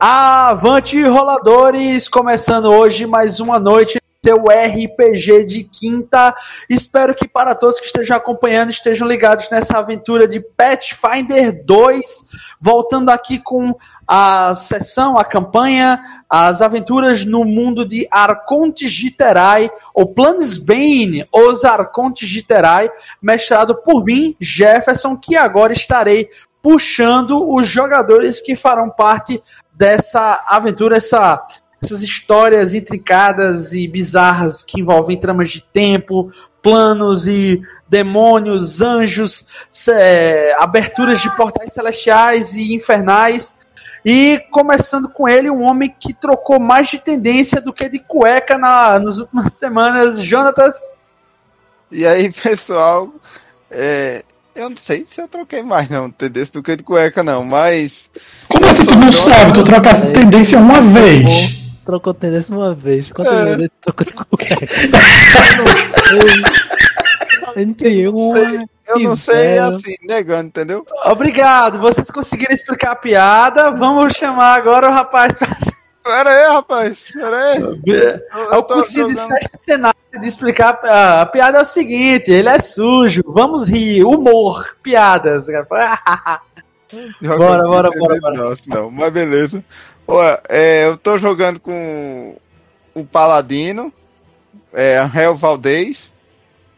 Avante roladores, começando hoje mais uma noite seu RPG de quinta. Espero que para todos que estejam acompanhando estejam ligados nessa aventura de Pathfinder 2, voltando aqui com a sessão, a campanha, as aventuras no mundo de Arconte Giterai, ou Planesbane, os Arconte Giterai, mestrado por mim, Jefferson, que agora estarei puxando os jogadores que farão parte dessa aventura, essa, essas histórias intricadas e bizarras que envolvem tramas de tempo, planos e demônios, anjos, é, aberturas de portais celestiais e infernais e começando com ele, um homem que trocou mais de tendência do que de cueca na, nas últimas semanas, Jonatas. E aí, pessoal, é, eu não sei se eu troquei mais não, tendência do que de cueca não, mas... Como assim tu não sabe? Tu trocaste é, tendência uma vez. Trocou tendência uma vez. Quantas é. vezes trocou de cueca? Entre uma eu não sei assim, negando, entendeu? Obrigado, vocês conseguiram explicar a piada. Vamos chamar agora o rapaz pra. Pera aí, rapaz. Pera aí. Eu, eu consigo sexto cenário de explicar. A piada é o seguinte: ele é sujo. Vamos rir. Humor. Piadas. bora, bora, bora, bora. Nossa, não, mas beleza. Olha, é, eu tô jogando com o Paladino, é, Angel Valdez.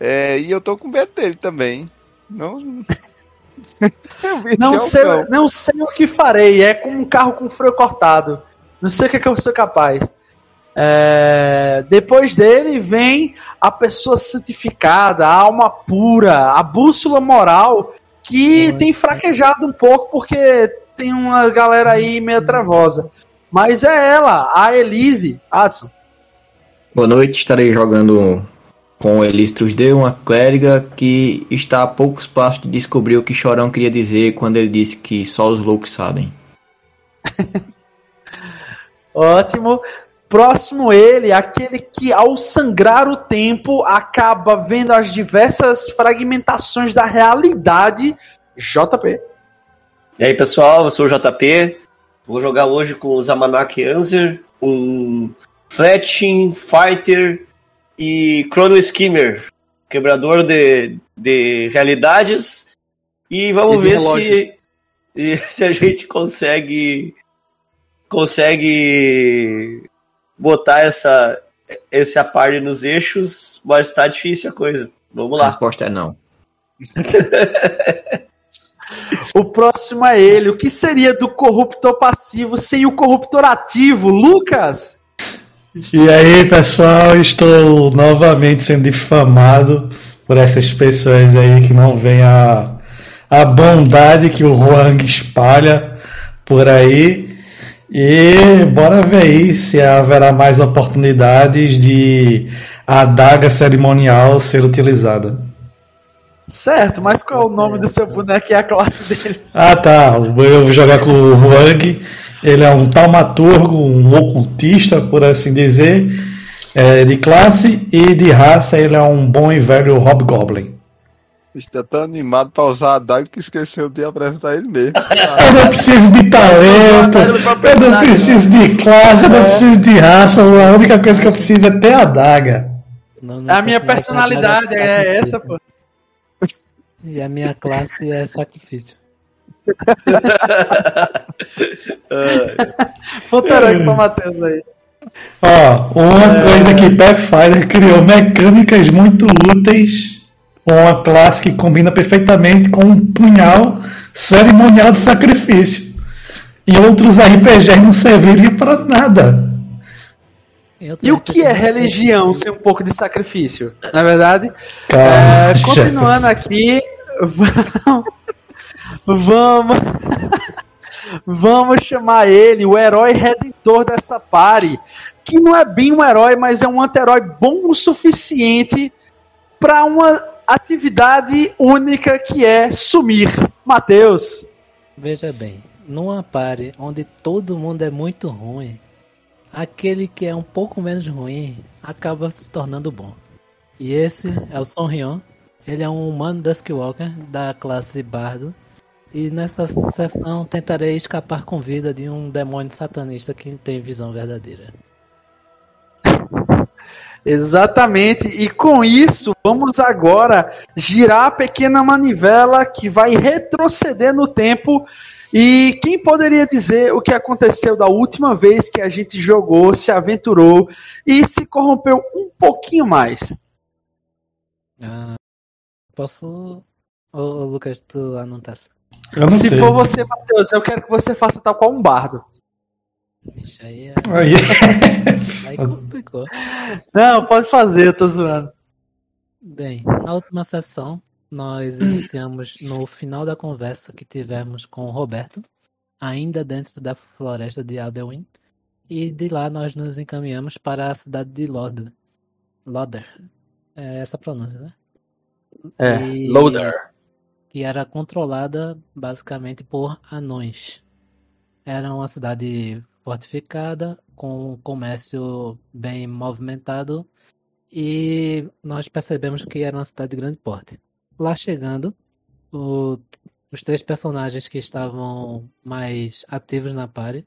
É, e eu tô com medo dele também. Não. não, sei, não sei o que farei. É como um carro com freio cortado. Não sei o que, é que eu sou capaz. É, depois dele vem a pessoa santificada, a alma pura, a bússola moral, que tem fraquejado um pouco porque tem uma galera aí meio travosa. Mas é ela, a Elise Adson. Boa noite, estarei jogando com Elistros D, uma clériga que está a poucos passos de descobrir o que Chorão queria dizer quando ele disse que só os loucos sabem. Ótimo. Próximo ele, aquele que ao sangrar o tempo acaba vendo as diversas fragmentações da realidade, JP. E aí pessoal, eu sou o JP. Vou jogar hoje com o Zamanak Anzer, um Fletching Fighter e Chrono Skimmer, quebrador de, de realidades. E vamos e ver se, se a gente consegue consegue botar essa esse parte nos eixos, mas tá difícil a coisa. Vamos lá. A resposta é não. o próximo é ele. O que seria do corruptor passivo sem o corruptor ativo? Lucas! E aí, pessoal, estou novamente sendo difamado por essas pessoas aí que não veem a, a bondade que o Huang espalha por aí. E bora ver aí se haverá mais oportunidades de a adaga cerimonial ser utilizada. Certo, mas qual é o nome do seu boneco e a classe dele? Ah tá, eu vou jogar com o Huang ele é um taumaturgo, um ocultista, por assim dizer, é, de classe e de raça ele é um bom e velho Hobgoblin. Está tão animado para usar a daga que esqueceu de apresentar ele mesmo. eu não preciso de talento, eu não preciso de classe, eu não preciso de raça, a única coisa que eu preciso é ter a daga. Não, não a minha personalidade é essa, pô. E a minha classe é sacrifício. Heróico pra Matheus aí. Ó, uma é... coisa que Pathfinder criou mecânicas muito úteis uma classe que combina perfeitamente com um punhal cerimonial de sacrifício. E outros RPGs não serviriam para nada. E o que é religião sem um pouco de sacrifício? Na verdade, é, continuando aqui, vamos, Vamos. Vamos chamar ele o herói redentor dessa pare. Que não é bem um herói, mas é um anti-herói bom o suficiente para uma atividade única que é sumir. Matheus. Veja bem, numa pare onde todo mundo é muito ruim, aquele que é um pouco menos ruim acaba se tornando bom. E esse é o Son Rion. Ele é um humano Duskwalker da classe Bardo E nessa sessão tentarei escapar com vida de um demônio satanista que tem visão verdadeira. Exatamente. E com isso, vamos agora girar a pequena manivela que vai retroceder no tempo. E quem poderia dizer o que aconteceu da última vez que a gente jogou, se aventurou e se corrompeu um pouquinho mais? Ah, posso. Ô, Lucas, tu anotasse. Se for você, Matheus, eu quero que você faça tal qual um bardo. Deixa aí. É... Aí. aí complicou. Não, pode fazer, eu tô zoando. Bem, na última sessão, nós iniciamos no final da conversa que tivemos com o Roberto, ainda dentro da floresta de Alderwin, e de lá nós nos encaminhamos para a cidade de Loder. Loder. É essa a pronúncia, né? É, e... Loder. Que era controlada basicamente por anões. Era uma cidade fortificada, com um comércio bem movimentado, e nós percebemos que era uma cidade de grande porte. Lá chegando, o, os três personagens que estavam mais ativos na party,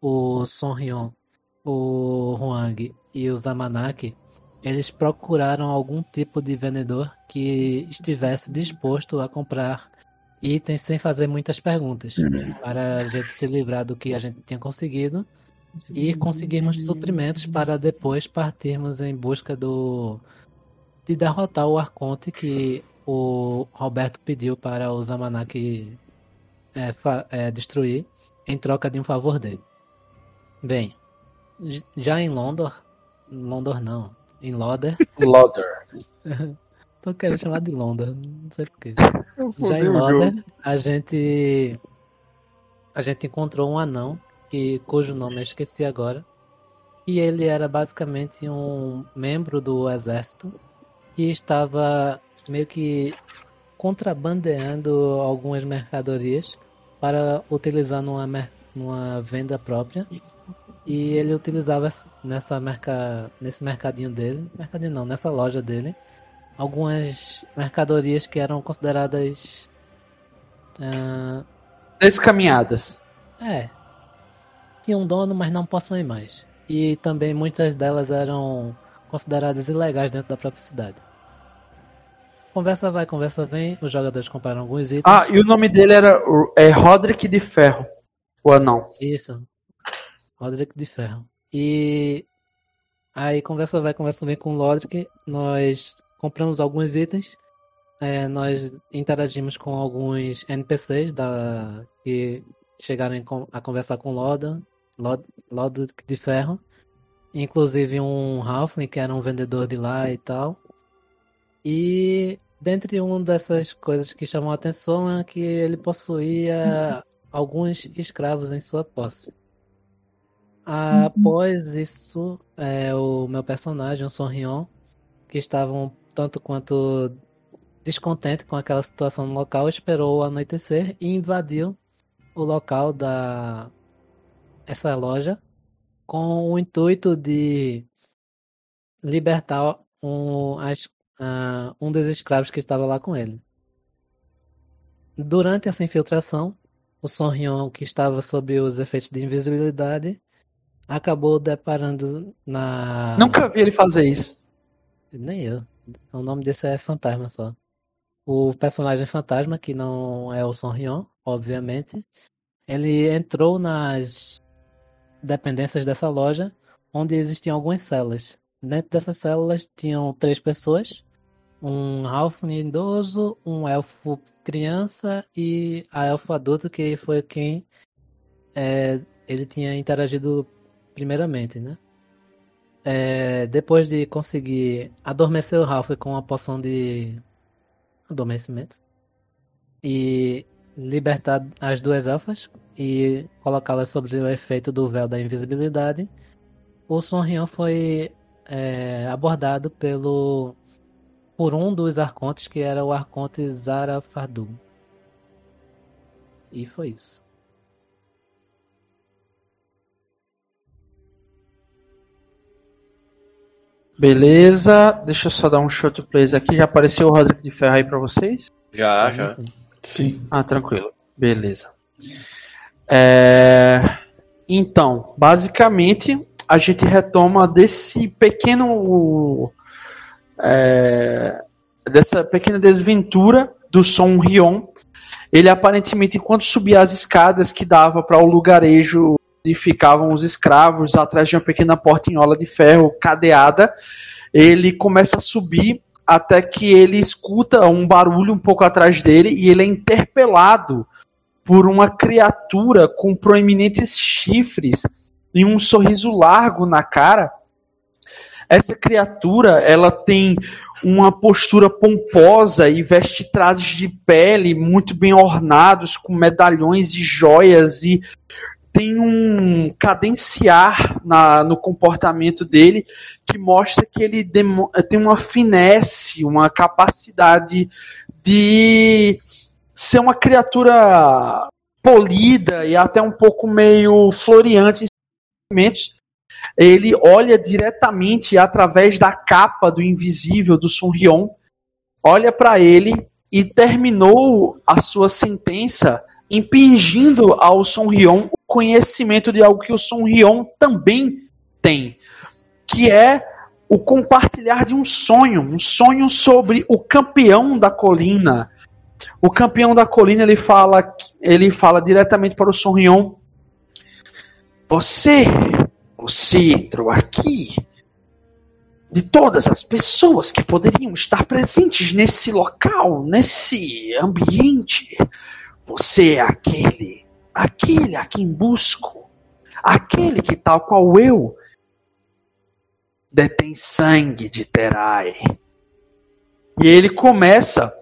o Son o Huang e o Zamanaki, eles procuraram algum tipo de vendedor que estivesse disposto a comprar itens sem fazer muitas perguntas, uhum. para a gente se livrar do que a gente tinha conseguido e conseguirmos suprimentos para depois partirmos em busca do de derrotar o Arconte que o Roberto pediu para o Zamanak é, é, destruir em troca de um favor dele. Bem, já em Londor, Londor não, em Loder. Loder. Tô querendo chamar de London, não sei porquê. Já em London, a gente. A gente encontrou um anão, que, cujo nome eu esqueci agora. E ele era basicamente um membro do exército que estava meio que contrabandeando algumas mercadorias para utilizar numa, numa venda própria. E ele utilizava nessa merca, nesse mercadinho dele, mercadinho não, nessa loja dele, algumas mercadorias que eram consideradas uh, descaminhadas. É. Tinham um dono, mas não possuem mais. E também muitas delas eram consideradas ilegais dentro da própria cidade. Conversa vai, conversa vem. Os jogadores compraram alguns itens. Ah, e o nome dele era é Roderick de Ferro. O anão. Isso. Roderick de Ferro. E aí conversa vai, conversa vem com o Roderick. Nós compramos alguns itens, é, nós interagimos com alguns NPCs da, que chegaram a conversar com Loda, Loda, de Ferro, inclusive um Halfling que era um vendedor de lá e tal. E dentre uma dessas coisas que chamou a atenção é que ele possuía alguns escravos em sua posse. Após isso, é, o meu personagem, o Sonrion, que estavam tanto quanto descontente com aquela situação no local, esperou anoitecer e invadiu o local da essa loja com o intuito de libertar um, as, uh, um dos escravos que estava lá com ele. Durante essa infiltração, o Sonrion, que estava sob os efeitos de invisibilidade, acabou deparando na. Nunca vi ele fazer isso. Nem eu. O nome desse é Fantasma só. O personagem Fantasma, que não é o Son obviamente, ele entrou nas dependências dessa loja, onde existiam algumas celas. Dentro dessas células tinham três pessoas, um halfling idoso, um elfo criança e a elfo adulto, que foi quem é, ele tinha interagido primeiramente, né? É, depois de conseguir adormecer o Ralph com uma poção de adormecimento e libertar as duas elfas e colocá-las sobre o efeito do véu da invisibilidade, o Sonrion foi é, abordado pelo por um dos arcontes que era o arconte Zara Fardum. E foi isso. Beleza, deixa eu só dar um short plays aqui. Já apareceu o Roderick de Ferro aí pra vocês? Já, já. Sim. Ah, tranquilo. Beleza. É... Então, basicamente, a gente retoma desse pequeno. É... Dessa pequena desventura do Son Rion. Ele aparentemente, enquanto subia as escadas que dava para o lugarejo onde ficavam os escravos, atrás de uma pequena portinhola de ferro cadeada, ele começa a subir até que ele escuta um barulho um pouco atrás dele e ele é interpelado por uma criatura com proeminentes chifres e um sorriso largo na cara. Essa criatura, ela tem uma postura pomposa e veste trajes de pele muito bem ornados, com medalhões e joias e tem um cadenciar na, no comportamento dele que mostra que ele tem uma finesse, uma capacidade de ser uma criatura polida e até um pouco meio floreante em sentimentos. Ele olha diretamente através da capa do invisível do Sunrion, olha para ele e terminou a sua sentença impingindo ao Sonrion o conhecimento de algo que o Sonrion também tem, que é o compartilhar de um sonho, um sonho sobre o campeão da colina. O campeão da colina ele fala, ele fala diretamente para o Sonrion: Você, você entrou aqui de todas as pessoas que poderiam estar presentes nesse local, nesse ambiente. Você é aquele, aquele a quem busco, aquele que, tal qual eu, detém sangue de Terai. E ele começa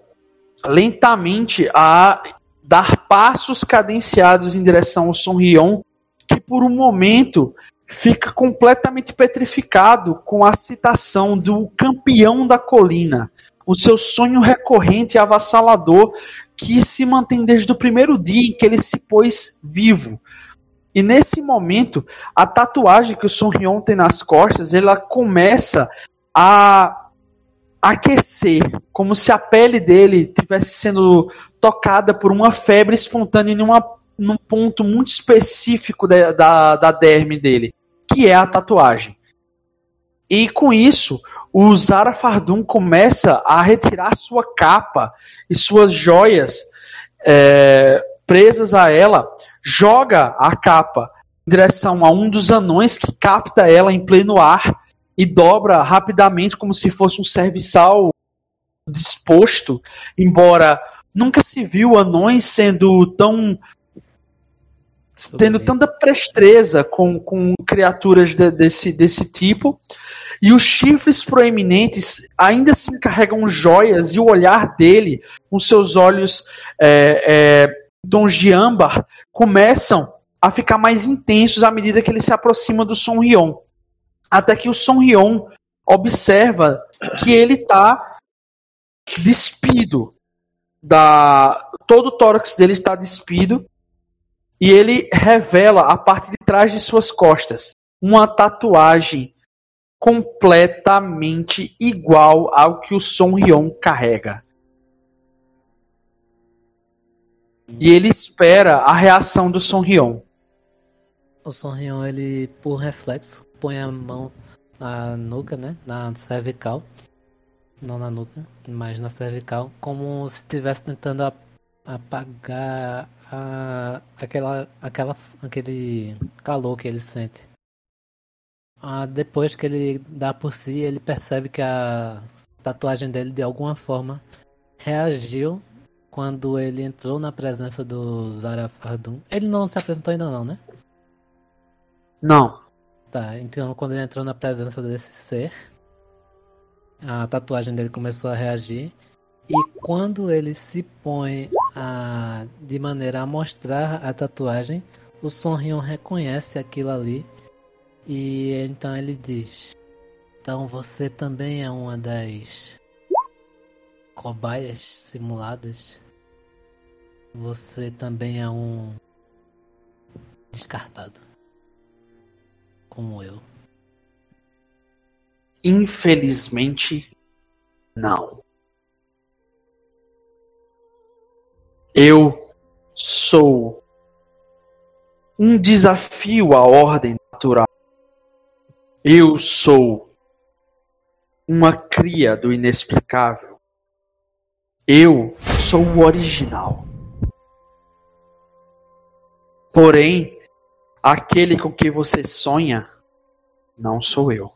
lentamente a dar passos cadenciados em direção ao Sonrion, que por um momento fica completamente petrificado com a citação do campeão da colina, o seu sonho recorrente e avassalador que se mantém desde o primeiro dia em que ele se pôs vivo. E nesse momento, a tatuagem que o Son Rion tem nas costas, ela começa a aquecer, como se a pele dele tivesse sendo tocada por uma febre espontânea em uma, num ponto muito específico da, da, da derme dele, que é a tatuagem. E com isso, o Zara Fardum começa a retirar sua capa e suas joias é, presas a ela, joga a capa em direção a um dos anões que capta ela em pleno ar e dobra rapidamente como se fosse um serviçal disposto, embora nunca se viu anões sendo tão tendo tanta prestreza com, com criaturas de, desse, desse tipo. E os chifres proeminentes ainda se encarregam joias, e o olhar dele, com seus olhos é, é, de âmbar, começam a ficar mais intensos à medida que ele se aproxima do Son Rion. Até que o Son Rion observa que ele está despido. Da, todo o tórax dele está despido e ele revela a parte de trás de suas costas uma tatuagem completamente igual ao que o Son Rion carrega. E ele espera a reação do Son Rion. O Son Rion, ele, por reflexo, põe a mão na nuca, né? Na cervical. Não na nuca, mas na cervical. Como se estivesse tentando apagar a, aquela, aquela, aquele calor que ele sente. Ah, depois que ele dá por si, ele percebe que a tatuagem dele de alguma forma reagiu quando ele entrou na presença do Zara Fardum. Ele não se apresentou ainda não, né? Não. Tá, então quando ele entrou na presença desse ser, a tatuagem dele começou a reagir e quando ele se põe a, de maneira a mostrar a tatuagem, o Sonrion reconhece aquilo ali e então ele diz: Então você também é uma das cobaias simuladas? Você também é um descartado, como eu. Infelizmente, não. Eu sou um desafio à ordem natural. Eu sou uma cria do inexplicável. Eu sou o original. Porém, aquele com que você sonha não sou eu.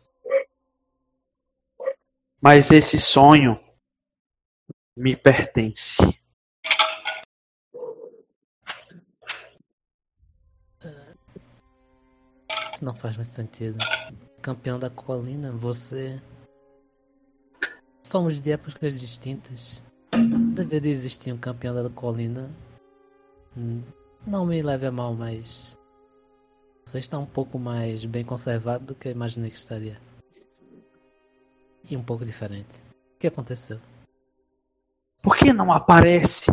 Mas esse sonho me pertence. Isso não faz muito sentido. Campeão da colina, você. Somos de épocas distintas. Deveria existir um campeão da colina. Não me leve a mal, mas. Você está um pouco mais bem conservado do que eu imaginei que estaria. E um pouco diferente. O que aconteceu? Por que não aparece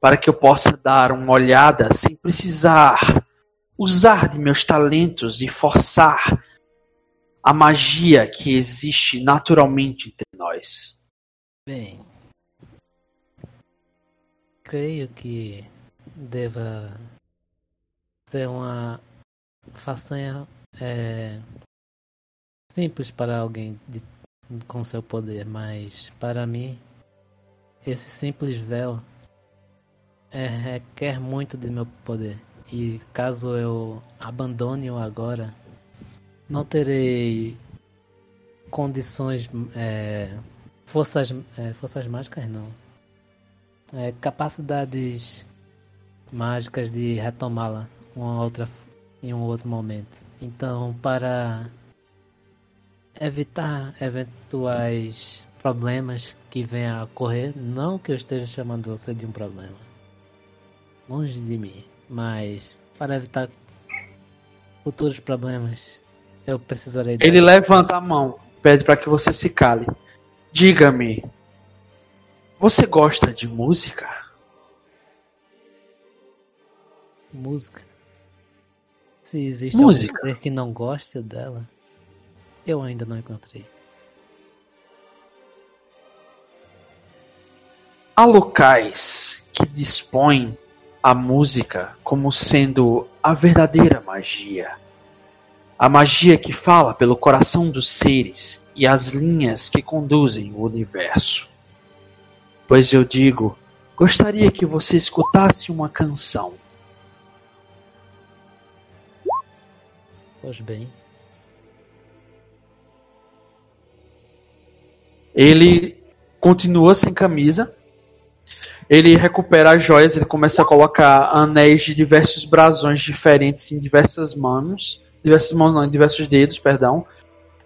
para que eu possa dar uma olhada sem precisar usar de meus talentos e forçar a magia que existe naturalmente entre nós. Bem, creio que deva ser uma façanha é, simples para alguém de, com seu poder, mas para mim esse simples véu é, requer muito de meu poder. E caso eu abandone-o agora, não terei condições, é, forças, é, forças mágicas não, é, capacidades mágicas de retomá-la uma outra em um outro momento. Então, para evitar eventuais problemas que venham a ocorrer, não que eu esteja chamando você de um problema, longe de mim. Mas para evitar futuros problemas, eu precisarei. Ele levanta a mão, pede para que você se cale. Diga-me, você gosta de música? Música. Se existe música. algum ser que não goste dela, eu ainda não encontrei. Há locais que dispõem a música como sendo a verdadeira magia. A magia que fala pelo coração dos seres e as linhas que conduzem o universo. Pois eu digo, gostaria que você escutasse uma canção. Pois bem. Ele continua sem camisa, ele recupera as joias, ele começa a colocar anéis de diversos brasões diferentes em diversas mãos, diversas mãos não, diversos dedos, perdão.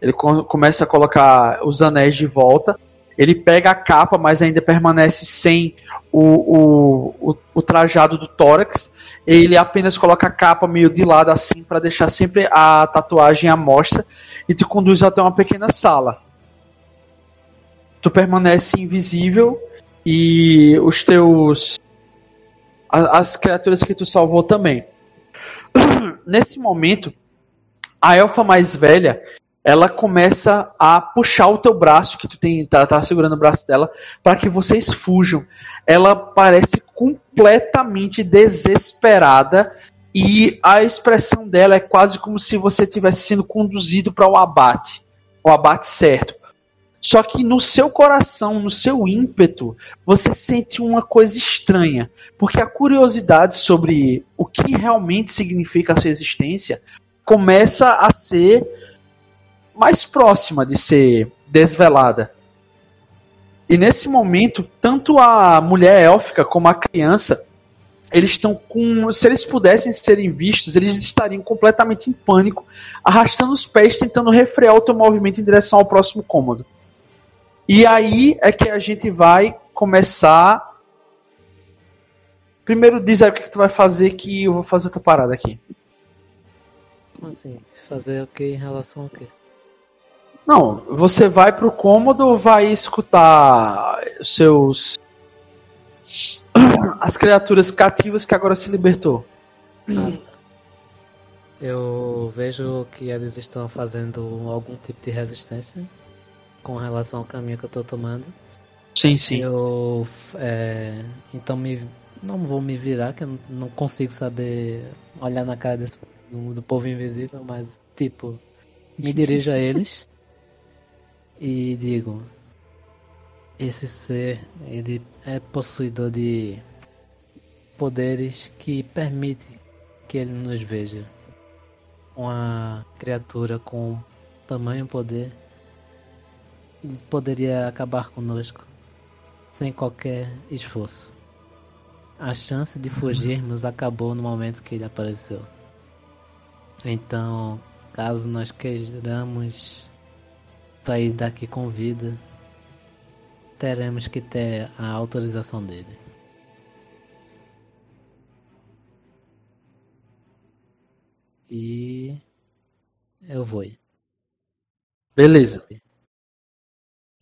Ele começa a colocar os anéis de volta. Ele pega a capa, mas ainda permanece sem o, o, o, o trajado do tórax. Ele apenas coloca a capa meio de lado assim para deixar sempre a tatuagem à mostra e te conduz até uma pequena sala. Tu permanece invisível e os teus. as criaturas que tu salvou também. Nesse momento, a elfa mais velha ela começa a puxar o teu braço, que tu tem, tá, tá segurando o braço dela, para que vocês fujam. Ela parece completamente desesperada e a expressão dela é quase como se você tivesse sendo conduzido para o abate, o abate certo. Só que no seu coração, no seu ímpeto, você sente uma coisa estranha, porque a curiosidade sobre o que realmente significa a sua existência começa a ser mais próxima de ser desvelada. E nesse momento, tanto a mulher élfica como a criança, eles estão com. Se eles pudessem serem vistos, eles estariam completamente em pânico, arrastando os pés, tentando refrear o teu movimento em direção ao próximo cômodo. E aí é que a gente vai começar. Primeiro diz aí o que, que tu vai fazer que eu vou fazer outra parada aqui. Como assim? Fazer o que em relação ao quê? Não, você vai pro cômodo, vai escutar seus. As criaturas cativas que agora se libertou. Eu vejo que eles estão fazendo algum tipo de resistência com relação ao caminho que eu tô tomando. Sim, sim. Eu, é, então me, não vou me virar, que eu não consigo saber olhar na cara desse, do, do povo invisível, mas tipo, me dirijo a eles e digo: esse ser, ele é possuidor de poderes que permite que ele nos veja. Uma criatura com tamanho poder poderia acabar conosco sem qualquer esforço. A chance de fugirmos acabou no momento que ele apareceu. Então, caso nós queiramos sair daqui com vida, teremos que ter a autorização dele. E eu vou. Beleza.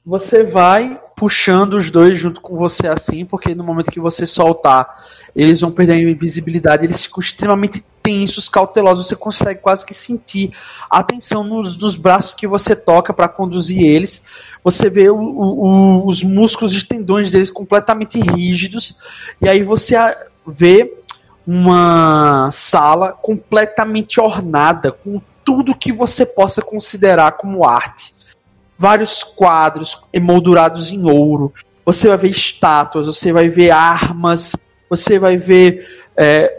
Você vai puxando os dois junto com você assim, porque no momento que você soltar, eles vão perder a invisibilidade, eles ficam extremamente tensos, cautelosos, você consegue quase que sentir a tensão nos, nos braços que você toca para conduzir eles. Você vê o, o, os músculos e tendões deles completamente rígidos, e aí você vê uma sala completamente ornada com tudo que você possa considerar como arte. Vários quadros emoldurados em ouro. Você vai ver estátuas, você vai ver armas, você vai ver é,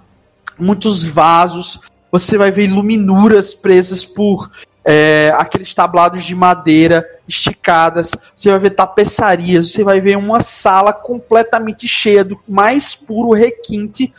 muitos vasos, você vai ver iluminuras presas por é, aqueles tablados de madeira esticadas, você vai ver tapeçarias, você vai ver uma sala completamente cheia do mais puro requinte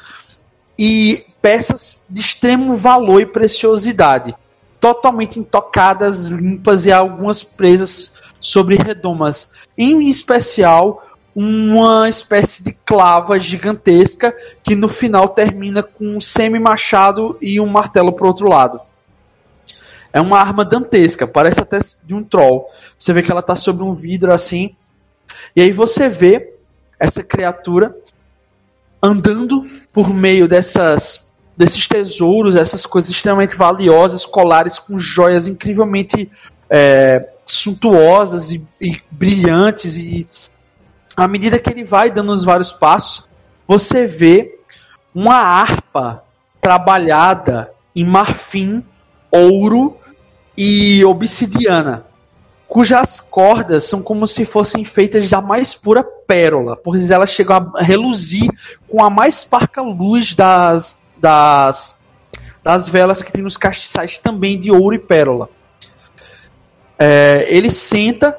e peças de extremo valor e preciosidade, totalmente intocadas, limpas e algumas presas sobre redomas. Em especial, uma espécie de clava gigantesca que no final termina com um semi-machado e um martelo para outro lado. É uma arma dantesca, parece até de um troll. Você vê que ela está sobre um vidro assim. E aí você vê essa criatura andando por meio dessas desses tesouros, essas coisas extremamente valiosas, colares com joias incrivelmente é, suntuosas e, e brilhantes. E à medida que ele vai dando os vários passos, você vê uma harpa trabalhada em marfim, ouro e obsidiana, cujas cordas são como se fossem feitas da mais pura pérola, pois elas chegam a reluzir com a mais parca luz das, das, das velas que tem nos castiçais também de ouro e pérola. É, ele senta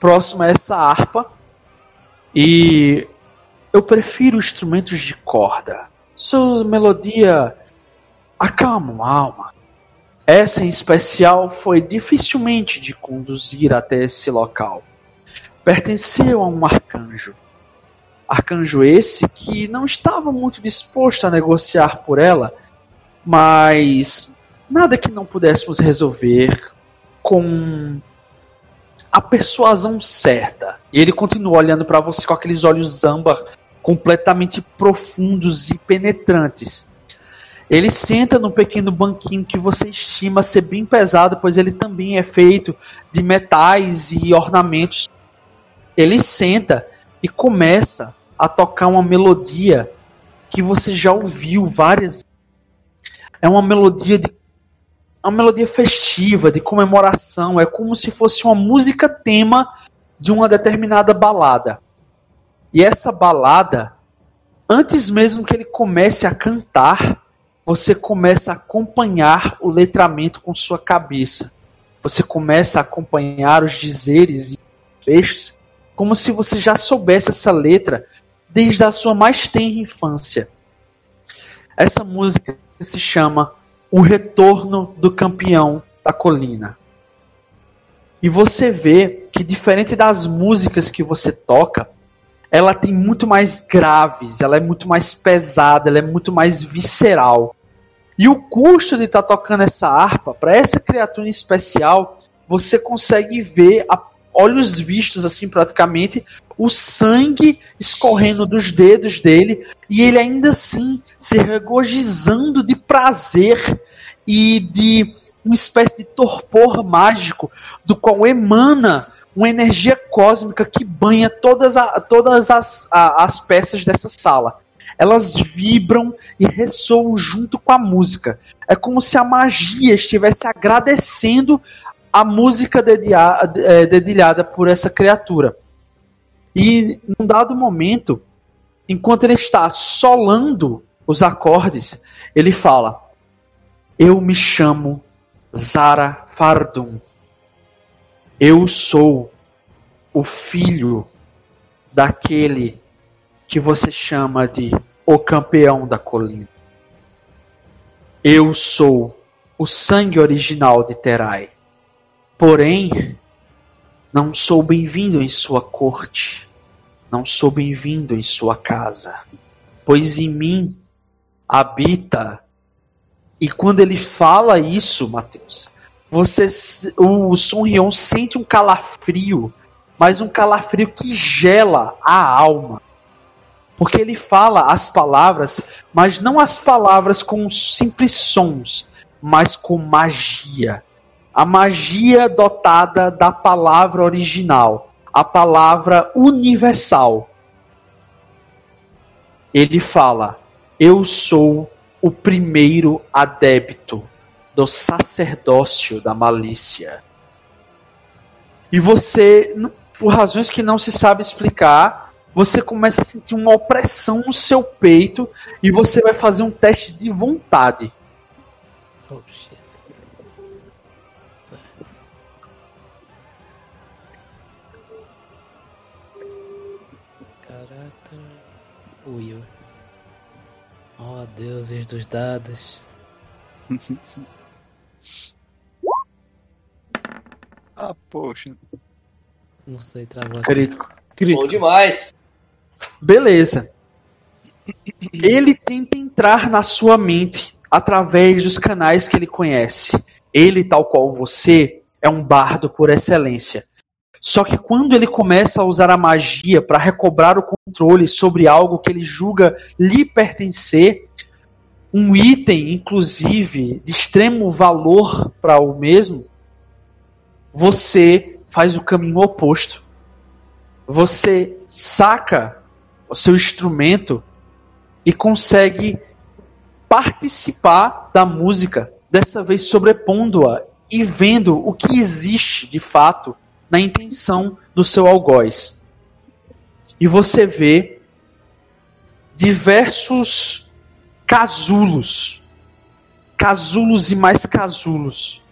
próximo a essa harpa e eu prefiro instrumentos de corda. Sua melodia acalma a alma. Essa em especial foi dificilmente de conduzir até esse local. Pertenceu a um arcanjo. Arcanjo esse que não estava muito disposto a negociar por ela, mas nada que não pudéssemos resolver com a persuasão certa. E ele continua olhando para você com aqueles olhos âmbar completamente profundos e penetrantes. Ele senta no pequeno banquinho que você estima ser bem pesado, pois ele também é feito de metais e ornamentos. Ele senta e começa a tocar uma melodia que você já ouviu várias. É uma melodia de uma melodia festiva, de comemoração, é como se fosse uma música tema de uma determinada balada. E essa balada, antes mesmo que ele comece a cantar, você começa a acompanhar o letramento com sua cabeça. Você começa a acompanhar os dizeres e fechos, como se você já soubesse essa letra desde a sua mais tenra infância. Essa música se chama o retorno do campeão da colina. E você vê que diferente das músicas que você toca, ela tem muito mais graves, ela é muito mais pesada, ela é muito mais visceral. E o custo de estar tá tocando essa harpa, para essa criatura em especial, você consegue ver a olhos vistos assim praticamente o sangue escorrendo dos dedos dele e ele ainda assim se regozijando de prazer e de uma espécie de torpor mágico do qual emana uma energia cósmica que banha todas, a, todas as, a, as peças dessa sala. elas vibram e ressoam junto com a música. É como se a magia estivesse agradecendo a música é, dedilhada por essa criatura. E num dado momento, enquanto ele está solando os acordes, ele fala: Eu me chamo Zara Fardum. Eu sou o filho daquele que você chama de o campeão da colina. Eu sou o sangue original de Terai. Porém, não sou bem-vindo em sua corte, não sou bem-vindo em sua casa, pois em mim habita. E quando ele fala isso, Mateus, você, o Sun Rion sente um calafrio mas um calafrio que gela a alma. Porque ele fala as palavras, mas não as palavras com simples sons, mas com magia. A magia dotada da palavra original, a palavra universal. Ele fala: Eu sou o primeiro adébito do sacerdócio da malícia. E você por razões que não se sabe explicar, você começa a sentir uma opressão no seu peito e você vai fazer um teste de vontade. Oh, deuses dos dados. ah, poxa. Não sei, travou. Crítico. Crítico. Bom demais. Beleza. Ele tenta entrar na sua mente através dos canais que ele conhece. Ele, tal qual você, é um bardo por excelência. Só que quando ele começa a usar a magia para recobrar o controle sobre algo que ele julga lhe pertencer, um item, inclusive, de extremo valor para o mesmo, você faz o caminho oposto. Você saca o seu instrumento e consegue participar da música, dessa vez sobrepondo-a e vendo o que existe de fato na intenção do seu algoz. E você vê diversos casulos, casulos e mais casulos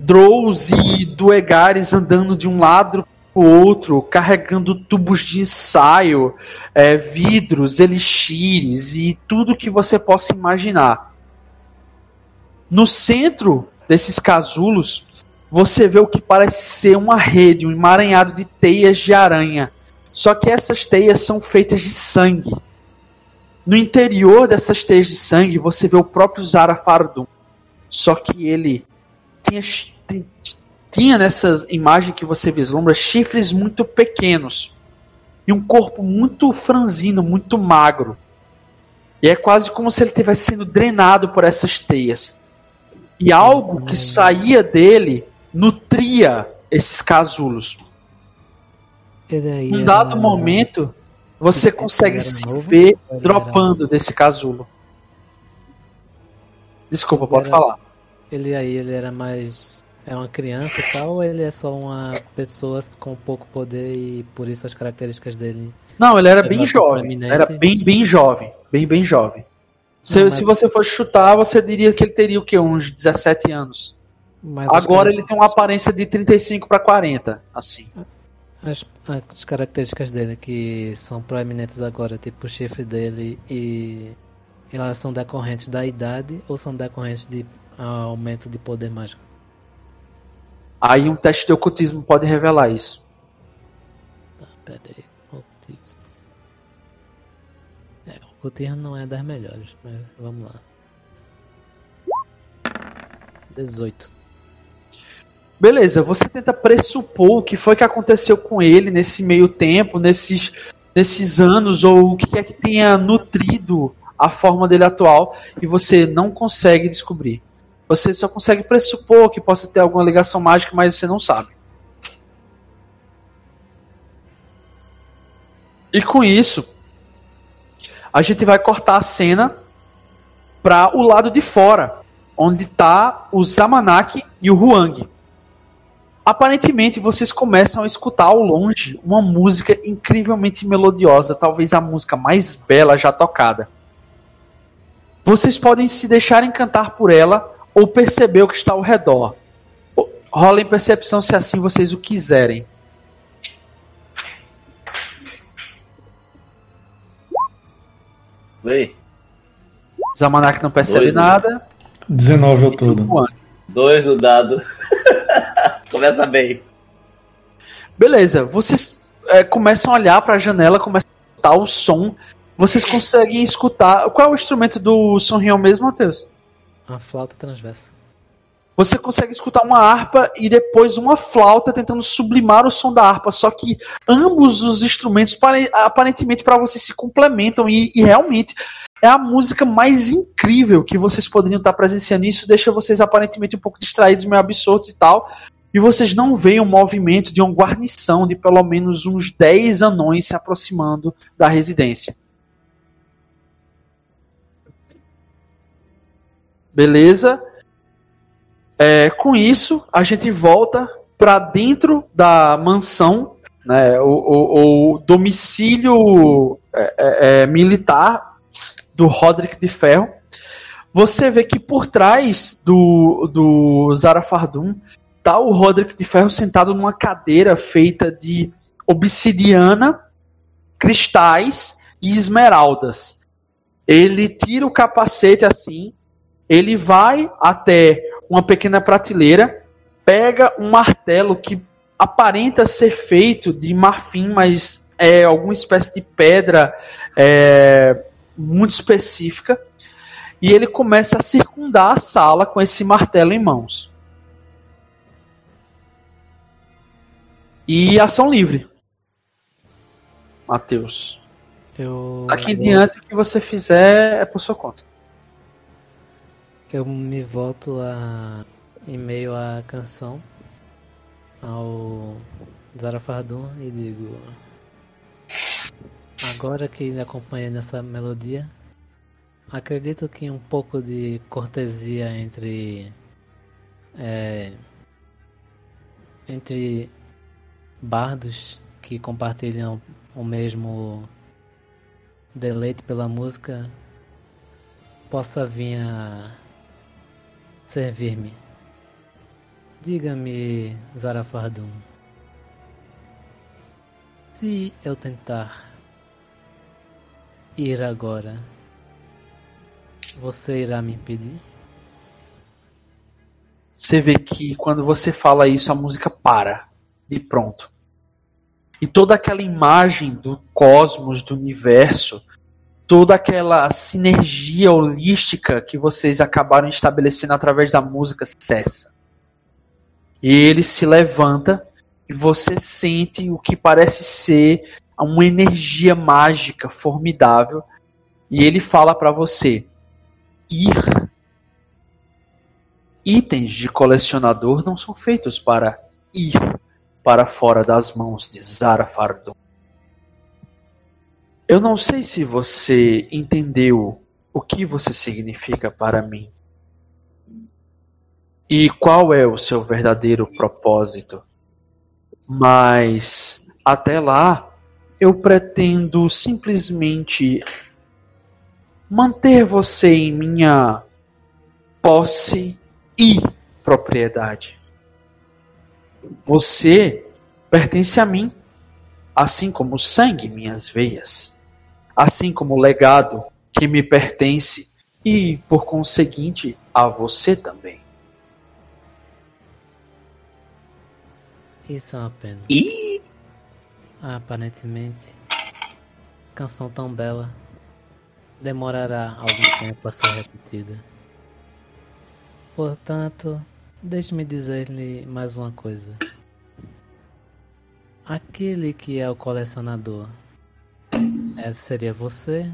Drows e Duegares andando de um lado o outro, carregando tubos de ensaio, é, vidros, elixires e tudo que você possa imaginar. No centro desses casulos, você vê o que parece ser uma rede, um emaranhado de teias de aranha. Só que essas teias são feitas de sangue. No interior dessas teias de sangue, você vê o próprio Zara. Só que ele tinha, tinha nessa imagem que você vislumbra chifres muito pequenos e um corpo muito franzino, muito magro. E é quase como se ele estivesse sendo drenado por essas teias. E algo que saía dele nutria esses casulos. Num dado momento, você consegue se ver dropando desse casulo. Desculpa, pode falar. Ele aí, ele era mais. É uma criança e tal, ou ele é só uma pessoa com pouco poder e por isso as características dele. Não, ele era bem jovem. Era bem, bem jovem. Bem, bem jovem. Se, Não, mas... se você for chutar, você diria que ele teria o quê? Uns 17 anos. Mas Agora ele tem uma aparência de 35 para 40, assim. As, as características dele que são proeminentes agora, tipo o chifre dele e elas são decorrentes da idade ou são decorrentes de aumento de poder mágico. Aí um teste de ocultismo pode revelar isso. Tá, pera aí. Ocultismo. É, ocultismo não é das melhores, mas vamos lá. 18. Beleza, você tenta pressupor o que foi que aconteceu com ele nesse meio tempo, nesses, nesses anos, ou o que é que tenha nutrido a forma dele atual, e você não consegue descobrir. Você só consegue pressupor que possa ter alguma ligação mágica, mas você não sabe. E com isso, a gente vai cortar a cena para o lado de fora, onde tá o Zamanak e o Huang. Aparentemente, vocês começam a escutar ao longe uma música incrivelmente melodiosa, talvez a música mais bela já tocada. Vocês podem se deixar encantar por ela ou perceber o que está ao redor. Rola em percepção se assim vocês o quiserem. Vem. Zamanak não percebe Dois, né? nada. 19 ao todo. Dois no dado. Começa bem. Beleza, vocês é, começam a olhar para a janela, começam a escutar o som. Vocês conseguem escutar. Qual é o instrumento do Sonrião mesmo, Matheus? Uma flauta transversa. Você consegue escutar uma harpa e depois uma flauta tentando sublimar o som da harpa. Só que ambos os instrumentos, pare- aparentemente, para vocês se complementam e, e realmente é a música mais incrível que vocês poderiam estar presenciando. Isso deixa vocês aparentemente um pouco distraídos, meio absurdos e tal. E vocês não veem o movimento de uma guarnição de pelo menos uns 10 anões se aproximando da residência. Beleza? É, com isso, a gente volta para dentro da mansão, né, o, o- o domicílio é, é, é, militar do Roderick de Ferro. Você vê que por trás do, do Zara Fardum tá o Roderick de Ferro sentado numa cadeira feita de obsidiana, cristais e esmeraldas. Ele tira o capacete assim, ele vai até uma pequena prateleira, pega um martelo que aparenta ser feito de marfim, mas é alguma espécie de pedra é, muito específica, e ele começa a circundar a sala com esse martelo em mãos. E ação livre. Matheus. Eu, Aqui em diante, o que você fizer é por sua conta. eu me volto a em meio à canção ao Zara Fardum e digo agora que me acompanhei nessa melodia acredito que um pouco de cortesia entre é, entre bardos que compartilham o mesmo deleite pela música possa vir a servir-me. Diga-me, Zara Fardum, se eu tentar ir agora, você irá me impedir? Você vê que quando você fala isso, a música para de pronto. E toda aquela imagem do cosmos, do universo, toda aquela sinergia holística que vocês acabaram estabelecendo através da música cessa. E ele se levanta e você sente o que parece ser uma energia mágica formidável. E ele fala para você: ir. Itens de colecionador não são feitos para ir para fora das mãos de Zara Fardum. Eu não sei se você entendeu o que você significa para mim. E qual é o seu verdadeiro propósito. Mas até lá, eu pretendo simplesmente manter você em minha posse e propriedade. Você pertence a mim, assim como o sangue em minhas veias, assim como o legado que me pertence e, por conseguinte, a você também. Isso é uma pena. Ih, Aparentemente, canção tão bela demorará algum tempo a ser repetida. Portanto, deixe-me dizer-lhe mais uma coisa. Aquele que é o colecionador, é, seria você?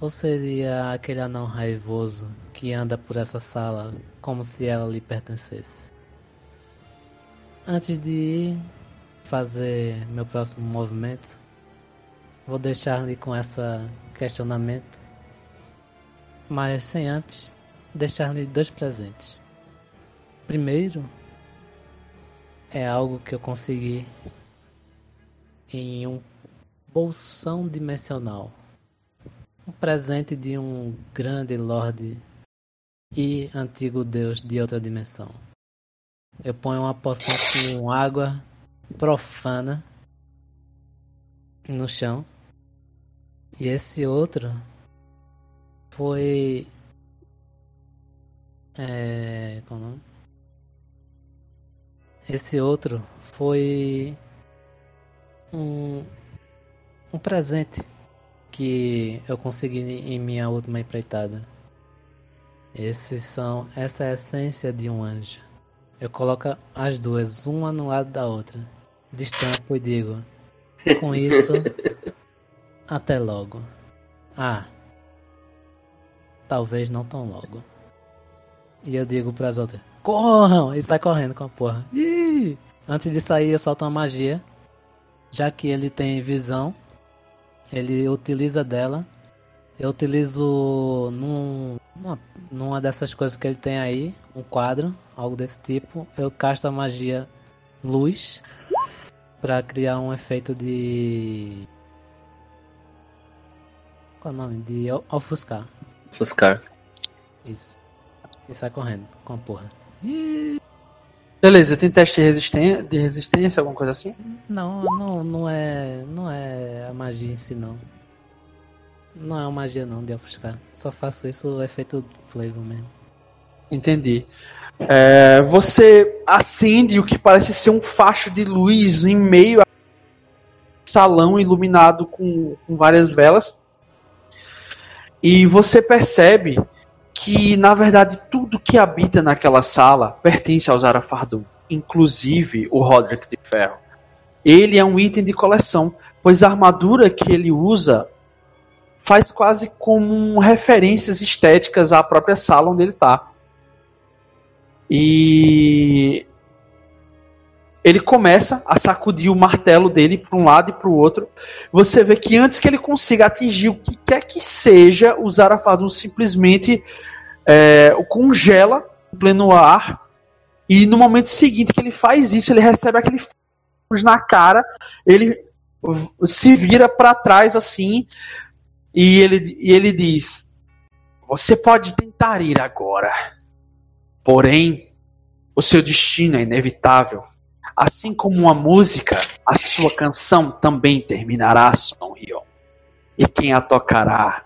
Ou seria aquele anão raivoso que anda por essa sala como se ela lhe pertencesse? Antes de ir fazer meu próximo movimento, Vou deixar ali com essa questionamento. Mas sem antes deixar-lhe dois presentes. Primeiro é algo que eu consegui em um bolsão dimensional. Um presente de um grande lorde e antigo deus de outra dimensão. Eu ponho uma poção com água profana no chão. E esse outro foi. É. Qual é o nome? Esse outro foi. Um. Um presente que eu consegui em minha última empreitada. Esses são. Essa é a essência de um anjo. Eu coloco as duas, uma no lado da outra. Destampo e digo. Com isso. até logo. Ah. Talvez não tão logo. E eu digo para as outras: corram! E sai correndo com a porra. Ih! Antes de sair, eu solto uma magia. Já que ele tem visão, ele utiliza dela. Eu utilizo num, numa, numa dessas coisas que ele tem aí, um quadro, algo desse tipo. Eu casto a magia luz para criar um efeito de. Qual é o nome? De ofuscar. Ofuscar. Isso. E sai correndo com a porra. Beleza, tem teste de resistência, de resistência, alguma coisa assim? Não, não, não é. Não é a magia em si não. Não é uma magia não de ofuscar. Só faço isso o efeito flavor mesmo. Entendi. É, você acende o que parece ser um facho de luz em meio a salão iluminado com, com várias velas. E você percebe que, na verdade, tudo que habita naquela sala pertence ao Zara Fardum, inclusive o Roderick de Ferro. Ele é um item de coleção, pois a armadura que ele usa faz quase como referências estéticas à própria sala onde ele está. E ele começa a sacudir o martelo dele para um lado e para o outro. Você vê que antes que ele consiga atingir o que quer que seja, o Zarafadun simplesmente é, o congela em pleno ar. E no momento seguinte que ele faz isso, ele recebe aquele na cara, ele se vira para trás assim e ele, e ele diz: Você pode tentar ir agora, porém, o seu destino é inevitável. Assim como uma música, a sua canção também terminará, Sonryo. E quem a tocará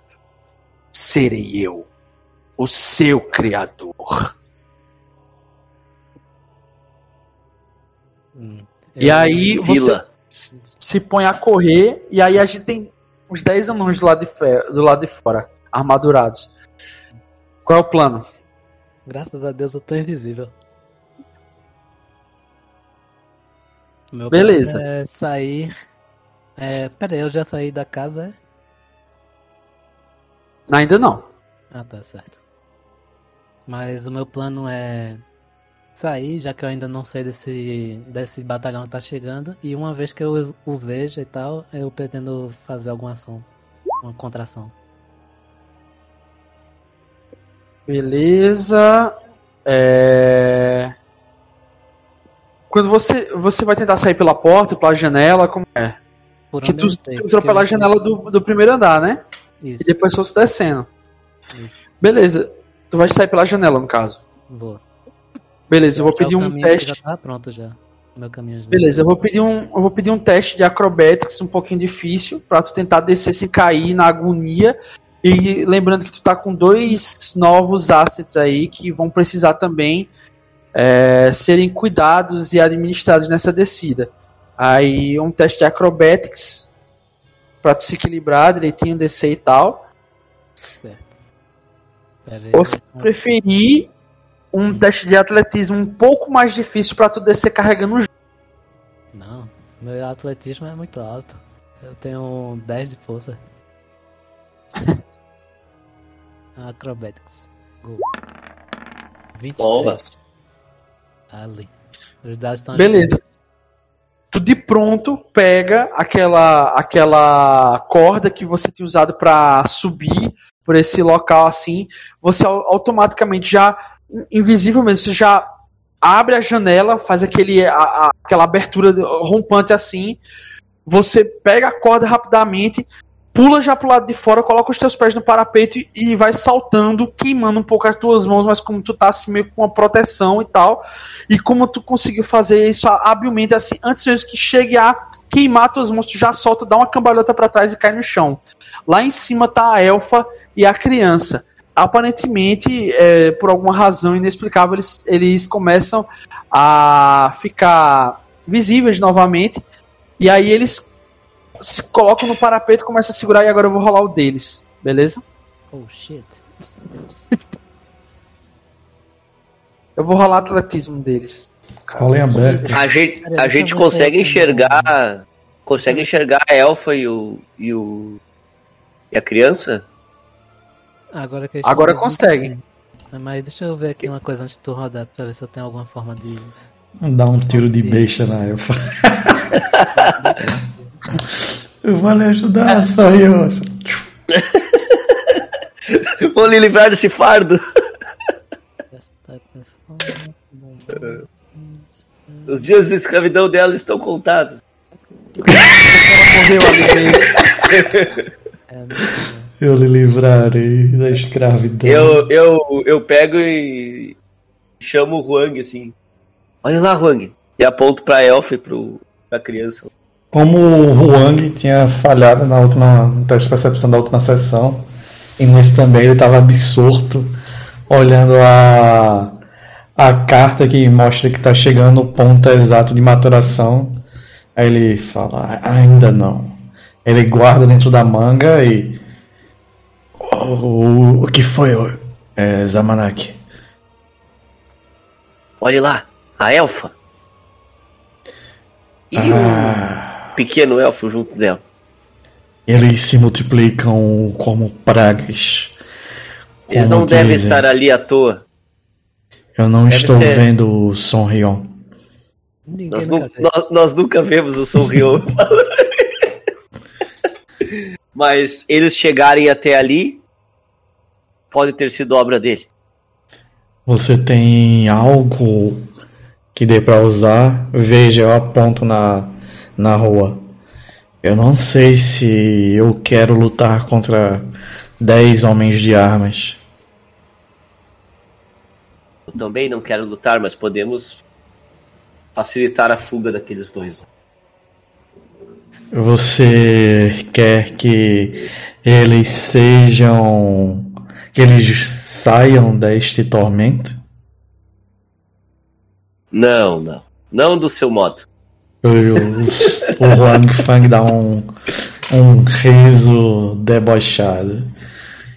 serei eu, o seu criador. Hum, e aí você se põe a correr, e aí a gente tem uns 10 alunos do lado, de do lado de fora, armadurados. Qual é o plano? Graças a Deus eu tô invisível. Meu Beleza. É sair. É, pera aí, eu já saí da casa, é? Ainda não. Ah, tá certo. Mas o meu plano é sair, já que eu ainda não sei desse, desse batalhão que tá chegando. E uma vez que eu o veja e tal, eu pretendo fazer alguma ação. Uma contração. Beleza. É... Quando você, você vai tentar sair pela porta, pela janela, como é? Por que tu, tu entrou pela janela do, do primeiro andar, né? Isso. E depois fosse descendo. Isso. Beleza. Tu vai sair pela janela, no caso. Vou. Beleza, eu vou pedir um teste. Já tá pronto já. Meu caminho já. Beleza, eu vou pedir um, eu vou pedir um teste de acrobatics um pouquinho difícil para tu tentar descer sem cair na agonia. E lembrando que tu tá com dois novos assets aí que vão precisar também é, serem cuidados e administrados nessa descida. Aí um teste de acrobatics para tu se equilibrar direitinho, descer e tal. Certo. Ou se preferir um teste de atletismo um pouco mais difícil para tu descer carregando o Não, meu atletismo é muito alto. Eu tenho 10 de força. Acrobatics. Go. 23. Ali. Os dados estão Beleza. Tu de pronto pega aquela aquela corda que você tinha usado para subir por esse local assim, você automaticamente já invisível mesmo, você já abre a janela, faz aquele a, a, aquela abertura rompante assim, você pega a corda rapidamente, pula já pro lado de fora, coloca os teus pés no parapeito e, e vai saltando, queimando um pouco as tuas mãos, mas como tu tá assim meio com uma proteção e tal, e como tu conseguiu fazer isso habilmente assim, antes mesmo que chegue a queimar tuas mãos, tu já solta, dá uma cambalhota para trás e cai no chão. Lá em cima tá a elfa e a criança. Aparentemente, é, por alguma razão inexplicável, eles, eles começam a ficar visíveis novamente, e aí eles se colocam no parapeito, começam a segurar e agora eu vou rolar o deles. Beleza? Oh shit. Eu vou rolar atletismo deles. Rolem aberto. A gente, a gente consegue enxergar. Consegue enxergar a elfa e o. e o. e a criança? Agora, que Agora consegue. Mas deixa eu ver aqui uma coisa antes de tu rodar pra ver se eu tenho alguma forma de. Dá um tiro de besta na elfa. Eu vou lhe ajudar, só eu. Vou lhe livrar desse fardo. Os dias de escravidão dela estão contados. Eu lhe livrarei da escravidão. Eu, eu, eu pego e chamo o Huang assim. Olha lá, Huang. E aponto pra Elf e pro, pra criança. Como o Huang tinha falhado na última no teste de percepção da última sessão, e nesse também ele estava absorto, olhando a, a carta que mostra que está chegando no ponto exato de maturação. Aí ele fala, ainda não. Ele guarda dentro da manga e. O, o, o que foi, é, Zamanak? Olhe lá, a elfa. E Ah, o pequeno elfo junto dela. eles se multiplicam como pragas. Eles Como não devem estar ali à toa. Eu não Deve estou ser- vendo o Sonrion. Ninguém Nós, nunca nu- nós- nós nunca vemos o Sonrion. Mas eles chegarem até ali, pode ter sido obra dele. Você tem algo que dê pra usar? Veja, eu aponto na, na rua. Eu não sei se eu quero lutar contra 10 homens de armas. Eu também não quero lutar, mas podemos facilitar a fuga daqueles dois. Você quer que eles sejam. que eles saiam deste tormento? Não, não. Não do seu modo. O, Huang Fang dá um, um riso debochado.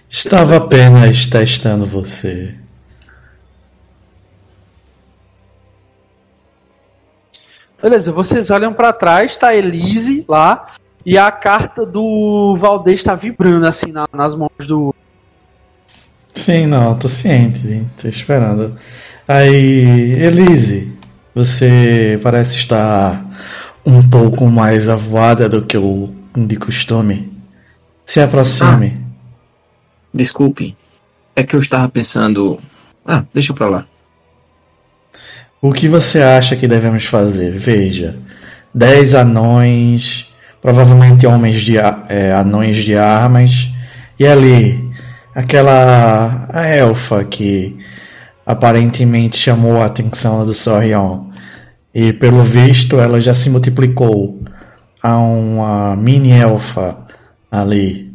Estava apenas testando você. Beleza, vocês olham pra trás, tá Elise lá, e a carta do Valdez tá vibrando assim na- nas mãos do. Sim, não, tô ciente, tô esperando. Aí, Elise, você parece estar um pouco mais avoada do que o de costume. Se aproxime. Desculpe. É que eu estava pensando. Ah, deixa pra lá. O que você acha que devemos fazer? Veja, dez anões, provavelmente homens de é, anões de armas, e ali aquela a elfa que aparentemente chamou a atenção do Sorion. E pelo visto ela já se multiplicou a uma mini elfa ali.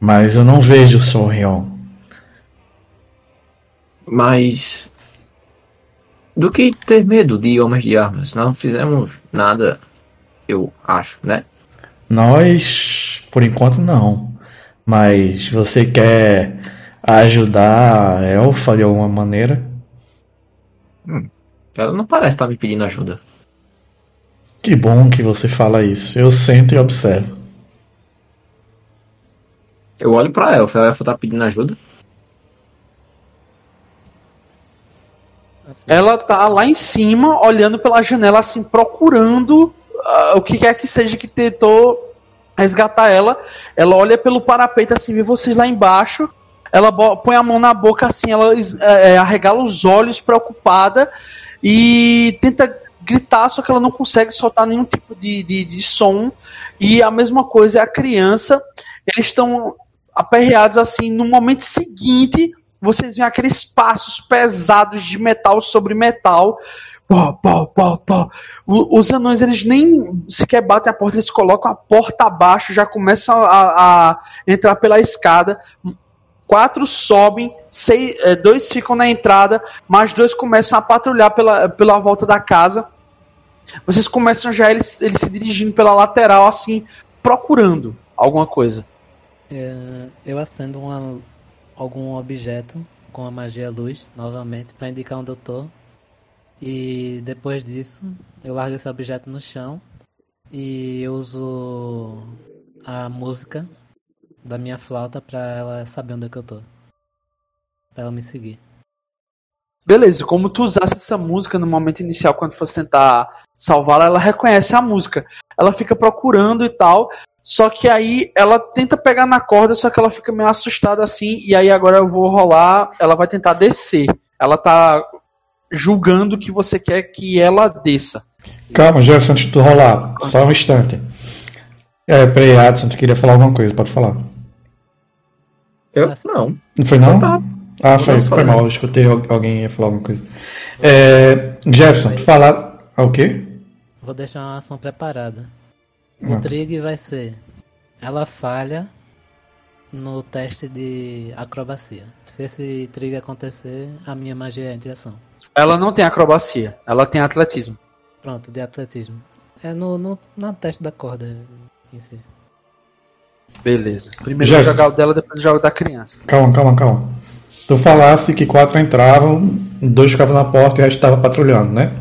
Mas eu não vejo o Sorion. Mas. Do que ter medo de homens de armas? Não fizemos nada, eu acho, né? Nós, por enquanto, não. Mas você quer ajudar a Elfa de alguma maneira? Ela não parece estar me pedindo ajuda. Que bom que você fala isso. Eu sento e observo. Eu olho pra Elfa, a Elfa tá pedindo ajuda. Assim. Ela tá lá em cima, olhando pela janela, assim, procurando uh, o que quer que seja que tentou resgatar ela. Ela olha pelo parapeito, assim, vê vocês lá embaixo. Ela põe a mão na boca, assim, ela é, arregala os olhos, preocupada, e tenta gritar, só que ela não consegue soltar nenhum tipo de, de, de som. E a mesma coisa é a criança. Eles estão aperreados assim. No momento seguinte, vocês veem aqueles passos pesados de metal sobre metal. Pó, pó, pó, pó. Os anões, eles nem sequer batem a porta, eles colocam a porta abaixo, já começam a, a entrar pela escada. Quatro sobem, seis, é, dois ficam na entrada, mais dois começam a patrulhar pela, pela volta da casa. Vocês começam já eles, eles se dirigindo pela lateral, assim, procurando alguma coisa. É, eu acendo uma, algum objeto com a magia luz novamente para indicar onde eu tô. E depois disso, eu largo esse objeto no chão e eu uso a música da minha flauta para ela saber onde é que eu tô. Pra ela me seguir. Beleza, como tu usasse essa música no momento inicial, quando fosse tentar salvá-la, ela reconhece a música. Ela fica procurando e tal. Só que aí ela tenta pegar na corda, só que ela fica meio assustada assim. E aí agora eu vou rolar. Ela vai tentar descer. Ela tá julgando que você quer que ela desça. Calma, Jefferson, antes de tu rolar. Só um instante. É, peraí, Adson, tu queria falar alguma coisa, pode falar. Eu? Não. Não foi não? Tá. Ah, foi, foi mal, eu escutei alguém ia falar alguma coisa. É, Jefferson, tu falar. Ah, o quê? Vou deixar uma ação preparada. O ah. trig vai ser. Ela falha no teste de acrobacia. Se esse trig acontecer, a minha magia é de ação. Ela não tem acrobacia, ela tem atletismo. Pronto, de atletismo. É no, no, na teste da corda Beleza. Primeiro Jeff. jogar o dela, depois jogo da criança. Calma, calma, calma. Tu falasse que quatro entravam, dois ficavam na porta e o resto estava patrulhando, né?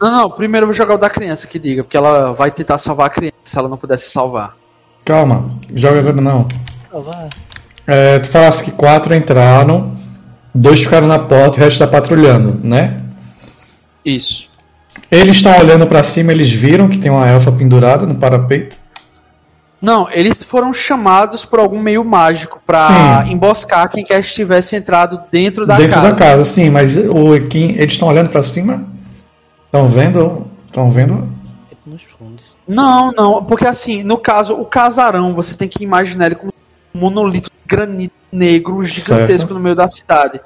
Não, não, primeiro eu vou jogar o da criança que diga, porque ela vai tentar salvar a criança se ela não pudesse salvar. Calma, joga agora não. Salvar. É, tu falasse que quatro entraram, dois ficaram na porta e o resto está patrulhando, né? Isso. Eles estão olhando para cima, eles viram que tem uma elfa pendurada no parapeito? Não, eles foram chamados por algum meio mágico para emboscar quem quer que estivesse entrado dentro da dentro casa. Dentro da casa, sim, mas o, quem, eles estão olhando para cima? Estão vendo? Estão vendo? Não, não, porque assim, no caso, o casarão, você tem que imaginar ele como um monolito de granito negro gigantesco certo. no meio da cidade.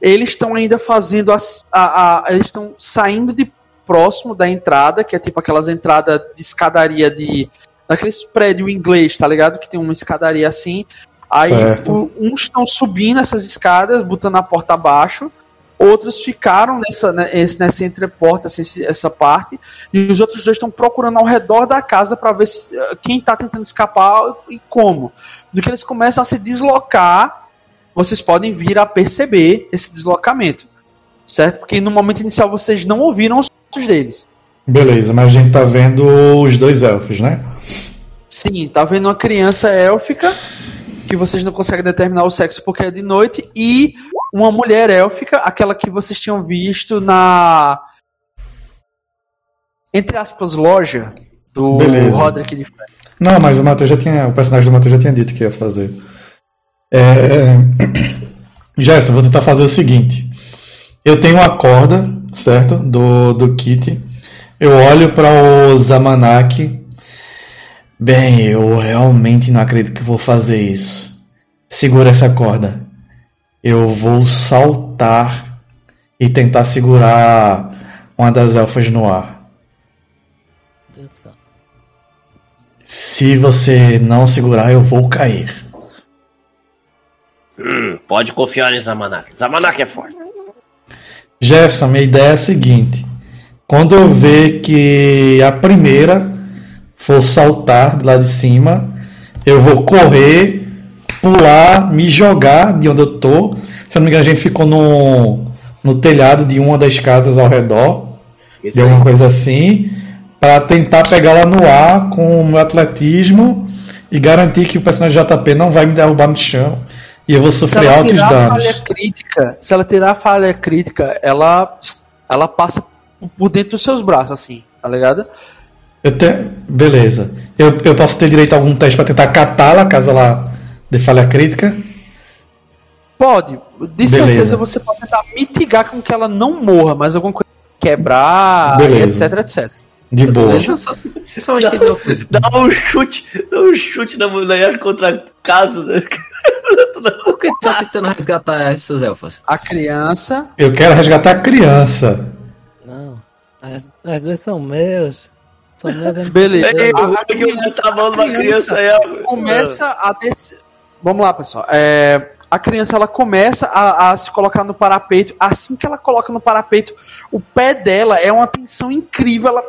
Eles estão ainda fazendo a, a, a eles estão saindo de próximo da entrada, que é tipo aquelas entradas de escadaria de naqueles prédio inglês, tá ligado? Que tem uma escadaria assim. Aí o, uns estão subindo essas escadas, botando a porta abaixo. Outros ficaram nessa, né, nessa entreporta, essa, essa parte, e os outros dois estão procurando ao redor da casa para ver se, eh, quem está tentando escapar e como. Do que eles começam a se deslocar, vocês podem vir a perceber esse deslocamento, certo? Porque no momento inicial vocês não ouviram os passos deles. Beleza, mas a gente tá vendo os dois elfos, né? Sim, tá vendo uma criança élfica que vocês não conseguem determinar o sexo porque é de noite e uma mulher élfica, aquela que vocês tinham visto na entre aspas loja do Beleza. Roderick de Não, mas o Matheus já tinha, o personagem do Matheus já tinha dito que ia fazer. É... Gerson, vou tentar fazer o seguinte. Eu tenho uma corda, certo? Do, do kit eu olho para o Zamanak. Bem, eu realmente não acredito que vou fazer isso. Segura essa corda. Eu vou saltar e tentar segurar uma das elfas no ar. Se você não segurar, eu vou cair. Hum, pode confiar em Zamanak. Zamanak é forte. Jefferson, minha ideia é a seguinte. Quando eu ver que a primeira for saltar de lá de cima, eu vou correr, pular, me jogar de onde eu tô. Se eu não me engano, a gente ficou no, no telhado de uma das casas ao redor, Isso de alguma coisa assim, para tentar pegar lá no ar com o meu atletismo e garantir que o personagem JP não vai me derrubar no chão e eu vou sofrer altos danos. Falha crítica, se ela tirar a falha crítica, ela ela passa por dentro dos seus braços, assim, tá ligado? Eu tenho... Beleza. Eu, eu posso ter direito a algum teste pra tentar catá-la, caso ela dê falha crítica? Pode. De Beleza. certeza você pode tentar mitigar com que ela não morra, mas alguma coisa quebrar, Beleza. etc, etc. De boa. Deixa eu só, uma coisa. Dá um chute, dá um chute na mulher contra caso, né? Por que tá tentando resgatar esses elfos? A criança. Eu quero resgatar a criança. Não. As, as duas são meus. São NPCs. Beleza. Ei, A- o a Hulk criança- tá a mão numa a criança aí, ó. começa a descer. Vamos lá, pessoal. É, a criança ela começa a, a se colocar no parapeito. Assim que ela coloca no parapeito, o pé dela é uma tensão incrível. Ela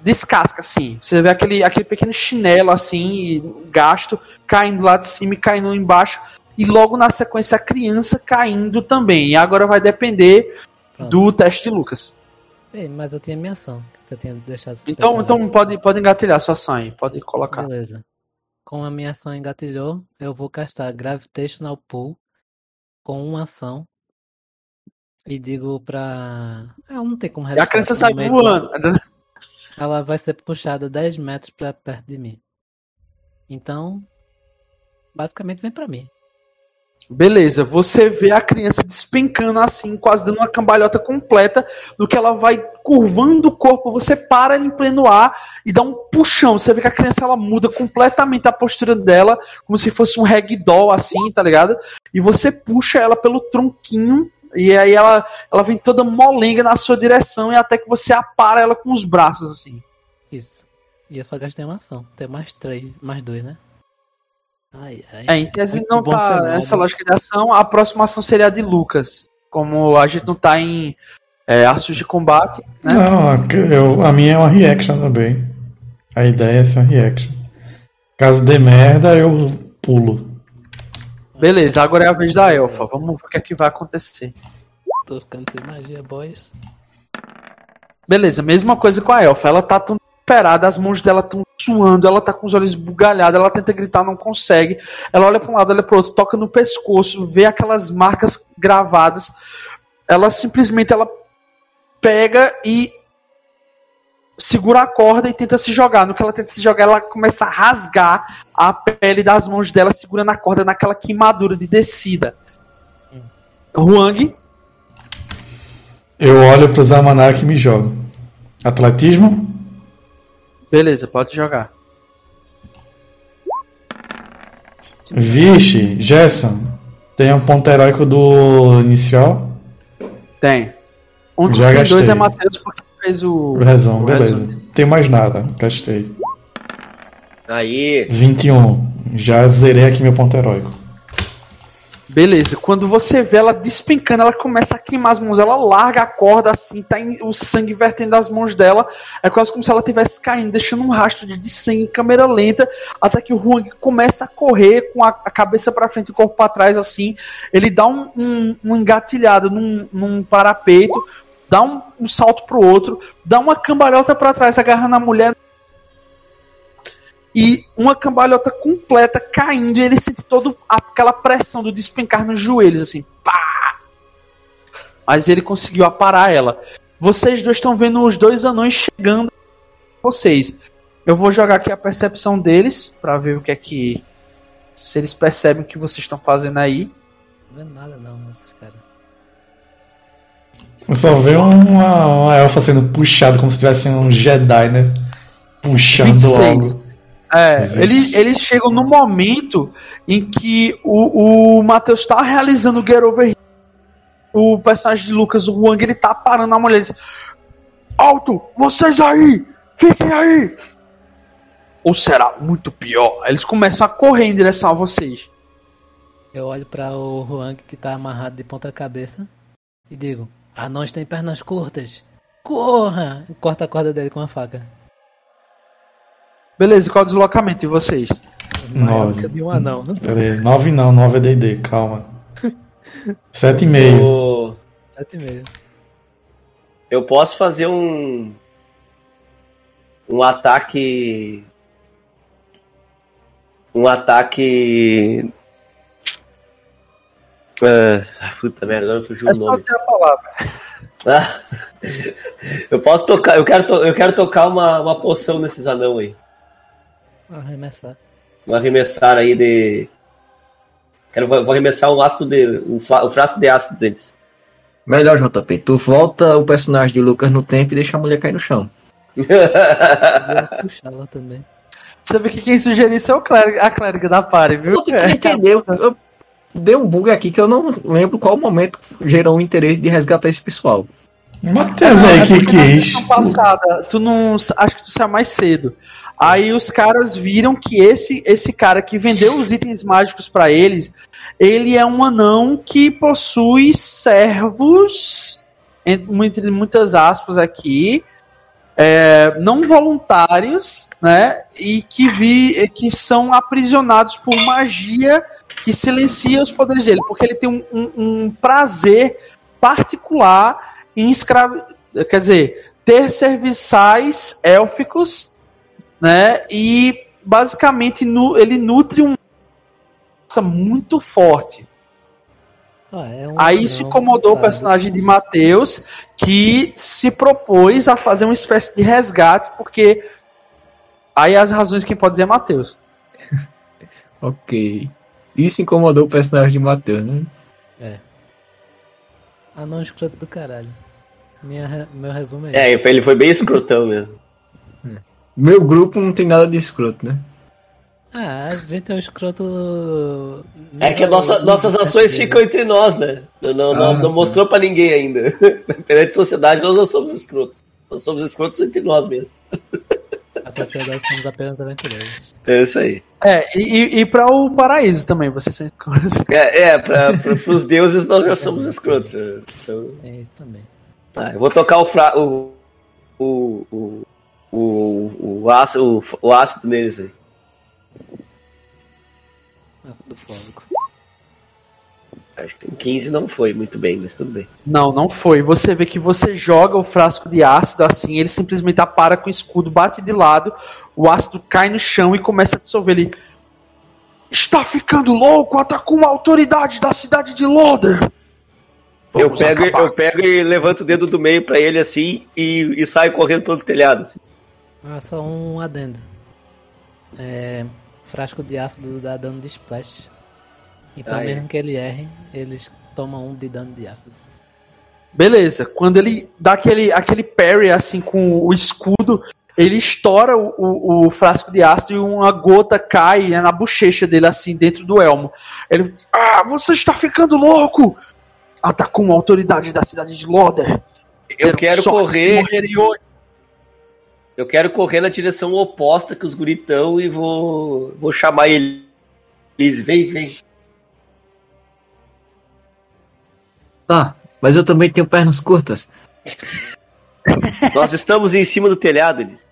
descasca assim. Você vê aquele, aquele pequeno chinelo assim, e gasto, caindo lá de cima e caindo embaixo. E logo na sequência a criança caindo também. E agora vai depender Pronto. do teste de Lucas. Ei, mas eu tinha minha ação. Que eu tinha deixado. Então, então pode, pode engatilhar sua ação aí. Pode colocar. Beleza. Com a minha ação engatilhou, eu vou castar Gravitational Pull com uma ação. E digo pra. Ah, não tem como E a resistir criança sai voando. Ela vai ser puxada 10 metros pra perto de mim. Então, basicamente vem pra mim. Beleza, você vê a criança despencando assim, quase dando uma cambalhota completa, do que ela vai curvando o corpo, você para em pleno ar e dá um puxão. Você vê que a criança ela muda completamente a postura dela, como se fosse um ragdoll assim, tá ligado? E você puxa ela pelo tronquinho e aí ela, ela vem toda molenga na sua direção e até que você apara ela com os braços assim. Isso. E eu só gastei uma ação. Tem mais três, mais dois, né? Ai, ai. É, em tese não tá nessa lógica de ação, a próxima ação seria a de Lucas. Como a gente não tá em é, aços de combate, né? Não, a- eu, a minha é uma reaction também. A ideia é ser uma reaction. Caso dê merda, eu pulo. Beleza, agora é a vez da Elfa. Vamos ver o que é que vai acontecer. Tô ficando sem magia, boys. Beleza, mesma coisa com a Elfa. Ela tá desesperada, as mãos dela estão suando, ela tá com os olhos bugalhados, ela tenta gritar, não consegue. Ela olha pra um lado, olha pro outro, toca no pescoço, vê aquelas marcas gravadas. Ela simplesmente ela pega e segura a corda e tenta se jogar. No que ela tenta se jogar, ela começa a rasgar a pele das mãos dela, segurando a corda naquela queimadura de descida. Huang, Eu olho pro Zamanak e me jogo. Atletismo? Beleza, pode jogar. Vixe, Gerson. Tem um ponto heróico do inicial? Tem. Um Já tem gastei. dois é Matheus porque fez o. Razão, o beleza. resumo. Tem mais nada. Gastei. Aí, 21. Já zerei aqui meu ponto heróico. Beleza, quando você vê ela despencando, ela começa a queimar as mãos, ela larga a corda assim, tá em- o sangue vertendo das mãos dela, é quase como se ela estivesse caindo, deixando um rastro de, de sangue em câmera lenta, até que o Huang começa a correr com a, a cabeça pra frente e o corpo pra trás assim, ele dá um, um, um engatilhado num, num parapeito, dá um, um salto pro outro, dá uma cambalhota pra trás, agarrando a mulher e uma cambalhota completa caindo e ele sente toda aquela pressão do despencar nos joelhos, assim, pá! Mas ele conseguiu aparar ela. Vocês dois estão vendo os dois anões chegando vocês. Eu vou jogar aqui a percepção deles pra ver o que é que se eles percebem o que vocês estão fazendo aí. Não vendo nada não, esses caras. Eu só vejo uma, uma elfa sendo puxada como se tivesse um Jedi, né? Puxando algo. 26. É, eles, eles chegam no momento em que o, o Matheus tá realizando o Get Over Here. O personagem de Lucas, o Wang, ele tá parando a mulher. Ele diz, Alto! Vocês aí! Fiquem aí! Ou será muito pior? Eles começam a correr em direção a vocês. Eu olho para o Huang que tá amarrado de ponta cabeça e digo: Anões têm pernas curtas. Corra! E corta a corda dele com a faca. Beleza, qual é o deslocamento de vocês? Nove. de um anão. Pera aí, 9 não, 9 é DD, calma. 7,5. o- Sete e meio. eu posso fazer um. Um ataque. Um ataque. Ah, puta merda, agora fugiu É o só nome. dizer a palavra. Ah, eu posso tocar, eu quero, to- eu quero tocar uma, uma poção nesses anão aí. Arremessar. Vou arremessar aí de. Quero, vou arremessar um ácido de. Fla- o frasco de ácido deles. Melhor, JP, tu volta o personagem de Lucas no tempo e deixa a mulher cair no chão. Puxar lá também. Você vê que quem sugeriu isso é o clérigo, a clériga da party, viu? Eu queria entender, eu, eu dei um bug aqui que eu não lembro qual momento gerou o interesse de resgatar esse pessoal. Matheus aí, que porque na quis. sessão passada, tu não. Acho que tu saiu mais cedo. Aí os caras viram que esse, esse cara que vendeu os itens mágicos pra eles, ele é um anão que possui servos, entre entre muitas aspas aqui, é, não voluntários, né? E que, vi, que são aprisionados por magia que silencia os poderes dele, porque ele tem um, um- um prazer particular em escravi... quer dizer, ter serviçais élficos, né? E basicamente nu- ele nutre um massa muito forte. Ah, é um Aí isso incomodou o personagem de Matheus, que se propôs a fazer uma espécie de resgate, porque aí as razões quem pode dizer é Matheus. Ok. Isso incomodou o personagem de Matheus, né? Anão escroto do caralho. Minha, meu resumo é, É, ele foi- ele foi bem escrotão mesmo. Meu grupo não tem nada de escroto, né? Ah, a gente é um escroto. É que a nossa, nossas ações ficam entre nós, né? Não, não, não, Ah, não tá. mostrou pra ninguém ainda. Perante a sociedade, nós não somos escrotos. Nós somos escrotos entre nós mesmos. A sociedade somos apenas aventureiros. É isso aí. É, e, e, para o paraíso também, vocês são É, é pra, pra, pros deuses nós já somos escrotos. né? Então, É isso também. Tá, eu vou tocar o, fra, o, o, o, o, o, ácido, o, o ácido neles aí. Ácido fólico. Acho que em 15 não foi muito bem, mas tudo bem. Não, não foi. Você vê que você joga o frasco de ácido assim, ele simplesmente apara com o escudo, bate de lado, o ácido cai no chão e começa a dissolver. Ele está ficando louco, atacou uma autoridade da cidade de Loder. Eu pego, acabar. eu pego e levanto o dedo do meio pra ele assim e, e saio correndo pelo telhado. assim. Ah, só um adendo. É, frasco de ácido dá dano de splash. Então, mesmo que ele erre, eles tomam um de dano de ácido. Beleza. Quando ele dá aquele, aquele parry assim com o escudo, ele estoura o, o, o frasco de ácido e uma gota cai né, na bochecha dele, assim, dentro do elmo. Ele. Ah, você está ficando louco! Atacou uma autoridade da cidade de Loder. Eu quero correr. Eu quero correr na direção oposta que os guritão e vou, vou chamar ele. Eles, vem, vem. Tá, mas eu também tenho pernas curtas. Nós estamos em cima do telhado, eles.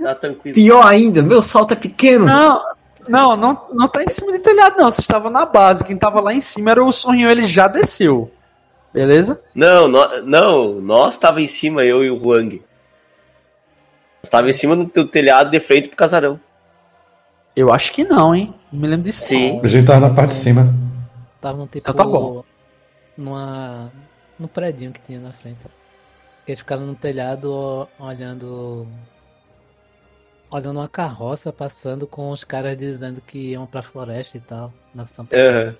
Tá tranquilo. Pior ainda, meu salto é pequeno. Não, não, não, não tá em cima de telhado, não. Você estava na base. Quem tava lá em cima era o sonho, ele já desceu. Beleza? Não, nó- não, nós tava em cima, eu e o Huang. Nós tava em cima do teu telhado de frente pro casarão. Eu acho que não, hein? Não me lembro disso. Sim. A gente tava na parte de cima. Tava no tipo. Então tá bom. Numa. No predinho que tinha na frente. Eles ficaram no telhado olhando. Olhando uma carroça passando com os caras dizendo que iam pra floresta e tal. Na sessão passada. Aham.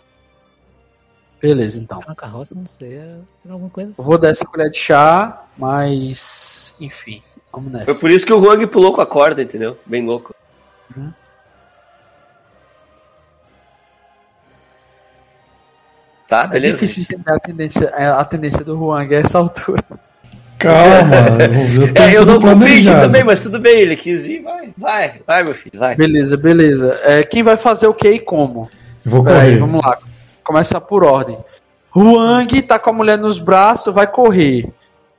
Beleza, então. Uma carroça, não sei, era, era alguma coisa Eu assim. vou dar essa colher de chá, mas. Enfim, vamos nessa. Foi por isso que o Huang pulou com a corda, entendeu? Bem louco. Uhum. Tá, É beleza. difícil entender a tendência, é, a tendência do Huang a essa altura. Calma, eu, É, eu não compreendi também, mas tudo bem, ele quis ir, vai, vai, vai, meu filho, vai. Beleza, beleza. É, quem vai fazer o que e como? Vou correr. vamos lá. Começar por ordem. Huang tá com a mulher nos braços, vai correr.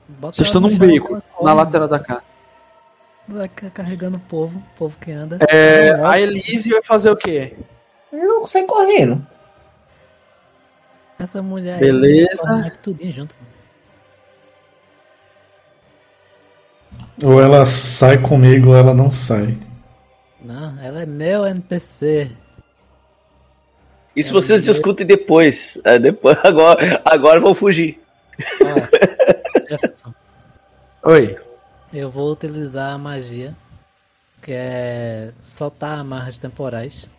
Bota Vocês estão num beco, na lateral da casa. Vai ca- carregando o povo, o povo que anda. É, a Elise vai fazer o quê? Eu não sei correndo. Essa mulher aí, Beleza. mais tudinho junto. Ou ela sai comigo ou ela não sai. Não, ela é meu NPC. Isso vocês discutem depois. É, depois agora, agora vão fugir. Jefferson, Oi. eu vou utilizar a magia, que é soltar amarras temporais.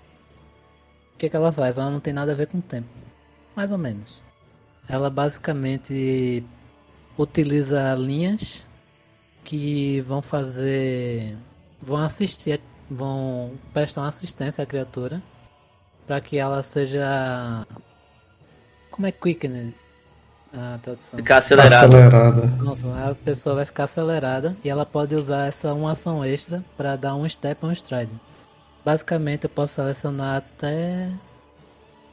O que, que ela faz? Ela não tem nada a ver com o tempo. Mais ou menos. Ela basicamente utiliza linhas que vão fazer. vão assistir, vão prestar uma assistência à criatura para que ela seja. Como é quickened? A tradução. Ficar acelerado. Acelerada. Pronto, a pessoa vai ficar acelerada e ela pode usar essa uma ação extra para dar um step ou um stride. Basicamente eu posso selecionar até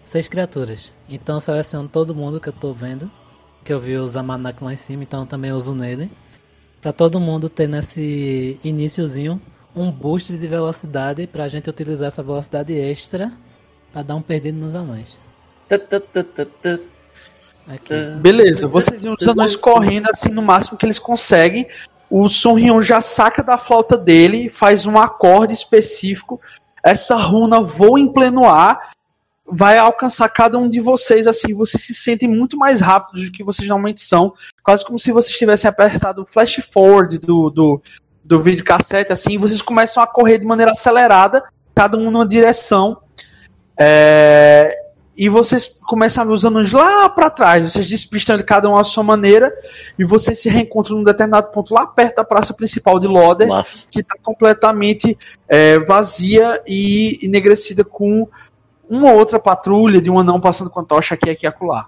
seis criaturas. Então eu seleciono todo mundo que eu tô vendo, que eu vi o Zamanak lá em cima, então eu também uso nele. Pra todo mundo ter nesse iniciozinho um boost de velocidade pra gente utilizar essa velocidade extra pra dar um perdido nos anões. Aqui. Beleza, vocês viram os anões correndo assim no máximo que eles conseguem. O Sun Hyun já saca da flauta dele, faz um acorde específico. Essa runa voa em pleno ar, vai alcançar cada um de vocês assim. Vocês se sentem muito mais rápidos do que vocês normalmente são, quase como se vocês tivessem apertado o flash forward do, do, do videocassete assim. e Vocês começam a correr de maneira acelerada, cada um numa direção. É, e vocês começam a ver os anões lá pra trás. Vocês despistam ele cada um à sua maneira. E vocês se reencontram num determinado ponto lá perto da praça principal de Loder, Massa. que está completamente é, vazia e enegrecida com uma outra patrulha de um anão passando com a tocha aqui, aqui e acolá.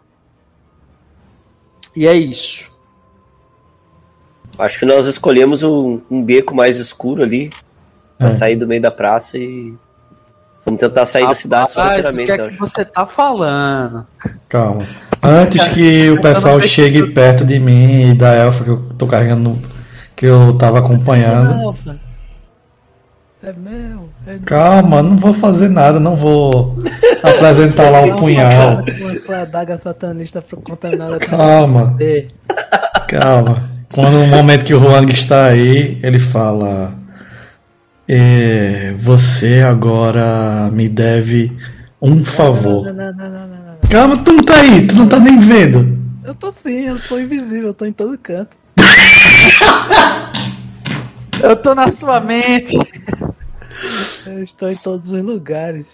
E é isso. Acho que nós escolhemos um, um beco mais escuro ali pra É. sair do meio da praça e vamos tentar sair da cidade Rapaz, o sorrateiramente. que é que você tá falando? Calma. Antes que o pessoal chegue perto de mim e da elfa que eu tô carregando, que eu tava acompanhando. É meu. É Calma, não vou fazer nada, não vou apresentar lá o punhal. Com sua adaga satanista contaminado. Calma, calma. Quando no momento que o Juan está aí, ele fala: "É, Você agora me deve um favor. Não, não, não, não, não, não. Calma, tu não tá aí, tu não tá nem vendo. Eu tô sim, eu sou invisível, eu tô em todo canto. Eu tô na sua mente. Eu estou em todos os lugares.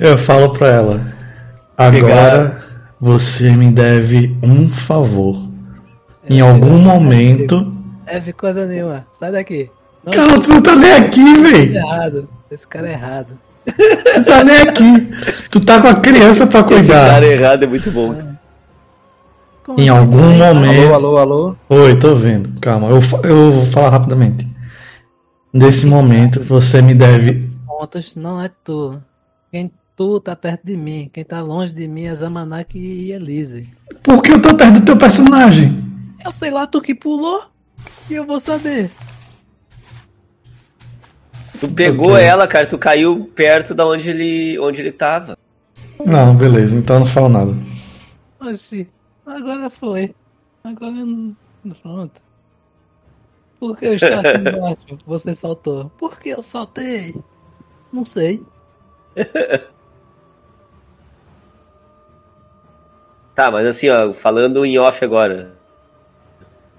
Eu falo pra ela: Agora você me deve um favor. Em algum momento. Deve coisa nenhuma. Sai daqui. Não, Calma, tu não tá nem aqui, esse é errado. Esse cara é errado. Tu tá nem aqui. Tu tá com a criança pra Esse cuidar. cara errado é muito bom. Como Em assim? algum momento. alô, alô. Oi, tô vendo. Calma, eu, eu vou falar rapidamente. Nesse momento, você me deve. Pontos não é tu. Quem tu tá perto de mim. Quem tá longe de mim é Zamanak e Elise. Por que eu tô perto do teu personagem? Eu sei lá, tu que pulou. E eu vou saber. Tu pegou Ok. ela, cara, tu caiu perto da onde ele, onde ele tava. Não, beleza, então eu não falo nada. Oxi, agora foi. Agora eu não. Pronto. Por que eu estou aqui embaixo? Você saltou. Por que eu saltei? Não sei. Tá, mas assim, ó, falando em off agora.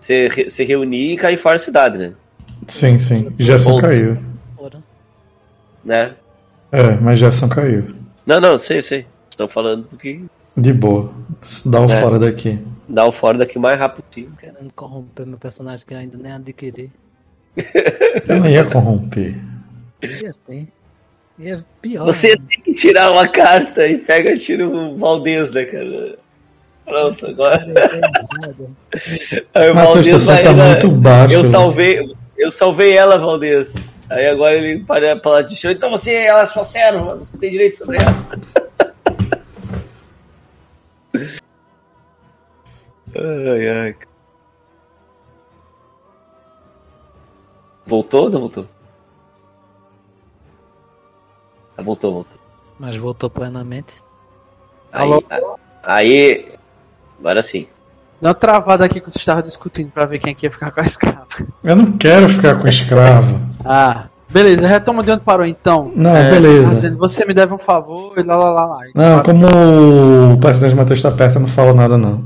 Você re- se reunir e cair fora da cidade, né? Sim, sim. Ponto. caiu. Né? É, mas Jefferson caiu. Não, não, sei, sei. Estão falando do que De boa. Dá o É. fora daqui. dá o fora daqui o mais rápido possível. Querendo corromper meu personagem que eu ainda nem adquiri. Eu não ia corromper. Assim. E é pior. Você né? tem que tirar uma carta e pega e tira o Valdez, né, cara? Pronto, agora. Aí o Valdez estação vai. tá né? muito baixa. Eu salvei, eu salvei ela, Valdez. Aí agora ele para pra lá de chão. Então você, ela é sua serva, você tem direito sobre ela. ai, ai. Voltou ou não voltou? Ah, voltou, voltou. Mas voltou plenamente. Aí, Alô? aí, agora sim. Dá uma travada aqui que você estava discutindo pra ver quem é que ia ficar com a escrava. Eu não quero ficar com escravo. Ah, Beleza, retoma de onde parou então. Não, é, beleza. Dizendo, você me deve um favor e lá lá lá lá. Não, como o personagem Matheus tá perto, eu não falo nada não.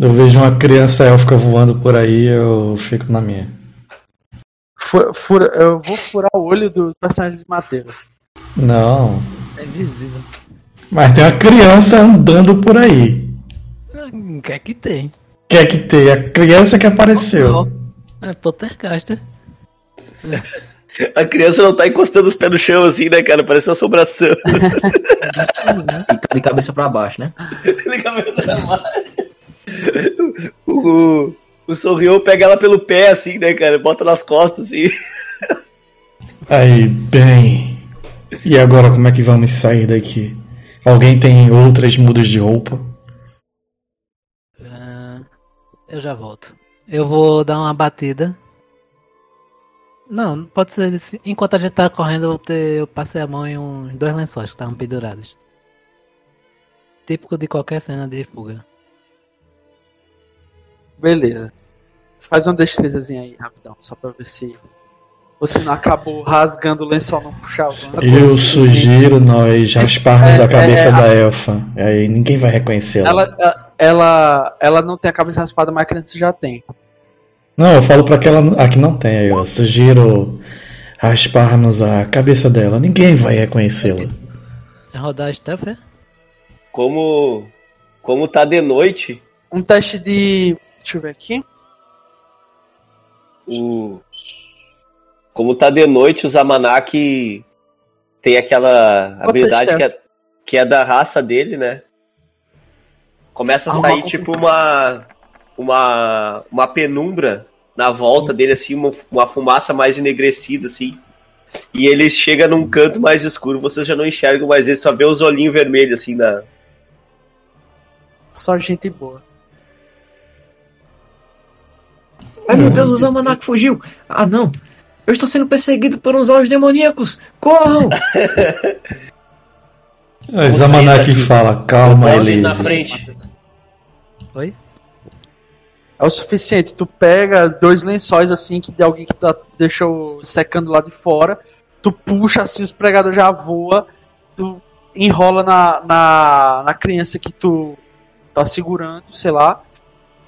Eu vejo uma criança élfica voando por aí, eu fico na minha. Fura, eu vou furar o olho do personagem de Matheus. Não. É invisível. Mas tem uma criança andando por aí. O que é que tem? O que é que tem? A criança que apareceu. É Pottercaster. A criança não tá encostando os pés no chão assim, né, cara? Parece uma assombração. de cabeça pra baixo, né? de cabeça pra baixo. O, o Sorriu pega ela pelo pé, assim, né, cara? Bota nas costas, assim. Aí, bem. E agora como é que vamos sair daqui? Alguém tem outras mudas de roupa? Uh, eu já volto. Eu vou dar uma batida não, pode ser. Assim. Enquanto a gente tá correndo, eu, ter, eu passei a mão em uns dois lençóis que estavam pendurados. Típico de qualquer cena de fuga. Beleza. Faz uma destrezazinha aí, rapidão, só pra ver se você não acabou rasgando o lençol, não puxar o Eu sugiro nós rasparmos é, a cabeça é, da elfa. Aí ninguém vai reconhecê-la. Ela, ela, ela não tem a cabeça raspada, mas a criança já tem. Não, eu falo para aquela a que não tem aí, ó. Sugiro rasparmos a cabeça dela. Ninguém vai reconhecê-la. É rodar a stealth, é? Como. Como tá de noite. Um teste de. Deixa eu ver aqui. O. Como tá de noite, o Zamanak tem aquela habilidade que é, que é da raça dele, né? Começa a sair tipo uma uma, uma penumbra na volta dele, assim, uma, uma fumaça mais enegrecida, assim. E ele chega num canto mais escuro, vocês já não enxergam mais ele, só vê os olhinhos vermelhos, assim, na. Só gente boa. Ai meu Deus, o Zamanak fugiu! Ah não! Eu estou sendo perseguido por uns olhos demoníacos! Corram! Zamanak fala, calma, Elise. na frente. Oi? é o suficiente. Tu pega dois lençóis assim que de alguém que tá, deixou secando lá de fora, tu puxa assim, os pregadores já voa, tu enrola na, na, na criança que tu tá segurando, sei lá.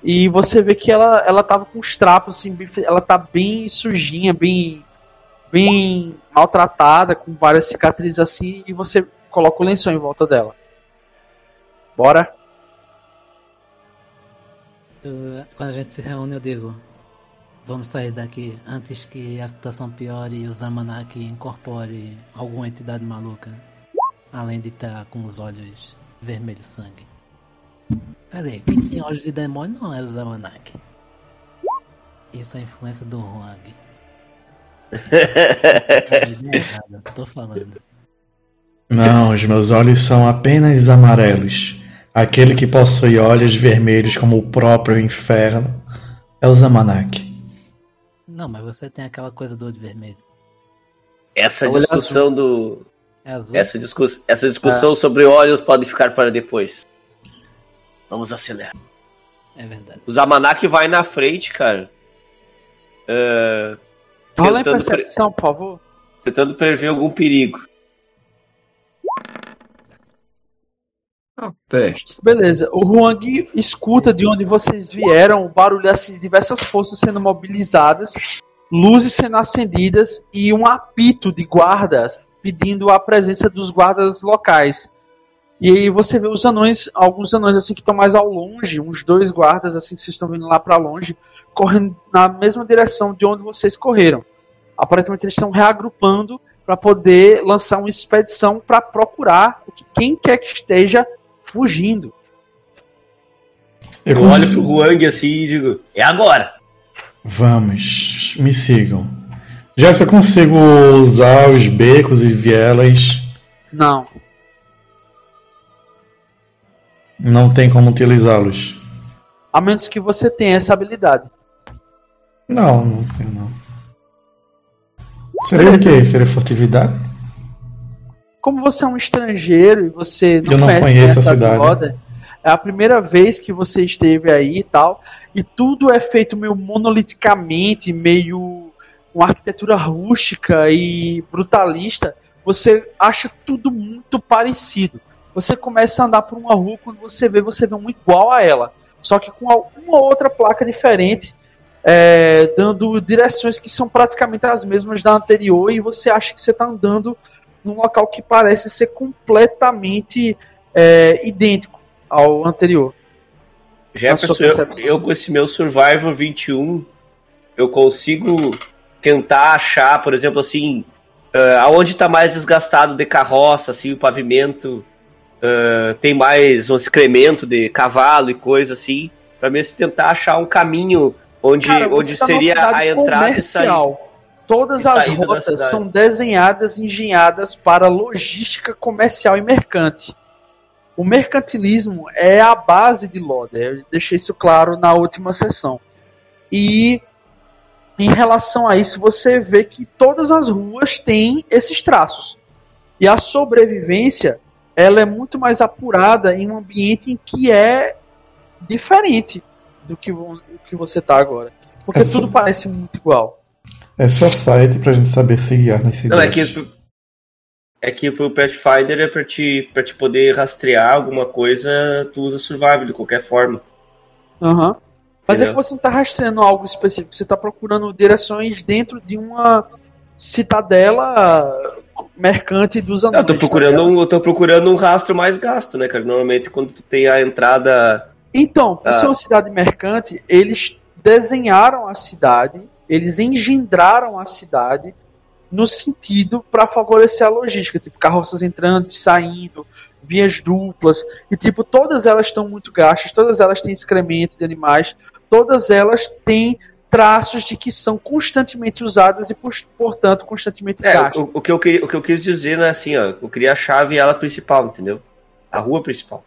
E você vê que ela, ela tava com os trapos assim, bem, ela tá bem sujinha, bem bem maltratada, com várias cicatrizes assim, e você coloca o lençol em volta dela. Bora? Quando a gente se reúne, eu digo: vamos sair daqui antes que a situação piore e o Zamanak incorpore alguma entidade maluca, além de estar com os olhos vermelhos sangue. Peraí, quem tem olhos de demônio não era o Zamanak. Isso é a influência do Huang. é tô falando. Não, os meus olhos são apenas amarelos. Aquele que possui olhos vermelhos como o próprio inferno é o Zamanak. Não, mas você tem aquela coisa do olho vermelho. Essa discussão do. É essa, discuss... essa discussão ah. sobre olhos pode ficar para depois. Vamos acelerar. É verdade. O Zamanak vai na frente, cara. Uh, Rola em percepção, pre... por favor. Tentando prever algum perigo. Ah, peste. Beleza, o Huang escuta de onde vocês vieram, o barulho assim, de diversas forças sendo mobilizadas, luzes sendo acendidas e um apito de guardas pedindo a presença dos guardas locais. E aí você vê os anões, alguns anões assim que estão mais ao longe, uns dois guardas assim que vocês estão vindo lá para longe, correndo na mesma direção de onde vocês correram. Aparentemente eles estão reagrupando para poder lançar uma expedição para procurar quem quer que esteja fugindo. Eu, eu olho pro Huang assim e digo: é agora! Vamos, me sigam. Já se eu consigo usar os becos e vielas. Não. Não tem como utilizá-los. A menos que você tenha essa habilidade. Não, não tenho não. Seria o quê? Seria furtividade? como você é um estrangeiro e você não, Eu não conhece conheço essa cidade. Roda, é a primeira vez que você esteve aí e tal, e tudo é feito meio monoliticamente, meio uma arquitetura rústica e brutalista, você acha tudo muito parecido. Você começa a andar por uma rua, quando você vê, você vê um igual a ela. Só que com uma outra placa diferente, é, dando direções que são praticamente as mesmas da anterior, e você acha que você está andando num local que parece ser completamente é, idêntico ao anterior. Jefferson, eu, eu com esse meu Survivor 21, eu consigo tentar achar, por exemplo, assim, uh, aonde está mais desgastado de carroça, assim, o pavimento uh, tem mais um excremento de cavalo e coisa assim, para mim se tentar achar um caminho onde, Cara, onde tá seria a entrada e saída. Todas as rotas são desenhadas e engenhadas para logística comercial e mercante. O mercantilismo é a base de Loder. Eu deixei isso claro na última sessão. E em relação a isso, você vê que todas as ruas têm esses traços. E a sobrevivência, ela é muito mais apurada em um ambiente em que é diferente do que, do que você está agora. Porque é tudo parece muito igual. É só site pra gente saber se guiar nesse Não, é que, é que pro Pathfinder é pra te, pra te poder rastrear alguma coisa, tu usa Survival de qualquer forma. Aham. Uhum. Mas é que você não tá rastreando algo específico, você tá procurando direções dentro de uma citadela mercante dos anões. Eu tô procurando, tá um, eu tô procurando um rastro mais gasto, né, cara? Normalmente quando tu tem a entrada. Então, por ah. ser uma cidade mercante, eles desenharam a cidade eles engendraram a cidade no sentido para favorecer a logística, tipo carroças entrando e saindo, vias duplas, e tipo todas elas estão muito gastas, todas elas têm excremento de animais, todas elas têm traços de que são constantemente usadas e portanto constantemente é, gastas. O, o, que eu queria, o que eu quis dizer não é assim, ó, eu queria a chave ela principal, entendeu? A rua principal.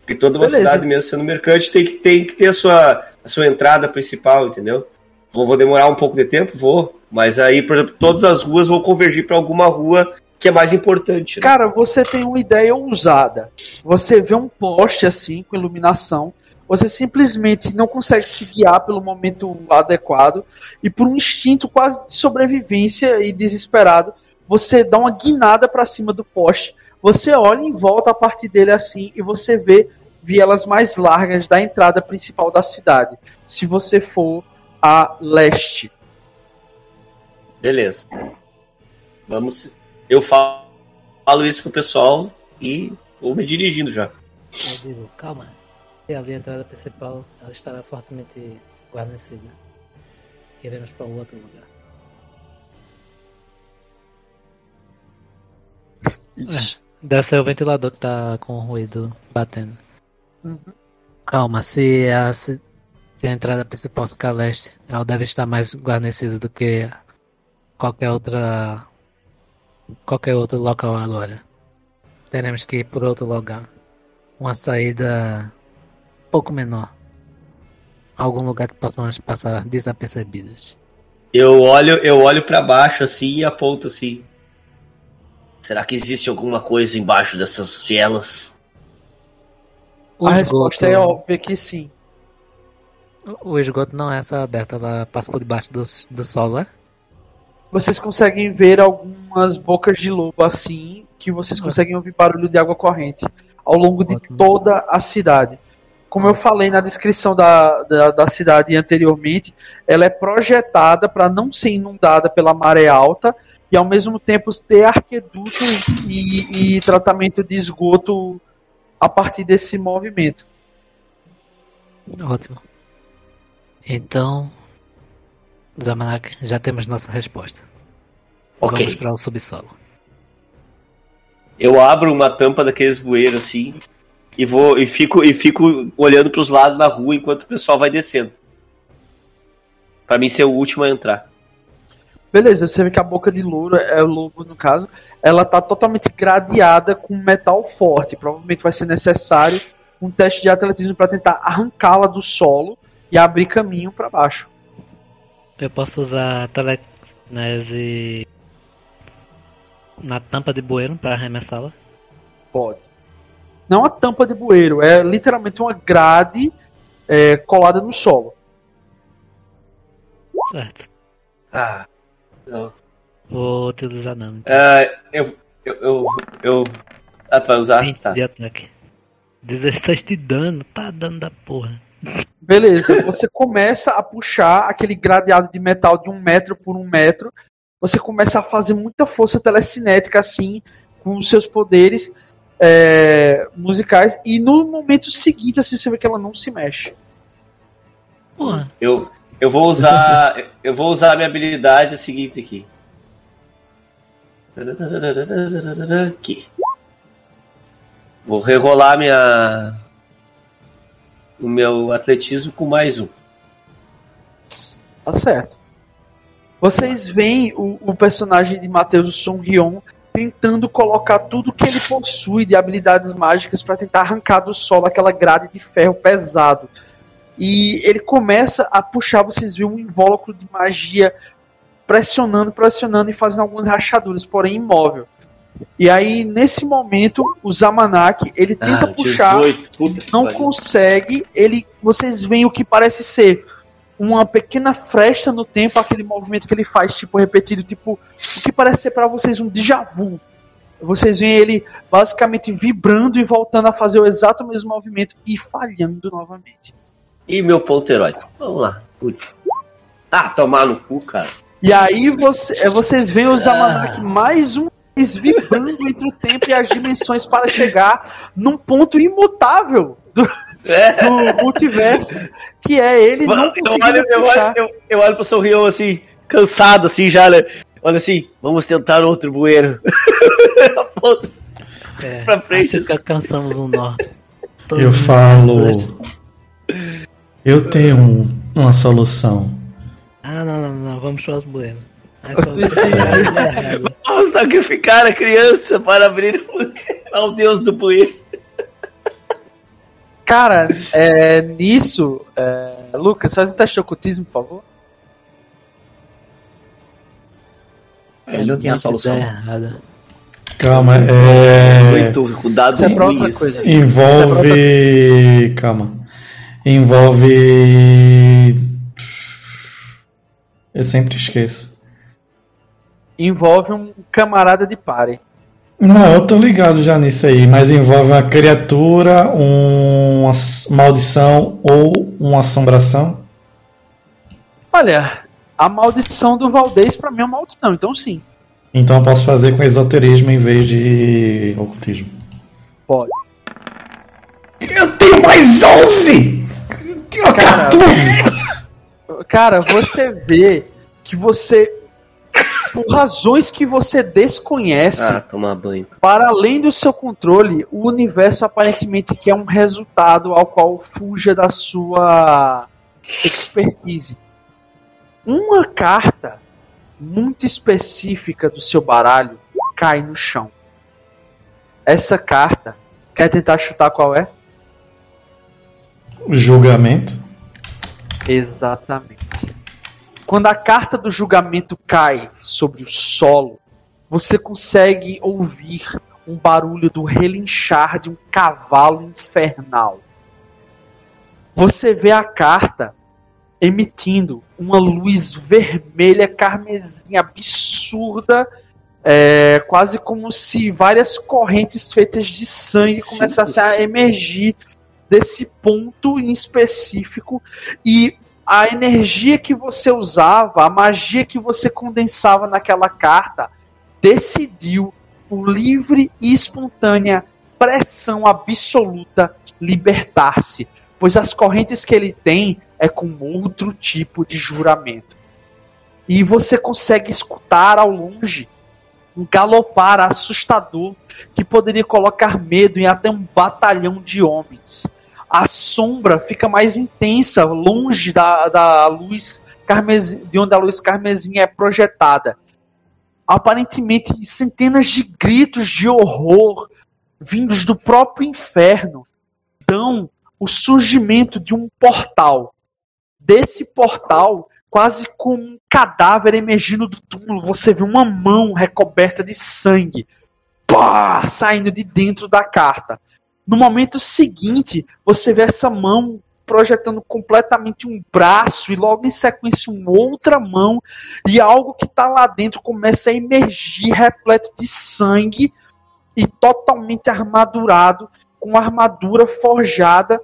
Porque toda uma Beleza. cidade, mesmo sendo mercante, tem que, tem que ter a sua, a sua entrada principal, entendeu? Vou, vou demorar um pouco de tempo? Vou. Mas aí, por exemplo, todas as ruas vão convergir para alguma rua que é mais importante. Né? Cara, você tem uma ideia ousada. Você vê um poste assim, com iluminação. Você simplesmente não consegue se guiar pelo momento adequado. E por um instinto quase de sobrevivência e desesperado, você dá uma guinada para cima do poste. Você olha em volta a partir dele assim e você vê vielas mais largas da entrada principal da cidade. Se você for a leste. Beleza. Vamos. Eu falo, falo isso pro pessoal e vou me dirigindo já. Calma. E ali a entrada principal ela estará fortemente guarnecida. Iremos para outro lugar. Isso. É, deve ser o ventilador que tá com o ruído batendo. Uhum. Calma, se a, se a entrada principal fica a leste. Ela deve estar mais guarnecida do que qualquer outra qualquer outro local agora. Teremos que ir por outro lugar. Uma saída pouco menor. Algum lugar que possamos passar desapercebidos. Eu olho, eu olho para baixo assim e aponto assim. Será que existe alguma coisa embaixo dessas vielas? A resposta é óbvia que sim. O esgoto não é só aberto, ela passa por debaixo do, do solo, é? Vocês conseguem ver algumas bocas de lobo assim, que vocês conseguem ouvir barulho de água corrente ao longo de toda a cidade. Como eu falei na descrição da, da, da cidade anteriormente, ela é projetada para não ser inundada pela maré alta e ao mesmo tempo ter arquedutos e, e tratamento de esgoto a partir desse movimento. Ótimo. Então, Zamanak, já temos nossa resposta. Ok. Vamos para o subsolo. Eu abro uma tampa daqueles bueiros assim e vou e fico e fico olhando para os lados da rua enquanto o pessoal vai descendo. Para mim ser o último a entrar. Beleza, você vê que a boca de louro, é o lobo no caso, ela tá totalmente gradeada com metal forte. Provavelmente vai ser necessário um teste de atletismo para tentar arrancá-la do solo e abrir caminho para baixo. Eu posso usar telecinese na tampa de bueiro para arremessá-la? Pode. Não a tampa de bueiro, é literalmente uma grade é, colada no solo. Certo. Ah, não. Vou utilizar não. Então. Uh, eu, eu, eu, eu. Ah, tu vai usar? 20 tá. de ataque. 16 de dano, tá dando da porra. Beleza, você começa a puxar aquele gradeado de metal de um metro por um metro. Você começa a fazer muita força telecinética assim, com os seus poderes é, musicais. E no momento seguinte, assim, você vê que ela não se mexe. Porra. Eu, eu vou usar. eu vou usar a minha habilidade seguinte aqui. Aqui. Vou rerolar minha. O meu atletismo com mais um. Tá certo. Vocês veem o, o personagem de Matheus Song-Hyon tentando colocar tudo que ele possui de habilidades mágicas para tentar arrancar do solo aquela grade de ferro pesado. E ele começa a puxar, vocês veem um invólucro de magia pressionando, pressionando e fazendo algumas rachaduras, porém imóvel. E aí, nesse momento, o Zamanak, ele tenta ah, puxar, 18, não consegue, ele, vocês veem o que parece ser uma pequena fresta no tempo, aquele movimento que ele faz, tipo, repetido, tipo, o que parece ser para vocês um déjà vu. Vocês veem ele basicamente vibrando e voltando a fazer o exato mesmo movimento e falhando novamente. E meu ponto heróico? Vamos lá. Ah, tomar no cu, cara. E aí você, é, vocês veem os ah. mais um vez vibrando entre o tempo e as dimensões para chegar num ponto imutável do, é. do multiverso, que é ele não eu olho, eu, olho, eu, eu olho pro Sorrião assim, cansado assim já, né? Olha assim, vamos tentar outro bueiro. é, pra frente. Acho que alcançamos um nó. Todo eu falo. Eu tenho um, uma solução. Ah, não, não, não, vamos para os bueiros. Vamos sacrificar a criança para abrir ao deus do bueiro. Cara, é, nisso, é, Lucas, faz um teste de ocultismo, por favor. Ele não tinha a solução. Calma, é. Muito dados Isso é pra outra coisa. Envolve. É outra... Calma. Envolve eu sempre esqueço. Envolve um camarada de pare. Não, eu tô ligado já nisso aí, mas envolve uma criatura, uma maldição ou uma assombração? Olha, a maldição do Valdez para mim é uma maldição, então sim. Então eu posso fazer com esoterismo em vez de ocultismo. Pode. Eu tenho mais 11! Eu tenho Cara, 14! Cara, você vê que você por razões que você desconhece, ah, tomar banho. para além do seu controle, o universo aparentemente quer um resultado ao qual fuja da sua expertise. Uma carta muito específica do seu baralho cai no chão. Essa carta, quer tentar chutar qual é? Julgamento. Exatamente. Quando a carta do julgamento cai sobre o solo, você consegue ouvir um barulho do relinchar de um cavalo infernal. Você vê a carta emitindo uma luz vermelha carmesim absurda, é, quase como se várias correntes feitas de sangue começassem a emergir desse ponto em específico e a energia que você usava, a magia que você condensava naquela carta, decidiu por livre e espontânea pressão absoluta libertar-se, pois as correntes que ele tem é com outro tipo de juramento. E você consegue escutar ao longe um galopar assustador que poderia colocar medo em até um batalhão de homens a sombra fica mais intensa, longe da, da luz carmesim, de onde a luz carmesim é projetada. Aparentemente, centenas de gritos de horror vindos do próprio inferno dão o surgimento de um portal. Desse portal, quase como um cadáver emergindo do túmulo, você vê uma mão recoberta de sangue pá, saindo de dentro da carta. No momento seguinte, você vê essa mão projetando completamente um braço e logo em sequência uma outra mão e algo que está lá dentro começa a emergir repleto de sangue e totalmente armadurado com armadura forjada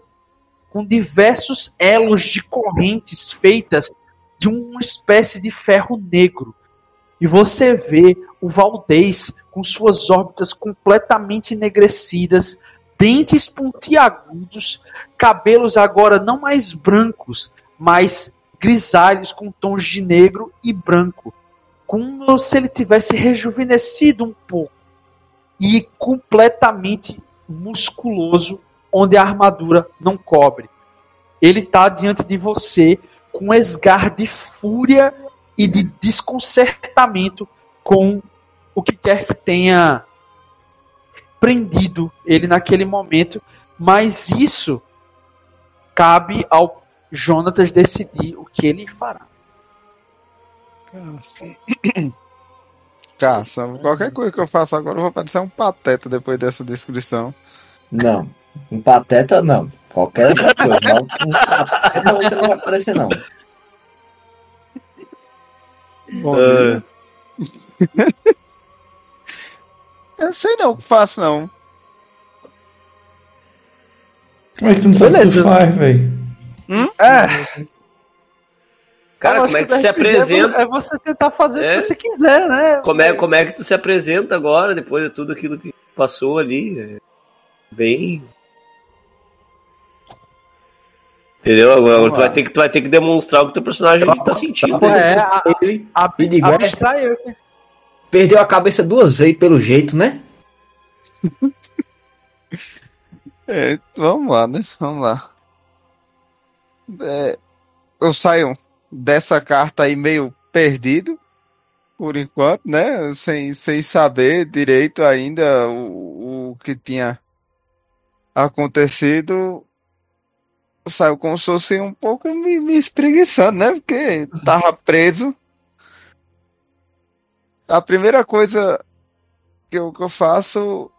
com diversos elos de correntes feitas de uma espécie de ferro negro. E você vê o Valdez com suas órbitas completamente enegrecidas, dentes pontiagudos, cabelos agora não mais brancos, mas grisalhos com tons de negro e branco, como se ele tivesse rejuvenescido um pouco e completamente musculoso onde a armadura não cobre. Ele está diante de você com um esgar de fúria e de desconcertamento com o que quer que tenha prendido ele naquele momento, mas isso cabe ao Jonatas decidir o que ele fará. Caça, qualquer coisa que eu faça agora eu vou parecer um pateta depois dessa descrição. Não, um pateta não. Qualquer outra coisa. Não, um pateta você não vai aparecer, não. Bom, uh... eu sei não o que faço, não. Como é que tu não sabe o que tu faz, velho? Hum? É. Cara, como é que tu se apresenta? É você tentar fazer é? o que você quiser, né? Como é, como é que tu se apresenta agora, depois de tudo aquilo que passou ali? É bem Entendeu? Agora tu vai, ter que, tu vai ter que demonstrar o que teu personagem tá sentindo. É, a, ele a, abstraiu. Perdeu a cabeça duas vezes pelo jeito, né? é, vamos lá, né? Vamos lá. É, eu saio dessa carta aí meio perdido, por enquanto, né? Sem, sem saber direito ainda o, o que tinha acontecido saiu como se fosse um pouco me, me espreguiçando, né? Porque tava preso. A primeira coisa que eu, que eu faço.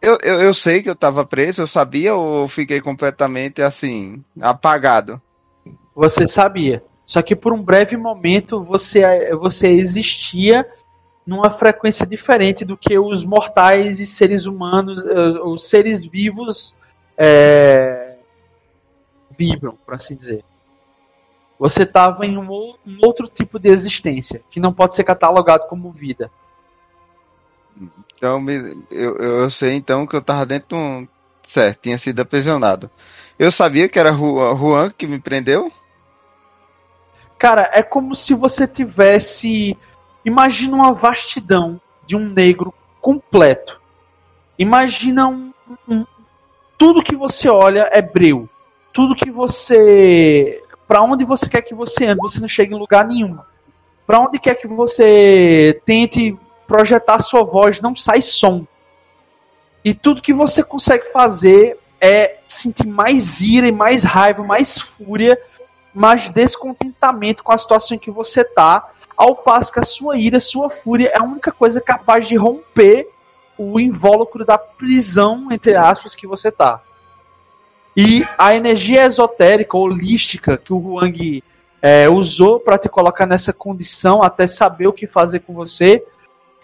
Eu, eu, eu sei que eu tava preso, eu sabia ou fiquei completamente assim, apagado? Você sabia. Só que por um breve momento você, você existia numa frequência diferente do que os mortais e seres humanos, eh, os seres vivos é, vibram, por assim dizer. Você estava em um, um, outro tipo de existência, que não pode ser catalogado como vida. Então, eu, eu sei então que eu estava dentro de um. Certo, tinha sido aprisionado. Eu sabia que era Juan que me prendeu? Cara, é como se você tivesse. Imagina uma vastidão de um negro completo. Imagina um, um tudo que você olha é breu tudo que você. Para onde você quer que você ande, você não chega em lugar nenhum. Para onde quer que você tente projetar sua voz, não sai som. E tudo que você consegue fazer é sentir mais ira e mais raiva, mais fúria, mais descontentamento com a situação em que você tá, ao passo que a sua ira, sua fúria é a única coisa capaz de romper o invólucro da prisão, entre aspas, que você tá. E a energia esotérica, holística, que o Huang é, usou para te colocar nessa condição, até saber o que fazer com você,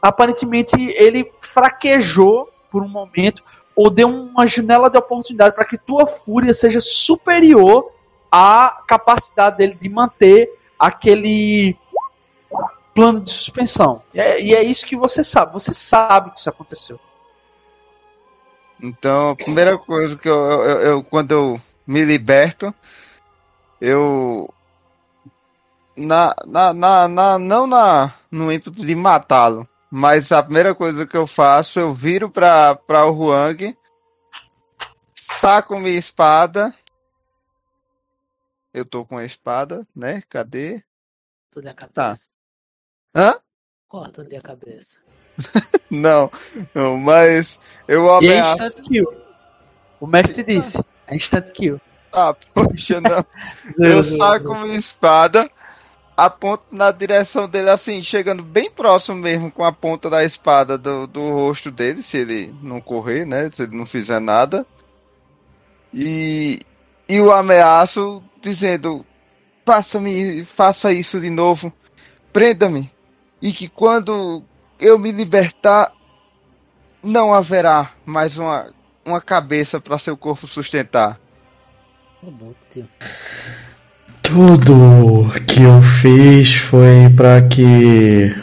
aparentemente ele fraquejou por um momento, ou deu uma janela de oportunidade para que tua fúria seja superior à capacidade dele de manter aquele plano de suspensão. E é, e é isso que você sabe. Você sabe que isso aconteceu. Então, a primeira coisa que eu, eu, eu, quando eu me liberto, eu na, na, na, na não na no ímpeto de matá-lo, mas a primeira coisa que eu faço, eu viro para para o Huang, saco minha espada. Eu tô com a espada, né? Cadê? Tudo a cabeça. Tá. Hã? Corta-lhe a cabeça. não, não, mas eu ameaço. E é instant kill. O mestre disse: é instant kill. Ah, poxa, não. eu saco minha espada, aponto na direção dele, assim, chegando bem próximo mesmo com a ponta da espada do, do rosto dele, se ele não correr, né? Se ele não fizer nada. E e o ameaço dizendo: faça-me, faça isso de novo, prenda-me, e que quando eu me libertar, não haverá mais uma, uma cabeça para seu corpo sustentar. Tudo que eu fiz foi para que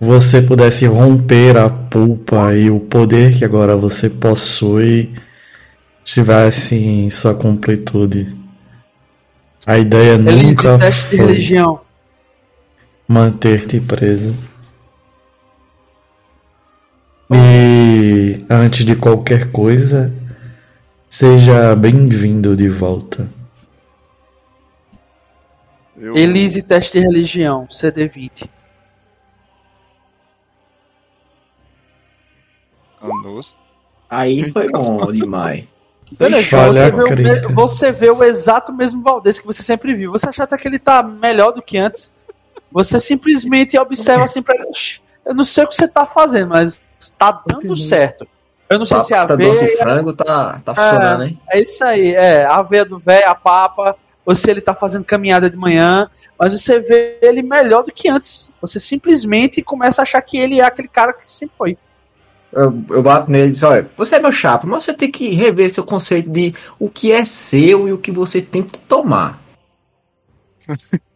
você pudesse romper a pulpa e o poder que agora você possui estivesse em sua completude. A ideia Elise, nunca teste de foi religião. manter-te preso. E antes de qualquer coisa, seja bem-vindo de volta. Eu, Elise, teste de religião. CD20. Anos. Aí foi bom demais. Beleza, Falha você vê, o, você vê o exato mesmo Valdez que você sempre viu. Você acha até que ele tá melhor do que antes. Você simplesmente observa assim pra ele. "Oxi, Eu não sei o que você tá fazendo, mas tá dando certo. Eu não sei se é a Papa doce e veia. frango tá, tá funcionando, hein? É isso aí, é. A veia do velho, a papa, ou se ele tá fazendo caminhada de manhã, mas você vê ele melhor do que antes. Você simplesmente começa a achar que ele é aquele cara que sempre foi. Eu, eu bato nele e digo, olha, você é meu chapa, mas você tem que rever seu conceito de o que é seu e o que você tem que tomar.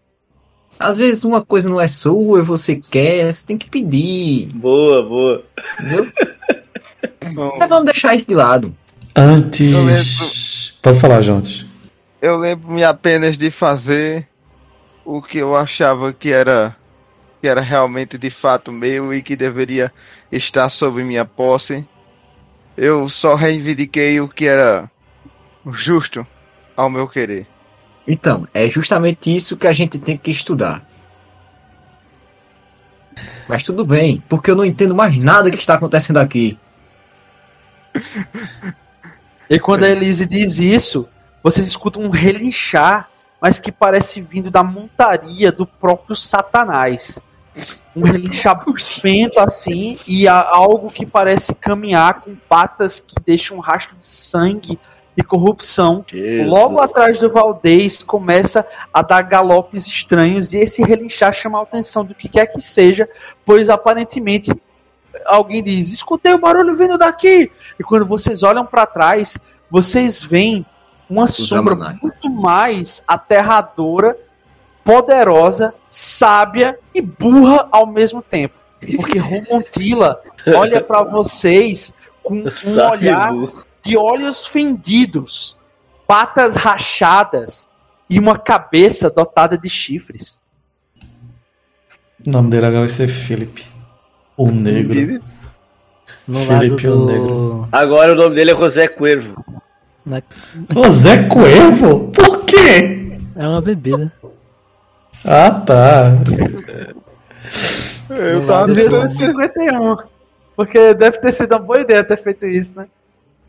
Às vezes uma coisa não é sua e você quer, você tem que pedir, Boa, boa. entendeu? Bom, Mas vamos deixar isso de lado. Antes. Lembro- Pode falar, Jontes. eu lembro-me apenas de fazer o que eu achava que era que era realmente de fato meu e que deveria estar sob minha posse. Eu só reivindiquei o que era justo ao meu querer. Então, é justamente isso que a gente tem que estudar. Mas tudo bem, porque eu não entendo mais nada que está acontecendo aqui. E quando a Elise diz isso, vocês escutam um relinchar, mas que parece vindo da montaria do próprio Satanás. Um relinchar bufento assim, e algo que parece caminhar com patas que deixam um rastro de sangue e corrupção. Jesus. Logo atrás do Valdez começa a dar galopes estranhos e esse relinchar chama a atenção do que quer que seja, pois aparentemente alguém diz: "Escutei o barulho vindo daqui". E quando vocês olham para trás, vocês veem uma sombra Zamanaki. muito mais aterradora, poderosa, sábia e burra ao mesmo tempo. Porque Romontila olha para vocês com um Sabe, olhar burro. De olhos fendidos, patas rachadas e uma cabeça dotada de chifres. O nome dele agora vai ser Philip. O Negro. No Felipe lado o do. Negro. Agora o nome dele é José Cuervo. na- Zé Coelho? Por quê? É uma bebida. Ah, tá. Eu No tava tentando ser 51. Porque deve ter sido uma boa ideia ter feito isso, né?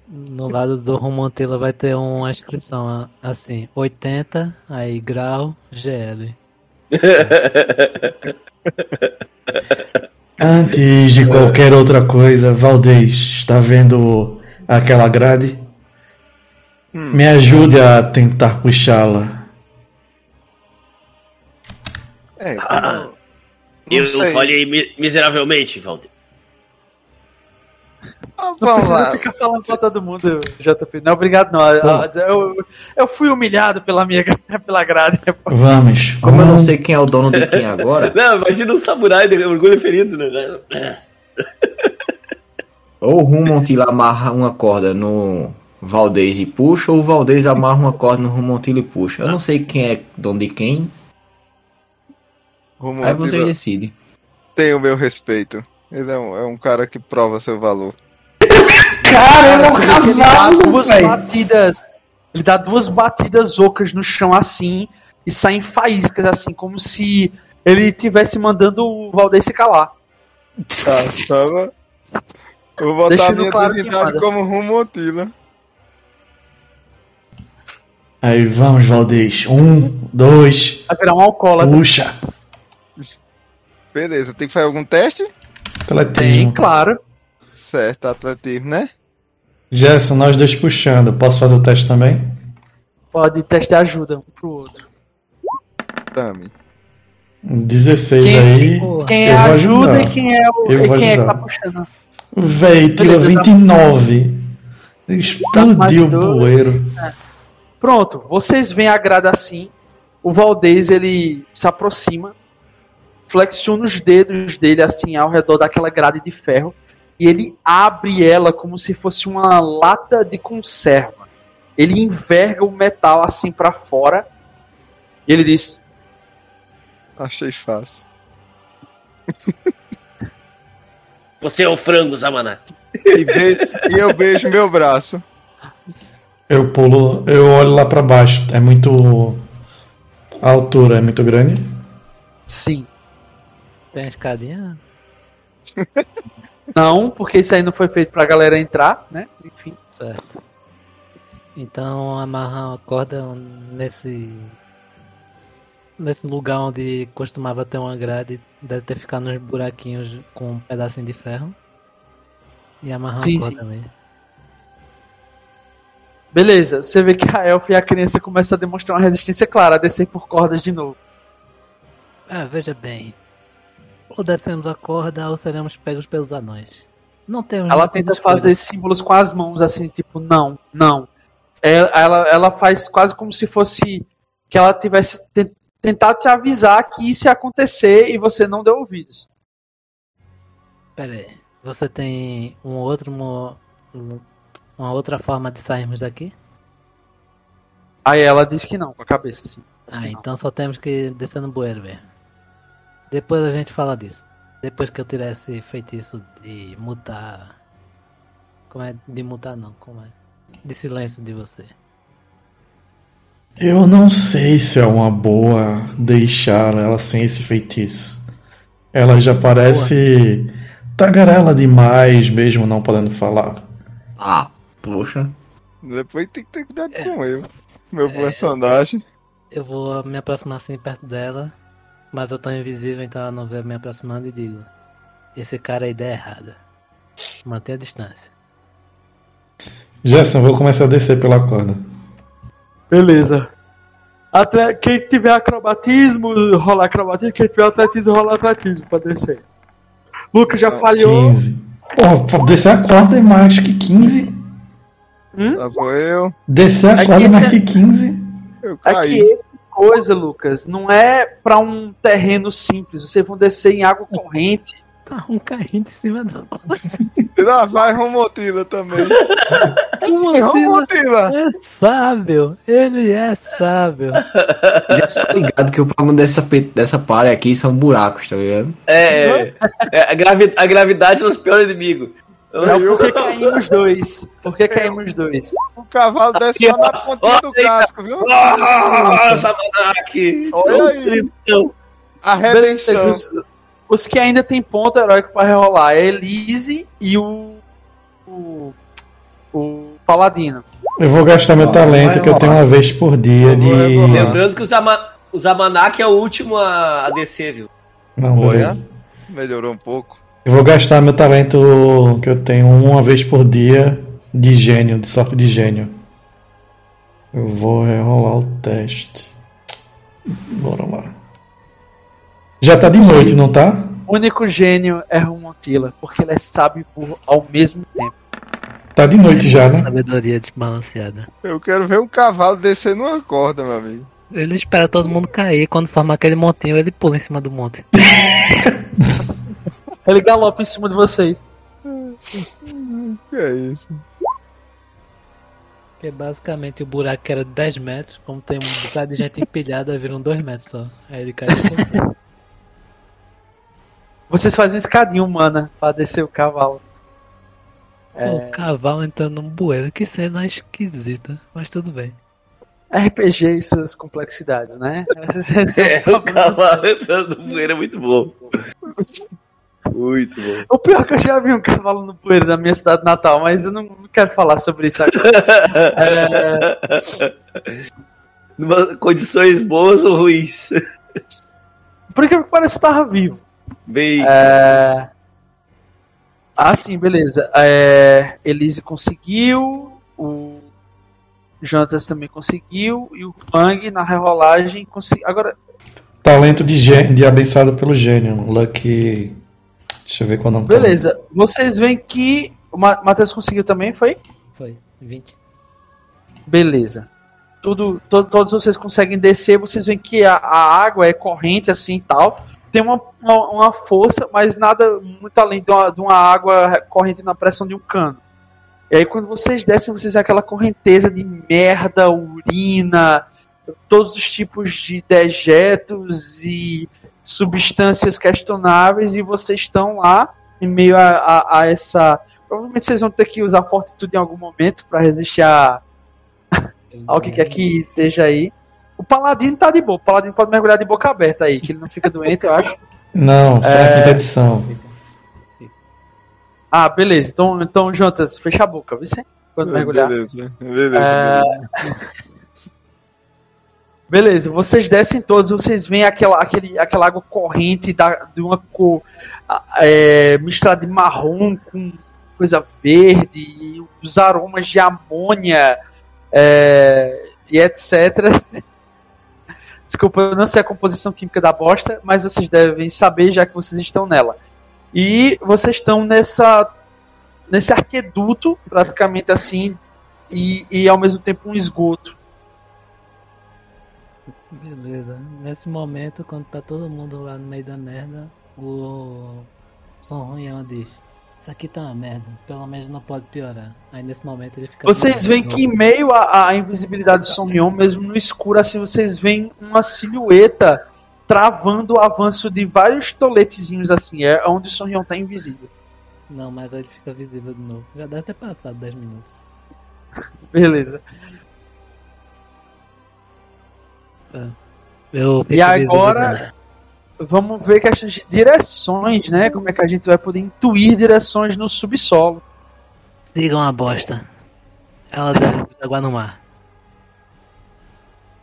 No lado do Romontila vai ter uma inscrição assim: 80, aí grau, GL. Antes de qualquer outra coisa, Valdez, está vendo aquela grade? Hum. Me ajude a tentar puxá-la. É, Ah, não eu falhei mi- miseravelmente, Valdir. Ah, Não vamos precisa lá. ficar falando pra todo mundo, JP. Não, obrigado, não. Ah, Eu, eu fui humilhado pela minha pela grade. Vamos. Como eu não sei quem é o dono de quem agora, Não, imagina um samurai de orgulho ferido, né? ou o Rumontila amarra uma corda no Valdez e puxa, ou o Valdez amarra uma corda no Rumontila e puxa. Eu não sei quem é dono de quem, Rumo aí você decide. tem o meu respeito. Ele é um, é um cara que prova seu valor. Cara, Você vê que ele dá duas batidas. Ele dá duas batidas ocas no chão assim e saem faíscas assim, como se ele estivesse mandando o Valdez se calar. Tá, só vou botar a Deixando minha claro que divindade como Rumontila. Aí vamos, Valdez. Um, dois, Vai virar um alcoólatra. puxa. Beleza, tem que fazer algum teste? Tem, claro. Certo, atletismo, né? Gerson, nós dois puxando. Posso fazer o teste também? pode testar ajuda um pro outro. Tami. 16 Quem, aí. Porra. quem é eu a vou ajuda ajudar. e quem é o Eu e quem é que tá puxando. Véi, tirou Beleza, dá- 29. Dá Explodiu o dois. bueiro. Pronto, vocês veem a grada assim. O Valdez ele se aproxima, flexiona os dedos dele assim ao redor daquela grade de ferro e ele abre ela como se fosse uma lata de conserva. Ele enverga o metal assim pra fora e ele diz: Achei fácil. Você é o frango, Zamanak. E, be- e eu beijo meu braço. Eu pulo, eu olho lá pra baixo. É muito. A altura é muito grande. "Sim". Tem uma escadinha? Não, porque isso aí não foi feito pra galera entrar, né? Enfim. Certo. Então amarrar uma corda nesse. Nesse lugar onde costumava ter uma grade, deve ter ficado nos buraquinhos com um pedacinho de ferro. E amarrar Sim, uma corda sim. também. Beleza, você vê que a elfa e a criança começam a demonstrar uma resistência clara a descer por cordas de novo. Ah, veja bem. Ou descemos a corda ou seremos pegos pelos anões. Não temos Ela tenta escolhas. fazer símbolos com as mãos, assim, tipo, não, não. Ela, ela, ela faz quase como se fosse que ela tivesse ten- tentado te avisar que isso ia acontecer e você não deu ouvidos. Pera aí. Você tem um outro mo... um- uma outra forma de sairmos daqui? Aí ela diz que não, com a cabeça, assim. Ah, então só temos que descer no bueiro mesmo. Depois a gente fala disso. Depois que eu tirar esse feitiço de mutar. Como é? De mutar não, como é? De silêncio de você. Eu não sei se é uma boa deixar ela sem esse feitiço. Ela já parece tagarela demais, mesmo não podendo falar. Ah, poxa. Depois tem que ter cuidado com eu. Meu personagem. Eu vou me aproximar assim perto dela, mas eu tô invisível, então ela não vê me aproximando e digo: Esse cara é ideia errada. Mantenha a distância. Gerson, vou começar a descer pela corda. Beleza. Atle- Quem tiver acrobatismo, rola acrobatismo. Quem tiver atletismo, rola atletismo pra descer. Lucas já falhou. 15. Porra, pra descer a corda é mais que 15. Lá vou eu. Descer a É corda é mais esse- que 15. Eu É caí. que essa coisa, Lucas, não é pra um terreno simples. Vocês vão descer em água corrente. Tá um caindo em cima do. Lá vai Romotila também. Romotila. Romotila. É sábio! Ele é sábio! Já estou ligado que o problema dessa, dessa palha aqui são buracos, tá ligado? É, é, é, a, gravi- a gravidade é o nosso pior inimigo. É por que caímos dois. Por que caímos dois? O cavalo desce só na pontinha do casco, viu? Ah, Zamanak! Olha aí. A redenção. os, os que ainda tem ponto heróico pra rerolar é Elise e o. O. O Paladino. Eu vou gastar meu Ah, talento que eu tenho uma vez por dia de. Lembrando que o, Zama, o Zamanak é o último a, a descer, viu? Não, Olha. Melhorou um pouco. Eu vou gastar meu talento que eu tenho uma vez por dia de gênio, de sorte de gênio. Eu vou rerolar o teste. Bora lá. Já tá de noite, não tá? O único gênio é Romontila, porque ele é sábio por, ao mesmo tempo. Tá de noite já, né? Sabedoria desbalanceada. Eu quero ver um cavalo descer numa corda, meu amigo. Ele espera todo mundo cair. Quando forma aquele montinho, ele pula em cima do monte. Ele galopa em cima de vocês. Que é isso? Que basicamente o buraco que era de 10 metros, como tem um bocado de gente empilhada, viram 2 metros só. Aí ele cai. Vocês fazem uma escadinha humana pra descer o cavalo. É, Um cavalo entrando num bueiro, que cena esquisita, mas tudo bem. RPG e suas complexidades, né? É, o cavalo entrando no bueiro é muito bom. Muito bom. O pior é que eu já vi um cavalo no poeiro da minha cidade natal, mas eu não, não quero falar sobre isso agora. É, Numa condições boas ou ruins? por incrível que pareça, eu tava vivo. Bem, É... Ah, sim, beleza. É... Elise conseguiu. O Jonatas também conseguiu. E o Pang na rerolagem conseguiu. Agora. Talento de, gênio, de abençoado pelo gênio. Lucky. Deixa eu ver qual nome. Tá. Beleza. Tá. Vocês veem que. O Matheus conseguiu também, foi? Foi, 20. Beleza. Tudo, todo, todos vocês conseguem descer. Vocês veem que a, a água é corrente assim e tal. Tem uma, uma, uma, força, mas nada muito além de uma, de uma água corrente na pressão de um cano. E aí quando vocês descem, vocês veem aquela correnteza de merda, urina, todos os tipos de dejetos e substâncias questionáveis, e vocês estão lá em meio a, a, a essa. Provavelmente vocês vão ter que usar fortitude em algum momento para resistir a. ao que quer que esteja aí. O Paladino tá de boa. O Paladino pode mergulhar de boca aberta aí, que ele não fica doente, eu acho. Não, é... a quinta edição. Ah, beleza. Então, então Jontas, fecha a boca, viu? Quando mergulhar. Beleza, beleza. É... beleza. Beleza, vocês descem todos, vocês veem aquela, aquele, aquela água corrente da, de uma cor é, misturada de marrom com coisa verde, os aromas de amônia é, e etc. Desculpa, eu não sei a composição química da bosta, mas vocês devem saber já que vocês estão nela. E vocês estão nessa nesse arqueduto, praticamente assim, e, e ao mesmo tempo um esgoto. Beleza. Nesse momento, quando tá todo mundo lá no meio da merda, o Son Runhão diz: Isso aqui tá uma merda, pelo menos não pode piorar. Aí nesse momento ele fica. Vocês veem que em meio à, à invisibilidade do Runhão, mesmo no escuro, assim, vocês veem uma silhueta travando o avanço de vários toletezinhos assim, é onde o Sonrion tá invisível. Não, mas aí ele fica visível de novo. Já deve ter passado 10 minutos. Beleza. É. Eu e agora vamos ver questões de direções, né? Como é que a gente vai poder intuir direções no subsolo. Sigam a bosta. Ela deve desaguar no mar.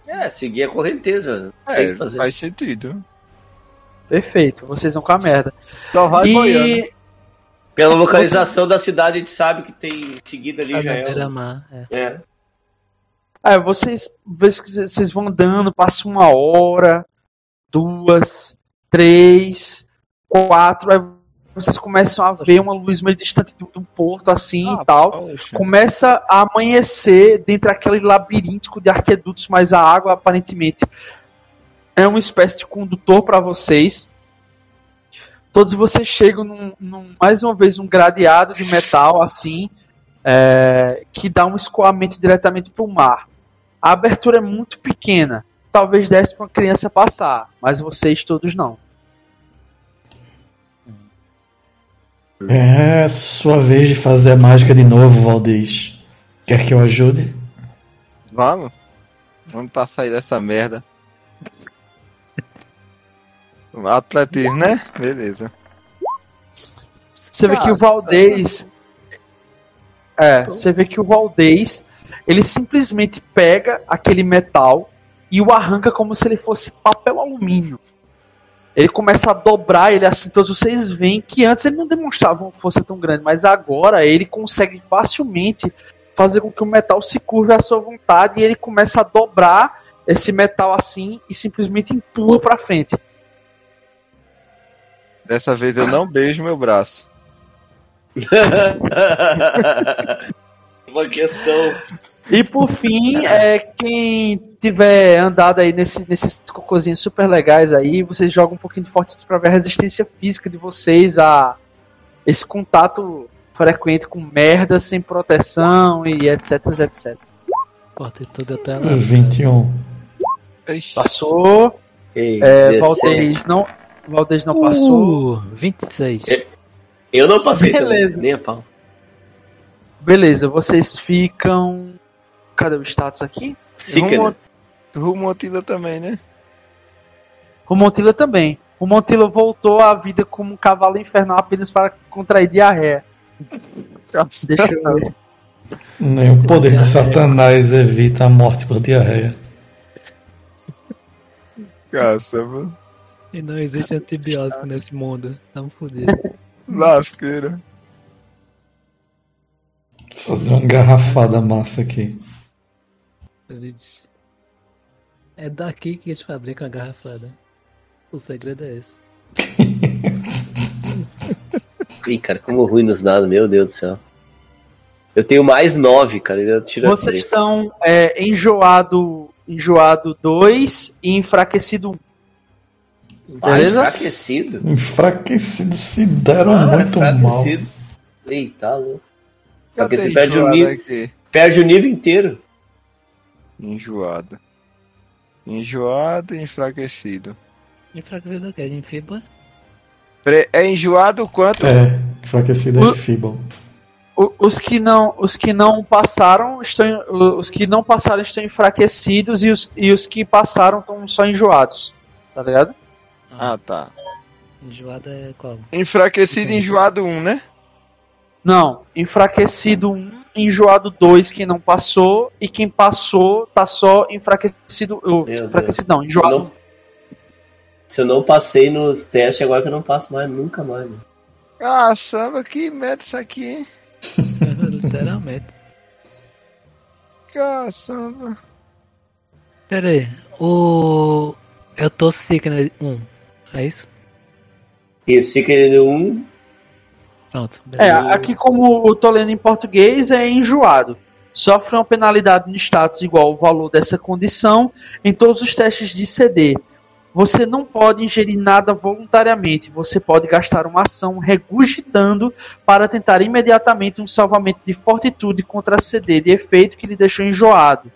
É, seguir a correnteza. É, faz sentido. Perfeito, vocês vão com a merda. Só vai e... Boiando. Pela localização Você... da cidade, a gente sabe que tem seguida ali a já é. Mar, é. é. É, vocês, vocês vão andando, passa uma hora, duas, três, quatro, aí vocês começam a ver uma luz meio distante de um porto assim ah, e tal. Poxa. Começa a amanhecer dentro daquele labiríntico de arquedutos, mas a água aparentemente é uma espécie de condutor para vocês. Todos vocês chegam num, num, mais uma vez um gradeado de metal assim, é, que dá um escoamento diretamente para o mar. A abertura é muito pequena, talvez desse para uma criança passar, mas vocês todos não. É sua vez de fazer a mágica de novo, Valdez. Quer que eu ajude? Vamos. Vamos passar aí dessa merda. Atletismo, né? Beleza. Você vê que o Valdez. É, você vê que o Valdez. Ele simplesmente pega aquele metal e o arranca como se ele fosse papel alumínio ele começa a dobrar ele assim, todos vocês veem que antes ele não demonstrava uma força tão grande, mas agora ele consegue facilmente fazer com que o metal se curve à sua vontade e ele começa a dobrar esse metal assim e simplesmente empurra para frente. Dessa vez eu não beijo meu braço. Uma questão. E por fim, é, quem tiver andado aí nesse, nesses cocôzinhos super legais aí, vocês jogam um pouquinho de fortitude para ver a resistência física de vocês a esse contato frequente com merda, sem proteção e etc, etc. Fortitude até lá. 21. Passou. Ei, é, Valdez não, Valdez não uh, passou. 26. Eu não passei Beleza. Também, nem a pau. Beleza, vocês ficam. Cadê o status aqui? Rumo, Rumontila também, né? Rumontila também. Rumontila voltou à vida como um cavalo infernal apenas para contrair diarreia. Deixa eu ver. Nem o poder de Satanás evita a morte por diarreia. Caça, mano. E não existe antibiótico nesse mundo. Tamo fodido. Vixe. É daqui que eles fabricam a garrafada. O segredo é esse. Ih, cara, como ruim nos dados, meu Deus do céu. Eu tenho mais nove, cara. Eu tiro Vocês três. estão é, enjoado enjoado 2 e enfraquecido 1. Ah, beleza? enfraquecido? Enfraquecido se deram Ah, muito mal. enfraquecido. Eita, louco. Porque você perde o enjoado nível. aqui? Perde o nível inteiro. Enjoado. Enjoado e enfraquecido. Enfraquecido o quê? De fibra? Pre- É enjoado quanto? É, enfraquecido O- é. O- Os que não, os que não passaram estão, os que não passaram estão enfraquecidos e os, e os que passaram estão só enjoados, tá ligado? Ah, tá. Enjoada é qual? Enfraquecido e enjoado 1, né? Não, enfraquecido 1, enjoado 2 quem não passou e quem passou tá só enfraquecido, oh, Deus. enfraquecido não, Se eu enjoado. não, se eu não passei nos testes, agora que eu não passo mais, nunca mais. Mano. Ah, samba, que merda isso aqui, hein? Literalmente. Caçamba. Pera aí. O. Eu tô Sickness 1. É isso? Isso, Secret 1, Pronto. É, aqui como eu tô lendo em português é enjoado. Sofre uma penalidade no status igual ao valor dessa condição em todos os testes de CD. Você não pode ingerir nada voluntariamente. Você pode gastar uma ação regurgitando para tentar imediatamente um salvamento de fortitude contra a CD de efeito que lhe deixou enjoado.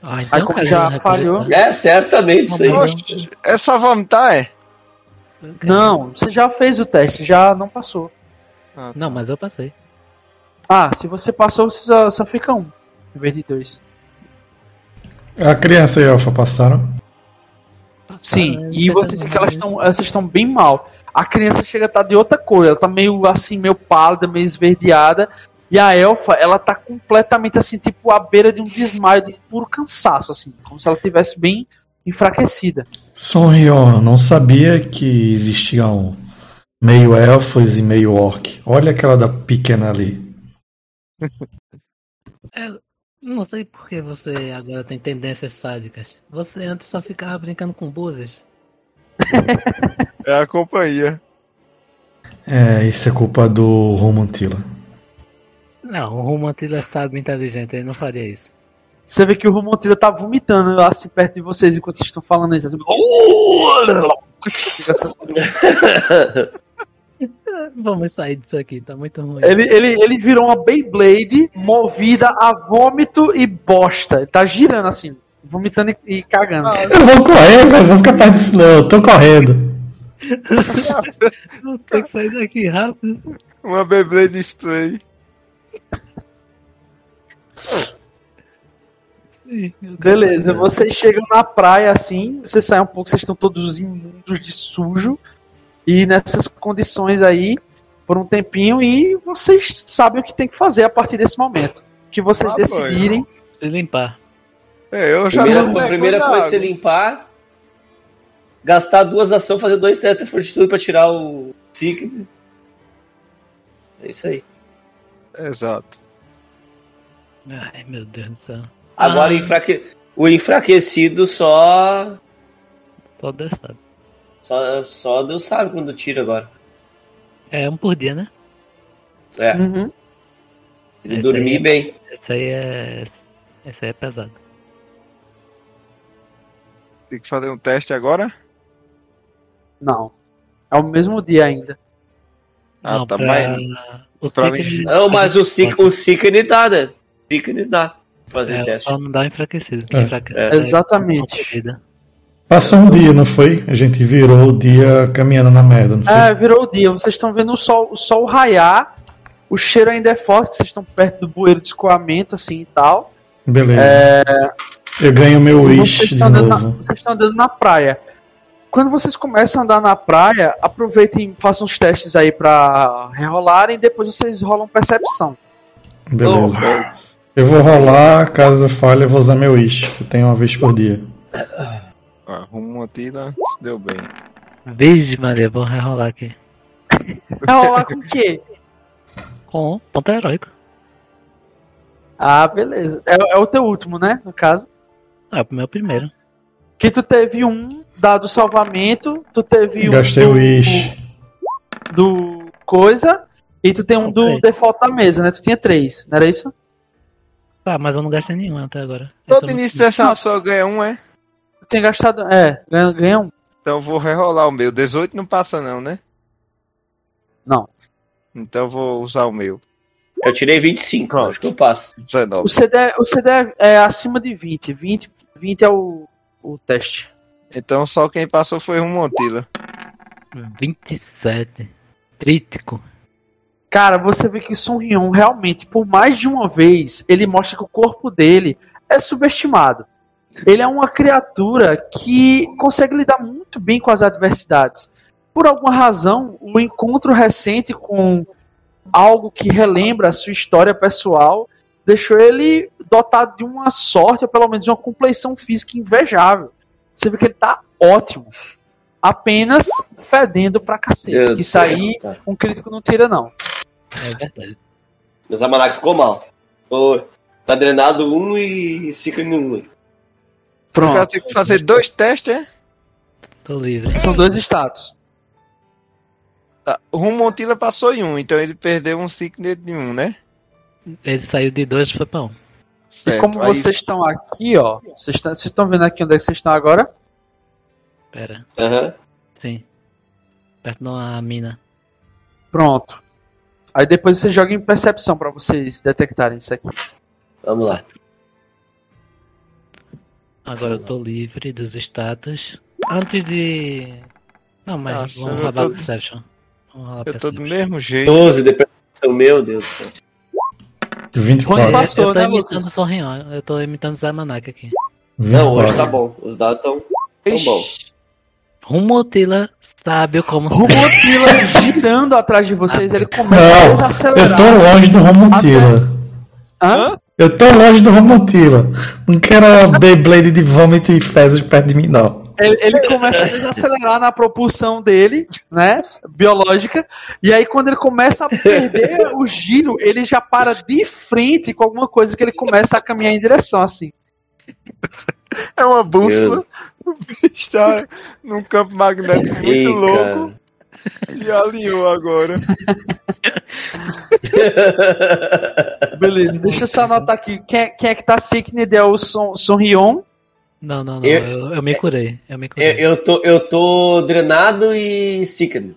Ah, Aí como cara, já não é falhou. É, certamente isso aí. Oxe, é só vomitar, é? Não, você já fez o teste, já não passou. Ah, Não, mas eu passei. Ah, se você passou, você só, só fica um, em vez de dois. A criança e a Alpha passaram. Sim, e vocês que elas estão elas estão bem mal. A criança chega a estar de outra cor, ela tá meio assim, meio pálida, meio esverdeada. E a elfa, ela tá completamente assim, tipo, à beira de um desmaio, de puro cansaço, assim, como se ela tivesse bem enfraquecida. Sonrion, não sabia que existiam meio elfos e meio orc. Olha aquela da pequena ali. É, não sei por que você agora tem tendências sádicas. Você antes só ficava brincando com búzios. É a companhia. É, isso é culpa do Romantila. Não, o Romantilha é sábio e inteligente, ele não faria isso. Você vê que o Romontila tá vomitando assim perto de vocês enquanto vocês estão falando isso. Assim. Vamos sair disso aqui, tá muito ruim. ele, ele, ele virou uma Beyblade movida a vômito e bosta. Ele tá girando assim, vomitando e, e cagando. Eu vou correr, velho. Vou ficar perto disso, não. Eu tô correndo. Ter que sair daqui rápido. Uma Beyblade. Sim, quero Beleza, vocês chegam na praia assim, vocês saem um pouco, vocês estão todos imundos de sujo. E nessas condições aí, por um tempinho, e vocês sabem o que tem que fazer a partir desse momento. O que vocês Ah, decidirem. Se limpar. É, eu já Primeira, não a primeira coisa é você limpar, gastar duas ações, fazer dois testes de fortitude pra tirar o Secret. É isso aí. Exato. Ai, meu Deus do céu. Agora Ah. enfraque... o enfraquecido só. Só Deus sabe. Só, só Deus sabe quando tira agora. É um por dia, né? É, Uhum. e dormir aí- bem. Esse aí é. Esse aí é pesado. Tem que fazer um teste agora? Não. É o mesmo dia ainda. Ah, não, tá, pra... mas- Os pra mim- Não, mas o Secret, o Secret dá, né? Secret dá. pra Fazer É, teste. só não dá enfraquecido. É. enfraquecido É. Exatamente. Passou um dia, não foi? A gente virou o dia caminhando na merda, não foi? É, virou o dia. Vocês estão vendo o sol, o sol raiar. O cheiro ainda é forte, vocês estão perto do bueiro de escoamento, assim e tal. Beleza. Eu ganho meu Vocês wish de estão andando na- novo. vocês estão andando na praia. Quando vocês começam a andar na praia, aproveitem, façam os testes aí pra rerolarem, depois vocês rolam percepção. Beleza. Eu vou rolar, caso eu falhe, eu vou usar meu wish. que Eu tenho uma vez por dia. Ó, Rumo tira, se deu bem. Vixe, Maria, vou rerolar aqui. Rerolar com o quê? Com ponto heróico. Ah, beleza. É, é o teu último, né? No caso. Ah, o meu primeiro. Que tu teve um dado salvamento, tu teve um Gastei do, o Wish. do coisa, e tu tem um do default da mesa, né? Tu tinha três, não era isso? Ah, mas eu não gastei nenhum até agora. Todo início dessa uma pessoa ganha um, é? Tinha gastado. É, ganha, ganha um. Então eu vou rerolar o meu. 18 não passa não, né? Não. Então eu vou usar o meu. Eu tirei 25, acho que eu passo. 19. O CD, o CD é, é acima de 20. 20, 20 é o, o teste. Então só quem passou foi um Montila. 27. Crítico. Cara, você vê que o Sun Hyun realmente, por mais de uma vez, ele mostra que o corpo dele é subestimado. Ele é uma criatura que consegue lidar muito bem com as adversidades. Por alguma razão, o encontro recente com algo que relembra a sua história pessoal deixou ele dotado de uma sorte, ou pelo menos uma compleição física invejável. Você vê que ele tá ótimo. Apenas fedendo pra cacete. Que isso Deus, aí tá. um crítico não tira, não. É verdade. Mas a Manac ficou mal. Tá drenado um e Ciclo um. Eu Pronto. tenho que fazer dois testes, é? Tô livre. São dois status. Tá. O Rumontila passou em um, então ele perdeu um Sicknet de um, né? Ele saiu de dois e foi pra um. Certo. e como aí- vocês estão aqui, ó. Vocês estão, vocês estão vendo aqui onde é que vocês estão agora? Pera. Aham. Sim. Perto de uma mina. Pronto. Aí depois você joga em percepção pra vocês detectarem isso aqui. Vamos lá. Agora eu tô livre dos status. Antes de. Não, mas Nossa, vamos eu rolar tô- Perception. Vamos rolar Eu tô do Perception. mesmo jeito. 12 de percepção, meu Deus do céu. 24. Quando passou, eu tô né, imitando Lucas? o Sorrião, eu tô imitando o Zamanak aqui. Não, hoje 24. tá bom. Os dados estão tão bons. Rumotila sabe como. Rumotila girando atrás de vocês, ele começa a Não, eu desacelerar. tô longe do Romontila. Hã? Eu tô longe do Romontila. Não quero a Beyblade de vômito e fezes perto de mim, não. Ele, ele começa a desacelerar na propulsão dele, né? Biológica. E aí, quando ele começa a perder o giro, ele já para de frente com alguma coisa que ele começa a caminhar em direção, assim. É uma bússola. Deus. O bicho tá num campo magnético muito louco e alinhou agora. Beleza, deixa eu só anotar aqui. Quem, é- quem é que tá Sickned é o Son. Não, não, não. Eu- Eu, eu me curei. Eu me eu, curei. eu, tô, eu tô drenado e Ciclo.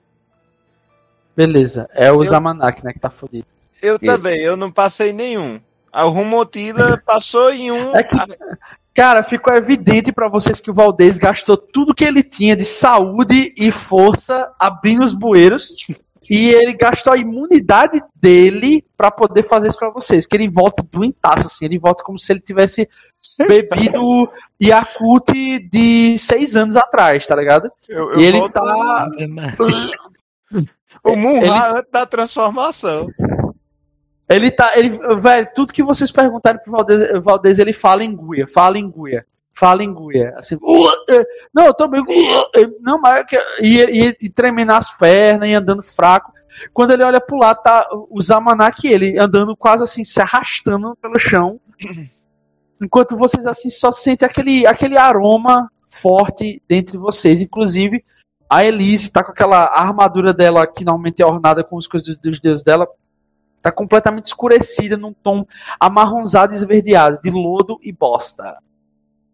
Beleza, é o Eu- Zamanak, né, que tá fodido. Eu Isso. também, eu não passei nenhum. A Rumontila passou em um. É que, cara, ficou evidente pra vocês que o Valdez gastou tudo que ele tinha de saúde e força abrindo os bueiros. E ele gastou a imunidade dele pra poder fazer isso pra vocês. Que ele volta doentaço, assim. Ele volta como se ele tivesse bebido Yakult de seis anos atrás, tá ligado? Eu, eu E ele volto- tá. O Munra ele- antes da transformação. Ele tá. Ele, velho, tudo que vocês perguntarem pro Valdez, Valdez ele fala em guia, fala em guia, fala em guia. Assim, "Uh, eh, não, eu tô meio. uh, Não, mas. é que-" E, e, e tremendo as pernas e andando fraco. Quando ele olha pro lado, tá o Zamanak e ele andando quase assim, se arrastando pelo chão. Enquanto vocês assim só sentem aquele, aquele aroma forte dentro de vocês. Inclusive, a Elise tá com aquela armadura dela que normalmente é ornada com as coisas dos deuses dela tá completamente escurecida num tom amarronzado e esverdeado, de lodo e bosta.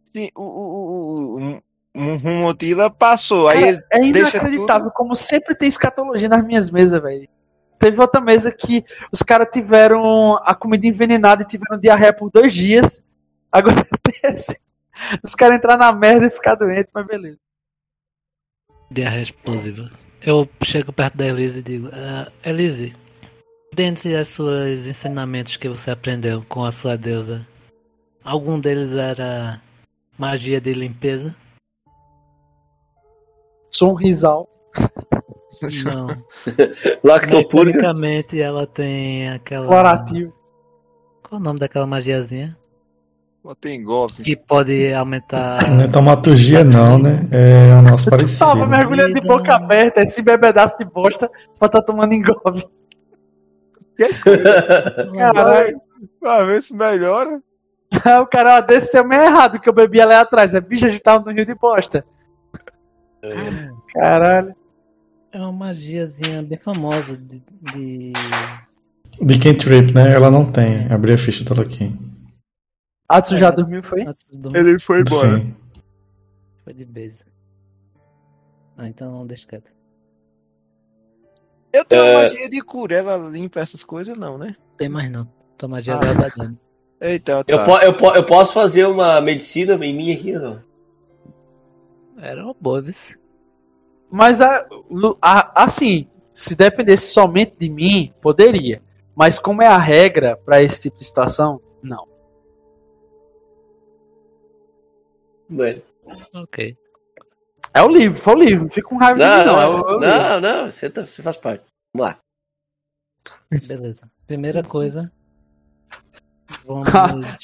Sim, o, o, o, o, o Rumontila passou. Aí é inacreditável como sempre tem escatologia nas minhas mesas, velho. Teve outra mesa que os caras tiveram a comida envenenada e tiveram diarreia por dois dias. Agora. Os caras entrar na merda e ficar doente, mas beleza. Diarreia explosiva. Eu chego perto da Elise e digo: ah, Elise, dentre os seus ensinamentos que você aprendeu com a sua deusa, algum deles era magia de limpeza? Sou um risal. Não. Lactopúrica. Tecnicamente ela tem aquela. Clorativo. Qual o nome daquela magiazinha? botei em golpe. Que pode aumentar. Não é taumaturgia, não, né? É a nossa Tu tava parecida. mergulhando de boca aberta, esse bebedaço de bosta pra tá tomando engove. Caralho. Pra ver se melhora. o cara desceu meio errado, que eu bebi ali atrás. A bicha já tava no rio de bosta. Caralho. É uma magiazinha bem famosa de. de... De Cantrip, né? Ela não tem. Abri a ficha dela aqui. Adson já dormiu, foi? Ele foi embora. Sim. Foi de base. Ah, então não deixa quieto. Eu tenho É. uma magia de cura, ela limpa essas coisas, não, né? Tem mais não. Tua magia Ah. dela dá dano. Eita, tá. Eu, po- eu, po- eu posso fazer uma medicina em mim aqui, não? Era uma boa, viu? Mas a, a- assim, se dependesse somente de mim, poderia. Mas como é a regra pra esse tipo de situação, não. Bueno. Ok. É o livro, foi o livro. Não fica com raiva de Não, mim, não. não, É o- é o não, não, você, tá- você faz parte. Vamos lá. Beleza. Primeira coisa. Vamos.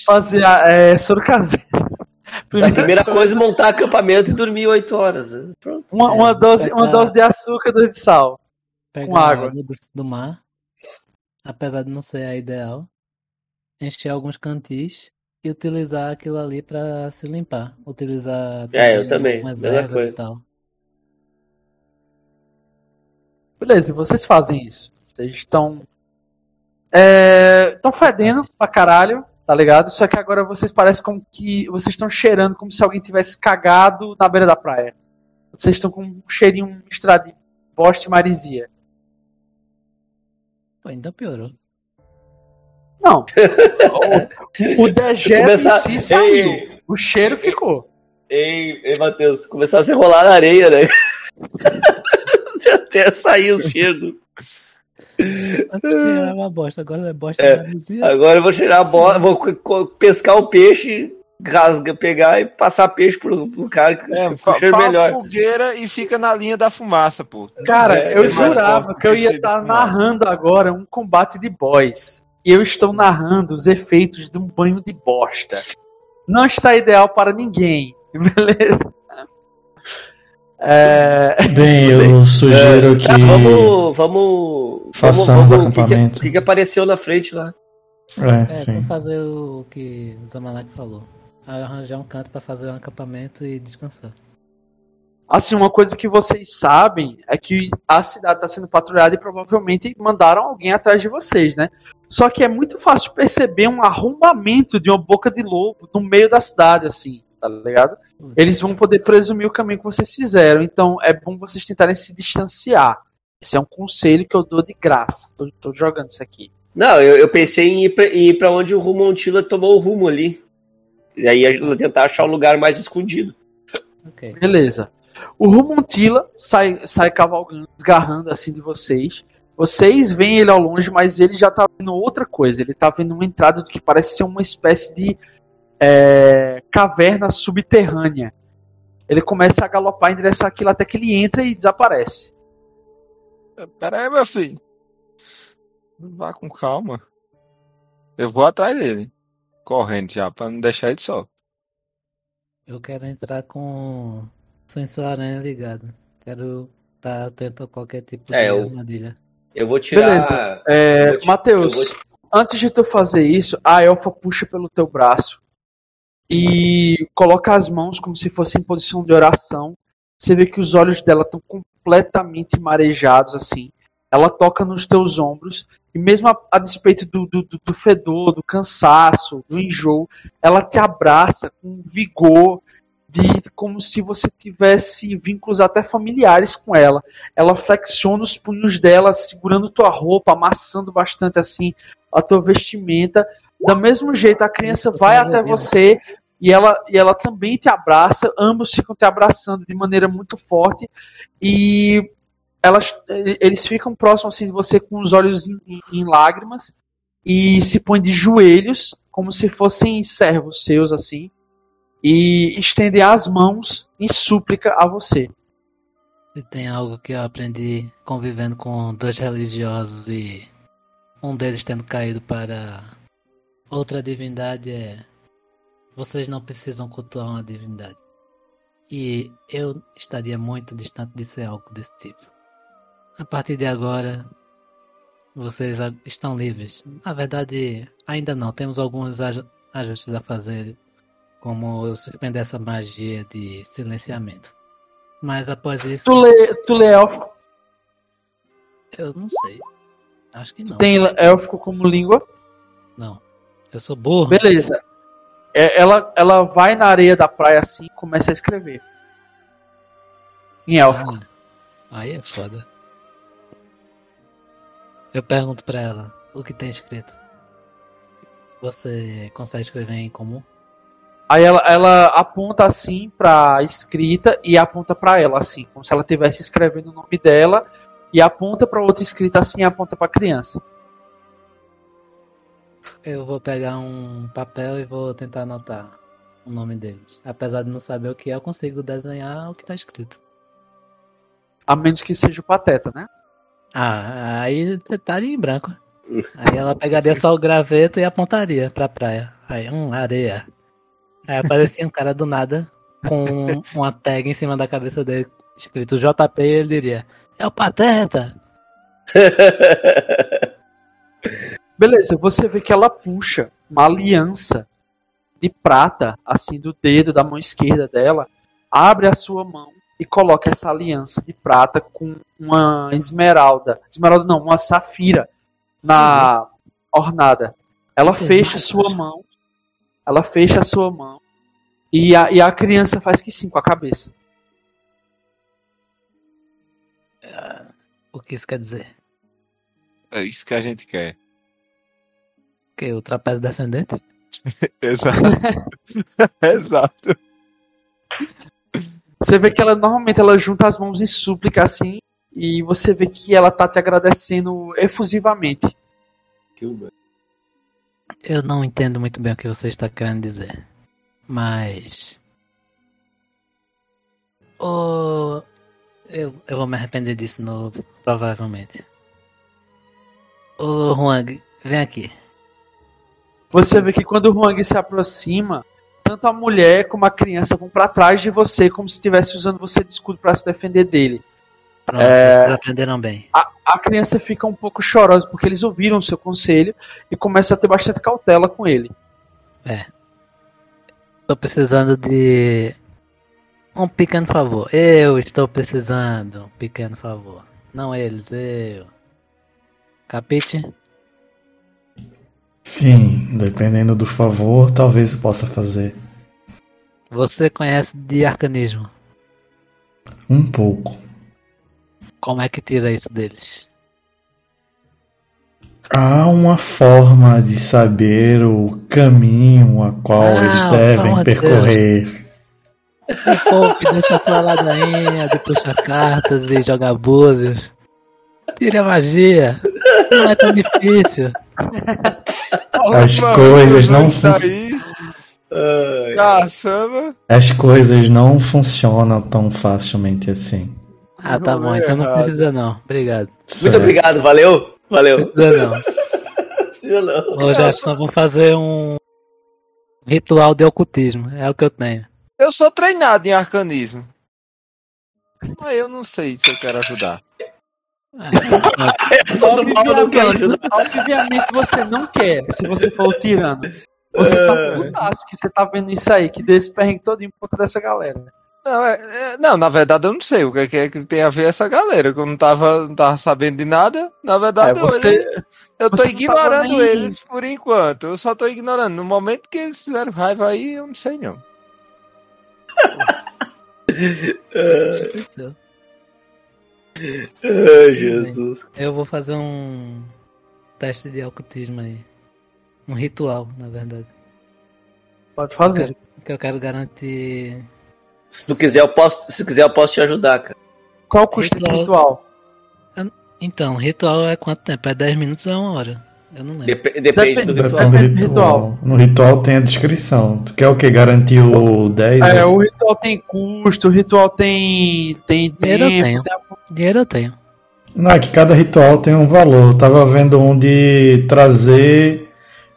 Fazer a, é, soro caseiro. A Primeiro, primeira coisa é montar acampamento e dormir 8 horas. né? Pronto. uma, uma dose, uma dose de açúcar, dose de sal. com água. do, do mar, apesar de não ser a ideal, encher alguns cantis e utilizar aquilo ali pra se limpar. Utilizar É, eu também, mesma ervas coisa. e tal. Beleza, vocês fazem isso. Vocês estão. Estão fedendo pra caralho, tá ligado? Só que agora vocês parecem como que. Vocês estão cheirando como se alguém tivesse cagado na beira da praia. Vocês estão com um cheirinho misturado de bosta e marisia. Pô, ainda piorou. Não. o, dejeto Começar- em si saiu. Ei. O cheiro ficou. Ei, ei, Matheus, começar a se rolar na areia, né? Até sair o cheiro. do- Antes uma bosta, agora é bosta É. Agora eu vou tirar a bola, vou pescar o peixe, rasga, pegar e passar peixe pro, pro cara que É, fa cheiro melhor. fogueira e fica na linha da fumaça, pô. Cara, É, eu é jurava que eu ia estar fumaça. narrando agora um combate de boys. E eu estou narrando os efeitos de um banho de bosta. Não está ideal para ninguém, beleza? É, Bem, eu sugiro que. Tá, vamos, vamos, vamos, Façamos vamos, o que, que, acampamento. o que que apareceu na frente lá? É, É, sim. vamos fazer o que o Zamanak falou. Arranjar um canto pra fazer um acampamento e descansar. assim, uma coisa que vocês sabem é que a cidade está sendo patrulhada e provavelmente mandaram alguém atrás de vocês, né? Só que é muito fácil perceber um arrombamento de uma boca de lobo no meio da cidade, assim, tá ligado? Eles vão poder presumir o caminho que vocês fizeram, então é bom vocês tentarem se distanciar. Esse é um conselho que eu dou de graça. Tô, tô jogando isso aqui. Não, eu, eu pensei em ir pra onde o Rumontila tomou o rumo ali. E aí eu tentar achar um lugar mais escondido. Ok. Beleza. O Rumontila sai, sai cavalgando, desgarrando assim de vocês. Vocês veem ele ao longe, mas ele já tá vendo outra coisa. Ele tá vendo uma entrada do que parece ser uma espécie de é, caverna subterrânea. Ele começa a galopar em direção àquilo até que ele entra e desaparece. Pera aí, meu filho. Vá com calma. Eu vou atrás dele. Correndo já, pra não deixar ele só. Eu quero entrar com o sensor aranha ligado. Quero estar atento a qualquer tipo É, de eu- armadilha. Eu vou tirar. Beleza. É, te- Matheus, vou antes de tu fazer isso, a elfa puxa pelo teu braço e coloca as mãos como se fosse em posição de oração. Você vê que os olhos dela estão completamente marejados assim. Ela toca nos teus ombros e mesmo a, a despeito do, do, do- do fedor, do cansaço, do enjoo, ela te abraça com vigor de como se você tivesse vínculos até familiares com ela. Ela flexiona os punhos dela, segurando tua roupa, amassando bastante assim a tua vestimenta. Do mesmo jeito, a criança vai até vai você e ela, e ela também te abraça. Ambos ficam te abraçando de maneira muito forte e elas, eles ficam próximos assim de você com os olhos em, em- em lágrimas e se põem de joelhos como se fossem servos seus assim e estendem as mãos em súplica a você. E tem algo que eu aprendi convivendo com dois religiosos e um deles tendo caído para outra divindade é vocês não precisam cultuar uma divindade. E eu estaria muito distante de ser algo desse tipo. A partir de agora, vocês estão livres. Na verdade, ainda não. Temos alguns aj- ajustes a fazer, como eu suspender essa magia de silenciamento. Mas após isso. Tu lê, tu lê élfico? Eu não sei. Acho que não. Tem élfico como língua? Não. Eu sou burro. Beleza. É, ela, ela vai na areia da praia assim e começa a escrever. Em élfico. Ah, aí é foda. Eu pergunto pra ela o que tem escrito. Você consegue escrever em comum? Aí ela, ela aponta assim pra escrita e aponta pra ela assim, como se ela estivesse escrevendo o nome dela e aponta pra outra escrita assim e aponta pra criança. Eu vou pegar um papel e vou tentar anotar o nome deles. Apesar de não saber o que é, eu consigo desenhar o que tá escrito. A menos que seja o pateta, né? Ah, aí estaria em branco. Aí ela pegaria só o graveto e apontaria pra praia. Aí, hum, areia. Aí aparecia um cara do nada com uma tag em cima da cabeça dele, escrito JP, e ele diria: É o Pateta! Beleza, você vê que ela puxa uma aliança de prata, assim, do dedo da mão esquerda dela, abre a sua mão e coloca essa aliança de prata com uma esmeralda. Esmeralda não, uma safira na ornada. Ela fecha sua mão. Ela fecha a sua mão. E a, e a criança faz que sim com a cabeça. O que isso quer dizer? É isso que a gente quer. Que o trapézio descendente? Exato. Exato. Você vê que ela normalmente ela junta as mãos em súplica assim. E você vê que ela tá te agradecendo efusivamente. Eu não entendo muito bem o que você está querendo dizer. Mas. Oh, eu, eu vou me arrepender disso no, provavelmente. Ô Huang, vem aqui. Você vê que quando o Huang se aproxima, tanto a mulher como a criança vão pra trás de você, como se estivesse usando você de escudo pra se defender dele. Pronto, É. aprenderam bem. A, a criança fica um pouco chorosa porque eles ouviram o seu conselho e começa a ter bastante cautela com ele. Tô precisando de um pequeno favor. Eu estou precisando um pequeno favor. Não eles, eu. Capite? Sim, dependendo do favor, talvez eu possa fazer. Você conhece de arcanismo. Um pouco. Como é que tira isso deles? Há uma forma de saber o caminho a qual Ah, eles devem percorrer. Me poupe dessa sua ladainha de puxar cartas e jogar búzios. Tire a magia. Não é tão difícil. As coisas não está fun- aí. Caçamba. As coisas não funcionam tão facilmente assim. Ah, tá bom, é então não precisa não. Obrigado. Muito obrigado, valeu. Valeu. Precisa não. Precisa não. Ô Jefferson, vamos fazer um ritual de ocultismo. É o que eu tenho. Eu sou treinado em arcanismo. Mas eu não sei se eu quero ajudar. Eu sou do mal, eu não quero ajudar. obviamente você não quer, se você for o tirano. Você tá putaço que você tá vendo isso aí, que deu esse perrengue todo em conta dessa galera. Não, é- é- não, na verdade eu não sei o que é que, é que tem a ver essa galera, que eu não tava, não tava sabendo de nada. Na É, verdade, eu- você, eu tô você não tava ignorando eles por enquanto. Eu só tô ignorando. No momento que eles fizeram raiva aí, eu não sei não. Ai, Jesus. Eu vou fazer um teste de ocultismo aí. Um ritual, na verdade. pode Eu fazer. quero, que eu quero garantir. Se tu quiser, eu posso, se quiser, eu posso te ajudar, cara. Qual o custo desse Ritual. ritual? Então, ritual é quanto tempo? É 10 minutos ou é uma hora? Eu não lembro. Dep- depende do Depende. ritual. No Depende do ritual. No ritual tem a descrição. Tu quer o que? Garantir o 10? É, o ritual tem custo, o ritual tem, tem Dinheiro eu tempo. tenho. tem a- Dinheiro eu tenho. Não, é que cada ritual tem um valor. Eu tava vendo um de trazer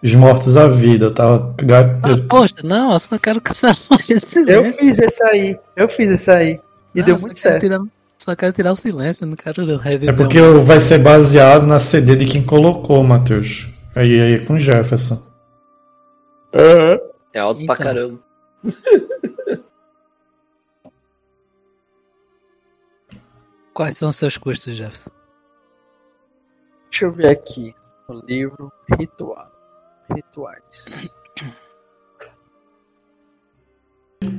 os mortos à vida. Eu tava. Ah, poxa, não, eu só não quero caçar Eu fiz esse aí, eu fiz esse aí. E Não, deu eu só muito certo. tirar- só quero tirar o silêncio, eu não quero reviver. É porque um- vai ser baseado na CD de quem colocou, Matheus. Aí aí com Jefferson. É alto pra Então. caramba. Quais são os seus custos, Jefferson? Deixa eu ver aqui. O livro Ritual. Rituais.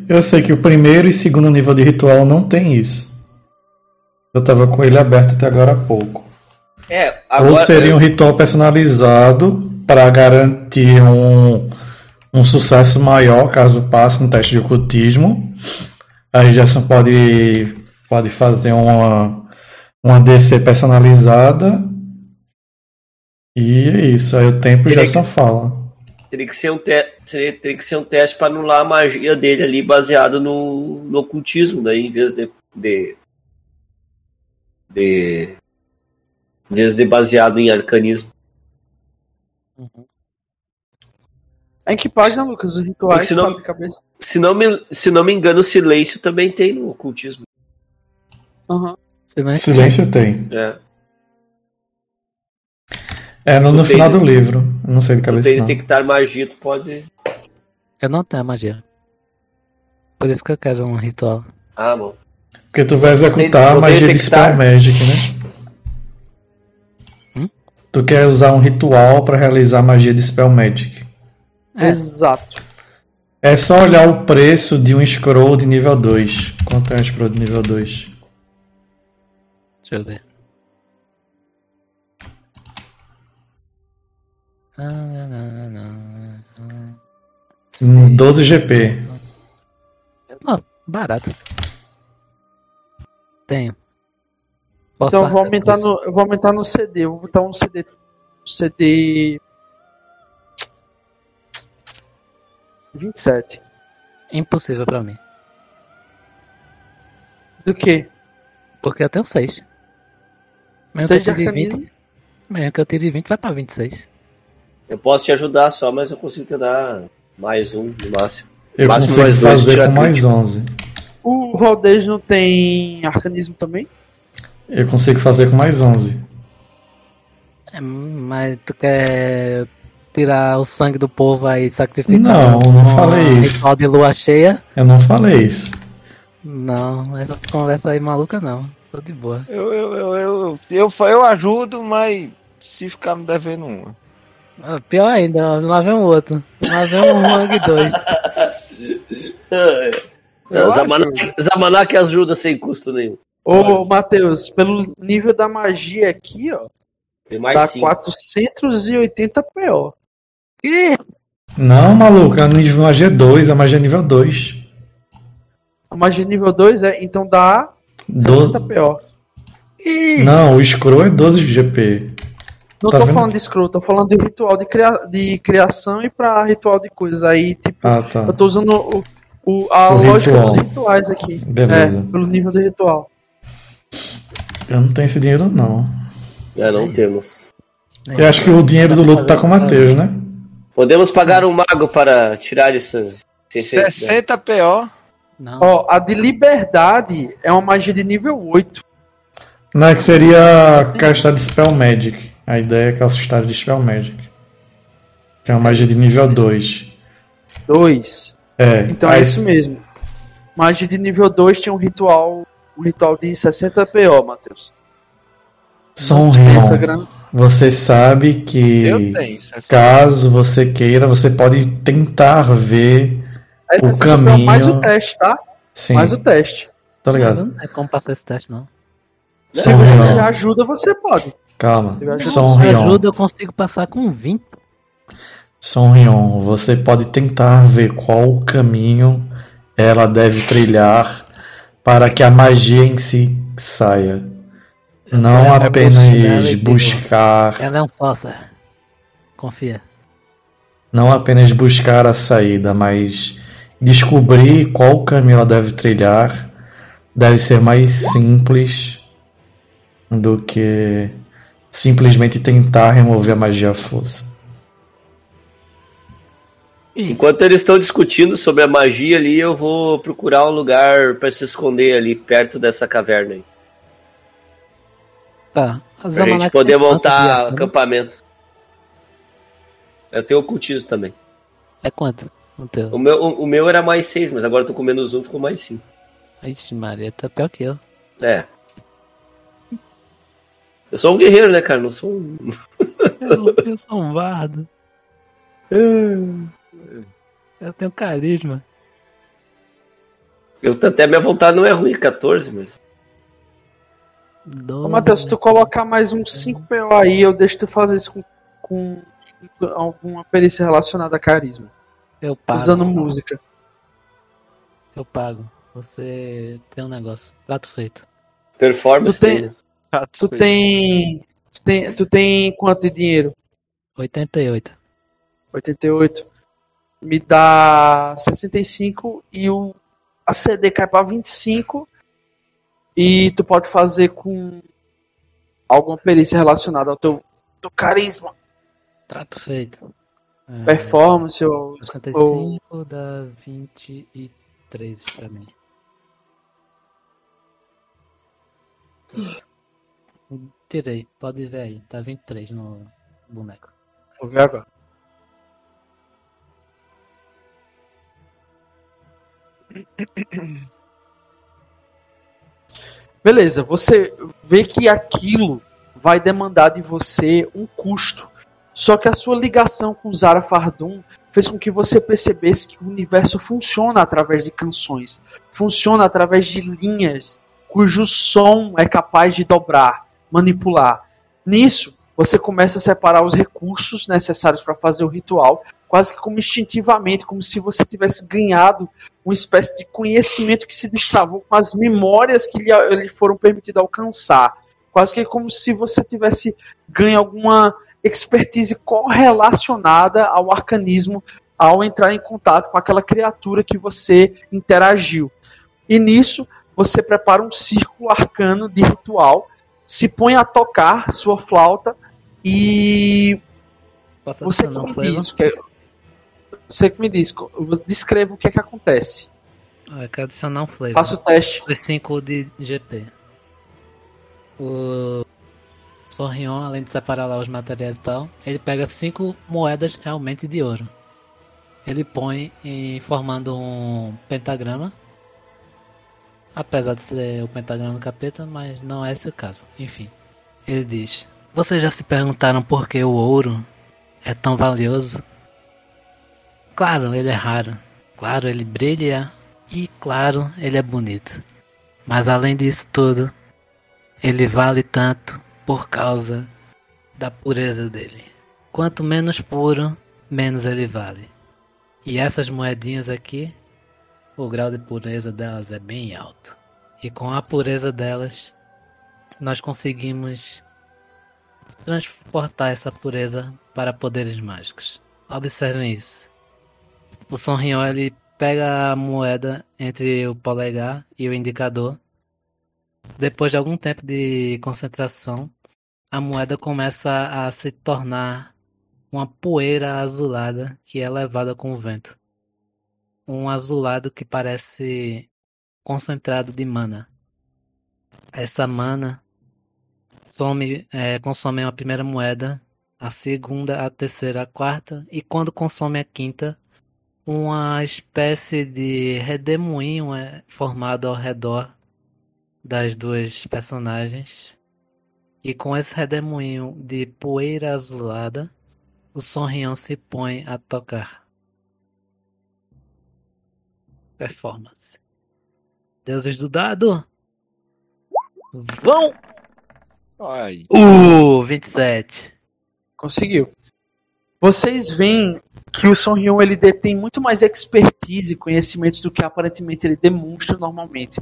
Eu sei que o primeiro e segundo nível de ritual não tem isso. Eu tava com ele aberto até agora há pouco. É, Ou agora. seria um ritual personalizado para garantir um, um sucesso maior caso passe no teste de ocultismo. Aí Gerson pode, pode fazer uma, uma DC personalizada. E é isso. Aí o tempo Teria Gerson fala. Teria que ser um, te... seria- teria que ser um teste pra anular a magia dele ali, baseado no, no ocultismo, daí, em vez de. de. de. Em vez de baseado em arcanismo. Em que página, Lucas? Os rituais, sabe de cabeça? Se não, me, se não me engano, o silêncio também tem no ocultismo. Silêncio. Silêncio tem. É. É no, no tem- final do livro. Eu não sei de Tu cabeça tem não. detectar magia, tu pode. Eu não tenho magia. Por isso que eu quero um ritual. Ah, bom. Porque tu vai executar a magia de. Spell Magic, né? Hum? Tu quer usar um ritual para realizar a magia de Spell Magic. É. Exato. É só olhar o preço de um scroll de nível 2. Quanto é um scroll de nível 2? Deixa eu ver. Ah, Hum, 12 GP. Ó, barato. Tenho. Posso Então eu vou aumentar no, eu vou aumentar no CD. Vou botar um CD. CD. 27. Impossível pra mim. Do que? Porque eu tenho 6. Mesmo Seis que eu de tire arcanismo? 20. Mesmo que eu tire 20, vai pra 26. Eu posso te ajudar só, mas eu consigo te dar mais um no máximo. Eu Máximo consigo mais dois, fazer com mais crítico. 11. O Valdez não tem arcanismo também? Eu consigo fazer com mais 11. É, mas tu quer tirar o sangue do povo aí e sacrificar? Não, não falei isso. Ritual de lua cheia? Eu não falei isso. Não, essa conversa aí maluca não. Tô de boa. Eu, eu, eu, eu, eu, eu, eu ajudo, mas se ficar me devendo uma. Ah, Pior ainda, lá vem um outro. Lá vem um Hang 2. Eu Zamanak, Zamanak ajuda sem custo nenhum. Ô, Matheus, pelo nível da magia aqui, ó, Tem mais dá cinco. 480 PO. Ih, Não, maluco, a nível magia é 2, a magia é nível 2. A magia nível 2 é, então dá 60 Do... PO. ih. Não, o scroll é 12 GP. Não Tá tô vendo? falando de scroll, tô falando de ritual de, cria- de criação e pra ritual de coisas. Aí, tipo, Ah, tá. eu tô usando o, o- a O lógica ritual. dos rituais aqui. Beleza. É, pelo nível do ritual. Eu não tenho esse dinheiro, não. É, não temos. Eu acho que o dinheiro do luto tá com o Matheus, né? Podemos pagar um mago para tirar isso. 60. 60 PO. Não. Ó, a de liberdade é uma magia de nível 8. Não, é que seria castar de Spell Magic. A ideia é castar de Spell Magic. Que é uma magia de nível 2. 2. É, Então é isso mesmo. Magia de nível 2 tinha um ritual. Um ritual de 60 PO, Matheus. Som Essa Rion, grana. você sabe que Eu tenho. 60. caso você queira, você pode tentar ver. É O 60 PO caminho- mais o teste, tá? Sim, Mais o teste. tá Mas ligado? não é como passar esse teste, não. Se Som você ajuda, você pode. Calma. Som Se Rion, ajuda, eu consigo passar com 20. Som Rion, você pode tentar ver qual o caminho ela deve trilhar para que a magia em si saia. Não É apenas possibility, buscar, Ela é um sorcerer. Confia. não apenas buscar a saída, mas descobrir qual caminho ela deve trilhar deve ser mais simples do que simplesmente tentar remover a magia à força. Enquanto eles estão discutindo sobre a magia ali, eu vou procurar um lugar para se esconder ali perto dessa caverna aí. Tá. Pra gente poder montar acampamento. Eu tenho ocultismo também. É quanto? O, teu? o meu, o, o meu era mais 6, mas agora eu tô com menos 1, ficou mais 5. Ixi, Maria, tá pior que eu. É. Eu sou um guerreiro, né, cara? Não sou um. Eu, eu sou um bardo. Eu tenho carisma. Eu, até minha vontade não é ruim, 14, mas. Ô, Matheus, se tu colocar mais uns 5 PO aí, eu deixo tu fazer isso com, com alguma perícia relacionada a carisma. Eu pago. Usando música. Eu pago. Você tem um negócio. Prato feito. Performance Tu tem- tem. Tu tem. Tu tem, tu tem quanto de dinheiro? 88. 88. Me dá 65 e o a CD cai pra 25. E tu pode fazer com alguma perícia relacionada ao teu, teu carisma, Prato feito. É, performance ou, ou 65 dá 23 pra mim. Tirei, pode ver aí. Tá 23 no boneco. Vou ver agora. Beleza, você vê que aquilo vai demandar de você um custo. Só que a sua ligação com Zara Fardum fez com que você percebesse que o universo funciona através de canções, funciona através de linhas cujo som é capaz de dobrar, manipular. Nisso, você começa a separar os recursos necessários para fazer o ritual, quase que como instintivamente, como se você tivesse ganhado uma espécie de conhecimento que se destravou com as memórias que lhe, foram permitidas alcançar. Quase que como se você tivesse ganho alguma expertise correlacionada ao arcanismo ao entrar em contato com aquela criatura que você interagiu. E nisso, você prepara um círculo arcano de ritual, se põe a tocar sua flauta e Posso você que me diz, que- você que me diz, descreva o que é que acontece. Ah, eu quero adicionar um flavor. Faça o teste. Foi 5 de GP. O Sorrion, além de separar lá os materiais e tal, ele pega 5 moedas realmente de ouro. Ele põe em formando um pentagrama. Apesar de ser o pentagrama do capeta, mas não é esse o caso. Enfim. Ele diz: Vocês já se perguntaram por que o ouro é tão valioso? Claro, ele é raro. Claro, ele brilha. E claro, ele é bonito. Mas além disso tudo, ele vale tanto por causa da pureza dele. Quanto menos puro, menos ele vale. E essas moedinhas aqui, o grau de pureza delas é bem alto. E com a pureza delas, nós conseguimos transportar essa pureza para poderes mágicos. Observem isso. O Sonrion ele pega a moeda entre o polegar e o indicador. Depois de algum tempo de concentração, a moeda começa a se tornar uma poeira azulada que é levada com o vento. Um azulado que parece concentrado de mana. Essa mana some, é, consome a primeira moeda, a segunda, a terceira, a quarta, e quando consome a quinta, uma espécie de redemoinho é formado ao redor das duas personagens. E com esse redemoinho de poeira azulada, o Sonrião se põe a tocar. Performance. Deuses do dado. Vão! Ai. Uh, 27. Conseguiu. Vocês veem que o Son Hyun ele detém muito mais expertise e conhecimentos do que aparentemente ele demonstra normalmente.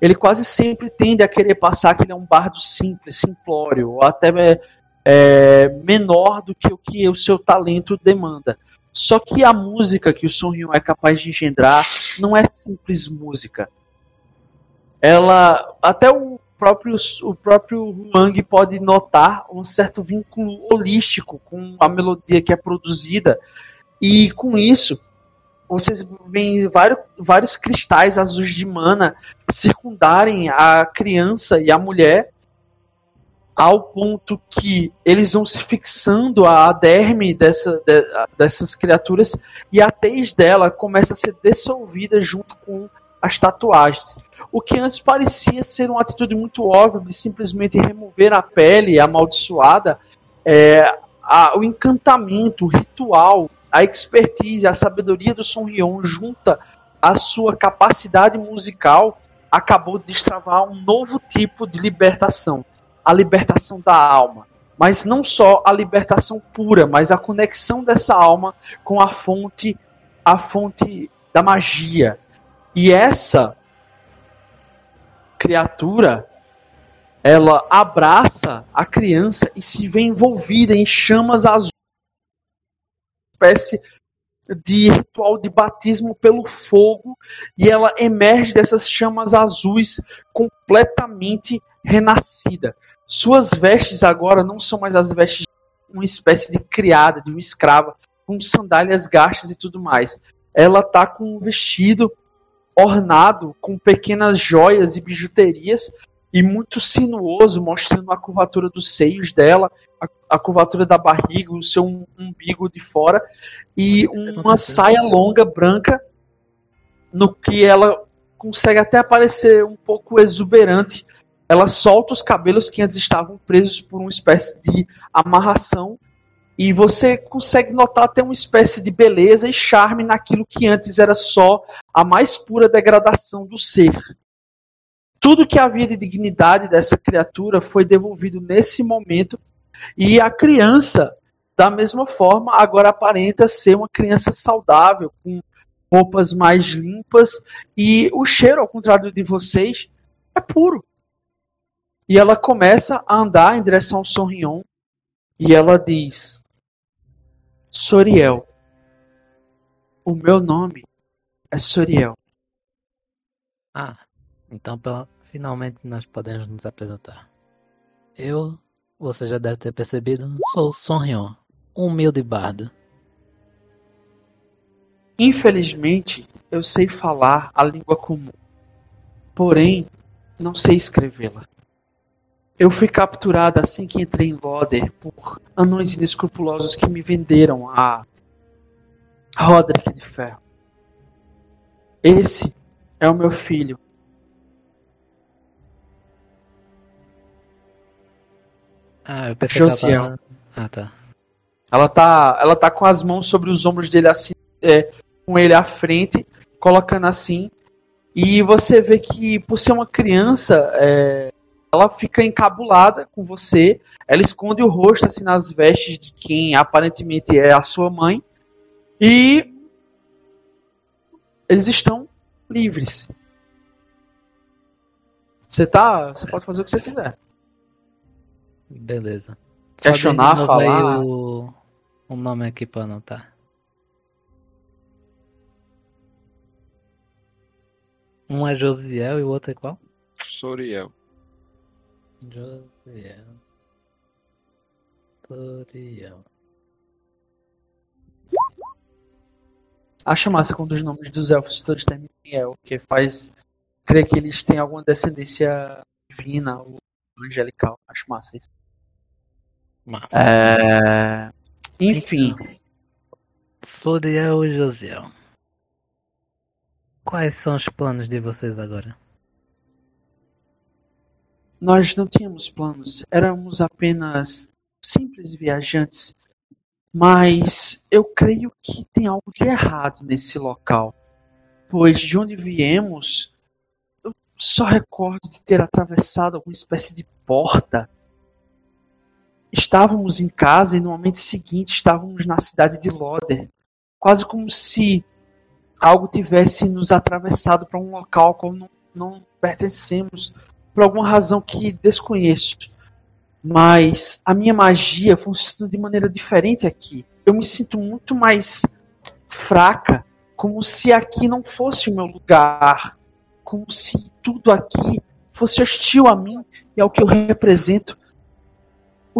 Ele quase sempre tende a querer passar que ele é um bardo simples, simplório, ou até é, é, menor do que o que o seu talento demanda. Só que a música que o Son Hyun é capaz de engendrar não é simples música. Ela, até o próprio o próprio Wang pode notar um certo vínculo holístico com a melodia que é produzida e com isso vocês veem vários, vários cristais azuis de mana circundarem a criança e a mulher ao ponto que eles vão se fixando a derme dessa, de, dessas criaturas e a tez dela começa a ser dissolvida junto com as tatuagens. O que antes parecia ser uma atitude muito óbvia de simplesmente remover a pele amaldiçoada, é, a, o encantamento, o ritual, a expertise, a sabedoria do Son Rion junta a sua capacidade musical acabou de destravar um novo tipo de libertação a libertação da alma. Mas não só a libertação pura, mas a conexão dessa alma com a fonte, a fonte da magia. E essa criatura, ela abraça a criança e se vê envolvida em chamas azuis, espécie de ritual de batismo pelo fogo, e ela emerge dessas chamas azuis completamente renascida. Suas vestes agora não são mais as vestes de uma espécie de criada, de uma escrava, com sandálias gastas e tudo mais. Ela tá com um vestido ornado com pequenas joias e bijuterias e muito sinuoso, mostrando a curvatura dos seios dela, a, a curvatura da barriga, o seu umbigo de fora e uma saia longa branca no que ela consegue até aparecer um pouco exuberante ela solta os cabelos que antes estavam presos por uma espécie de amarração e você consegue notar até uma espécie de beleza e charme naquilo que antes era só a mais pura degradação do ser. Tudo que havia de dignidade dessa criatura foi devolvido nesse momento e a criança, da mesma forma, agora aparenta ser uma criança saudável, com roupas mais limpas e o cheiro, ao contrário de vocês, é puro. E ela começa a andar em direção ao Sonrion e ela diz: Soriel, o meu nome é Soriel. Ah, então finalmente nós podemos nos apresentar. Eu, você já deve ter percebido, sou Sonrion, um humilde bardo. Infelizmente, eu sei falar a língua comum, porém não sei escrevê-la. Eu fui capturado assim que entrei em Loder por anões inescrupulosos que me venderam a Roderick de Ferro. Esse é o meu filho. Ah, eu pensei Josiel. que ela Ah, tá. Ela tá, ela tá com as mãos sobre os ombros dele assim, é, com ele à frente, colocando assim. E você vê que por ser uma criança, é, ela fica encabulada com você, ela esconde o rosto assim nas vestes de quem aparentemente é a sua mãe e eles estão livres. Você tá, você pode fazer o que você quiser. Beleza. Questionar, falar. O, o nome aqui para anotar. Um é Josiel e o outro é qual? Soriel. Josiel. Toriel. Acho massa quando os nomes dos elfos todos terminam em El, que faz crer que eles têm alguma descendência divina ou angelical. Acho massa isso. É... Enfim. Soriel e Josiel. Quais são os planos de vocês agora? Nós não tínhamos planos, éramos apenas simples viajantes. Mas eu creio que tem algo de errado nesse local, pois de onde viemos, eu só recordo de ter atravessado alguma espécie de porta. Estávamos em casa e no momento seguinte estávamos na cidade de Loder, quase como se algo tivesse nos atravessado para um local ao qual não, não pertencemos por alguma razão que desconheço. Mas a minha magia funciona de maneira diferente aqui. Eu me sinto muito mais fraca, como se aqui não fosse o meu lugar, como se tudo aqui fosse hostil a mim e ao que eu represento.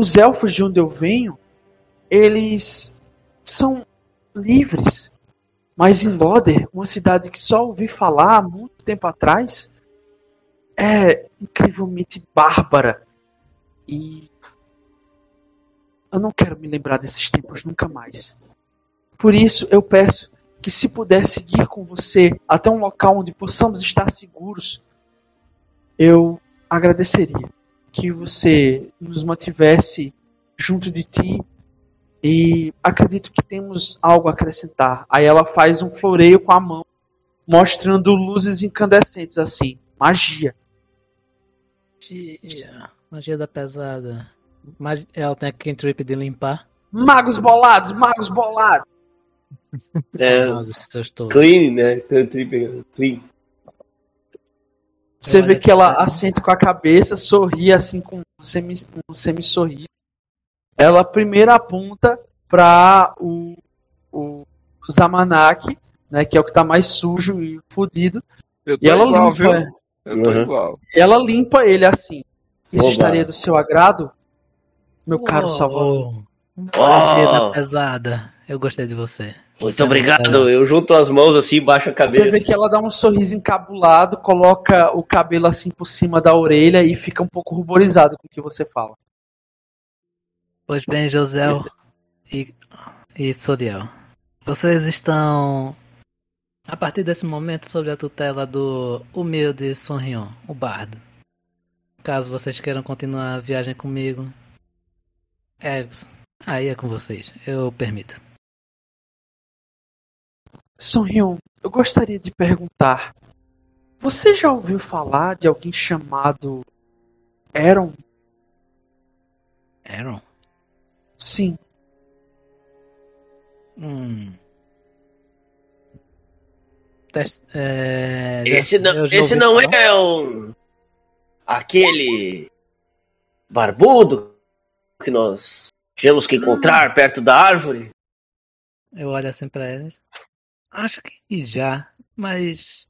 Os elfos de onde eu venho, eles são livres. Mas em Loder, uma cidade que só ouvi falar há muito tempo atrás, é incrivelmente bárbara. E eu não quero me lembrar desses tempos nunca mais. Por isso eu peço que se puder seguir com você até um local onde possamos estar seguros, eu agradeceria que você nos mantivesse junto de ti e acredito que temos algo a acrescentar. Aí ela faz um floreio com a mão, mostrando luzes incandescentes assim, magia. Magia, magia da pesada. Mag... Ela tem aquele trip de limpar. Magos bolados, magos bolados. É, Magos, clean, né? Tem um trip clean. Você vê que ela assente com a cabeça, sorri assim com um semi, um semi-sorriso. Ela primeiro aponta para o, o Zamanak, né, que é o que tá mais sujo e fudido, Eu tô e ela igual, limpa, viu? Eu tô Uhum. igual. ela limpa ele assim. Isso Oba. estaria do seu agrado, meu caro Oh, Salvador? Magia da Oh. pesada. Eu gostei de você. Muito obrigado. Eu junto as mãos assim, baixo a Você vê cabeça. que ela dá um sorriso encabulado, coloca o cabelo assim por cima da orelha e fica um pouco ruborizado com o que você fala. Pois bem, José e, e Soriel. Vocês estão, a partir desse momento, sob a tutela do humilde Sonrion, o bardo. Caso vocês queiram continuar a viagem comigo, é, aí é com vocês. Eu permito. Sonrion, eu gostaria de perguntar: você já ouviu falar de alguém chamado Aaron? Aaron? Sim. Hum. Tes- é, Esse não, esse não falar. é um. aquele. barbudo que nós tínhamos que encontrar perto da árvore? Eu olho assim pra eles. Acho que já, mas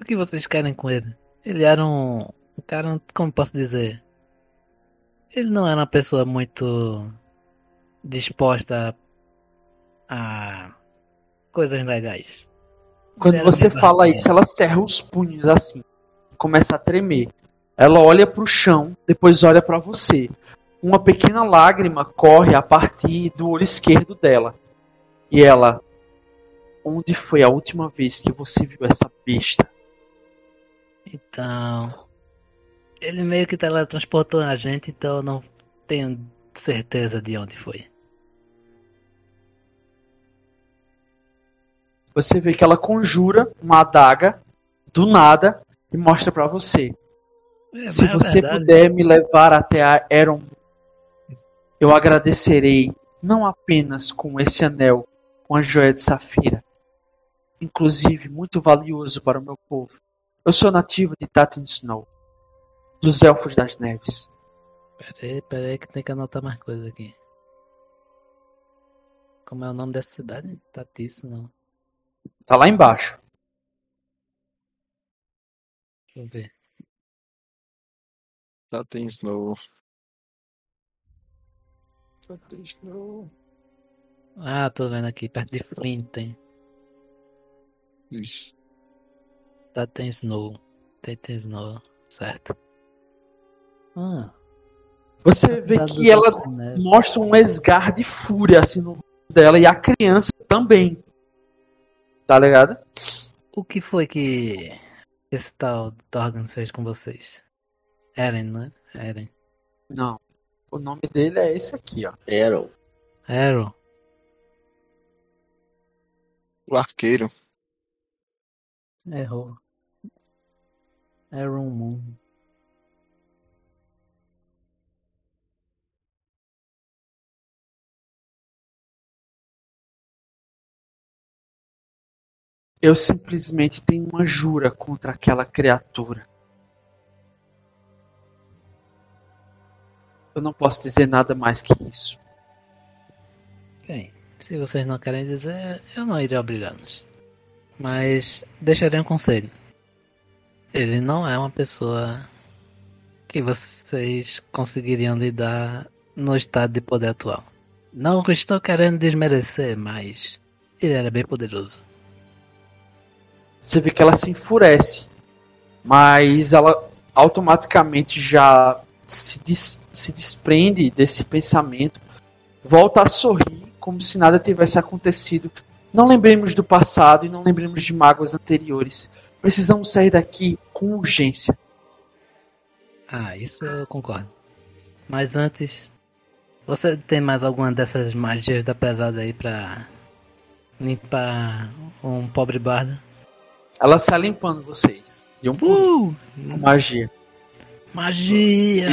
o que vocês querem com ele? Ele era um, um cara, como posso dizer? Ele não era uma pessoa muito disposta a coisas legais. Quando você fala isso, ela cerra os punhos assim, começa a tremer. Ela olha pro chão, depois olha pra você. Uma pequena lágrima corre a partir do olho esquerdo dela. E ela, onde foi a última vez que você viu essa besta? Então, ele meio que teletransportou a gente, então eu não tenho certeza de onde foi. Você vê que ela conjura uma adaga do nada e mostra pra você. É, Se é você verdade. puder me levar até a Eron, eu agradecerei não apenas com esse anel, com a joia de safira, inclusive muito valioso para o meu povo. Eu sou nativo de Tatin Snow, dos Elfos das Neves. Peraí, peraí que tem que anotar mais coisa aqui. Como é o nome dessa cidade? Tatiço, não. Tá lá embaixo. Deixa eu ver. Tem Snow. Tem Snow. Ah, tô vendo aqui, perto de Flint tem. Ixi. Tá, tem Snow. Tem, tem Snow, certo. Ah, Você vê cidade que ela Elfos, né? mostra um esgar de fúria assim no dela e a criança também. Tá ligado? O que foi que esse tal Torgan fez com vocês? Eren, né? Eren. Não. O nome dele é esse aqui, ó. Eram. Arrow. O arqueiro. Errou. Aaron Moon. Eu simplesmente tenho uma jura contra aquela criatura. Eu não posso dizer nada mais que isso. Bem, se vocês não querem dizer, eu não irei obrigá-los. Mas deixarei um conselho. Ele não é uma pessoa que vocês conseguiriam lidar no estado de poder atual. Não estou querendo desmerecer, mas ele era bem poderoso. Você vê que ela se enfurece, mas ela automaticamente já se, des, se desprende desse pensamento, volta a sorrir como se nada tivesse acontecido. Não lembremos do passado e não lembremos de mágoas anteriores. Precisamos sair daqui com urgência. Ah, isso eu concordo. Mas antes, você tem mais alguma dessas magias da pesada aí pra limpar um pobre bardo? Ela está limpando vocês. E um uh, magia. Magia!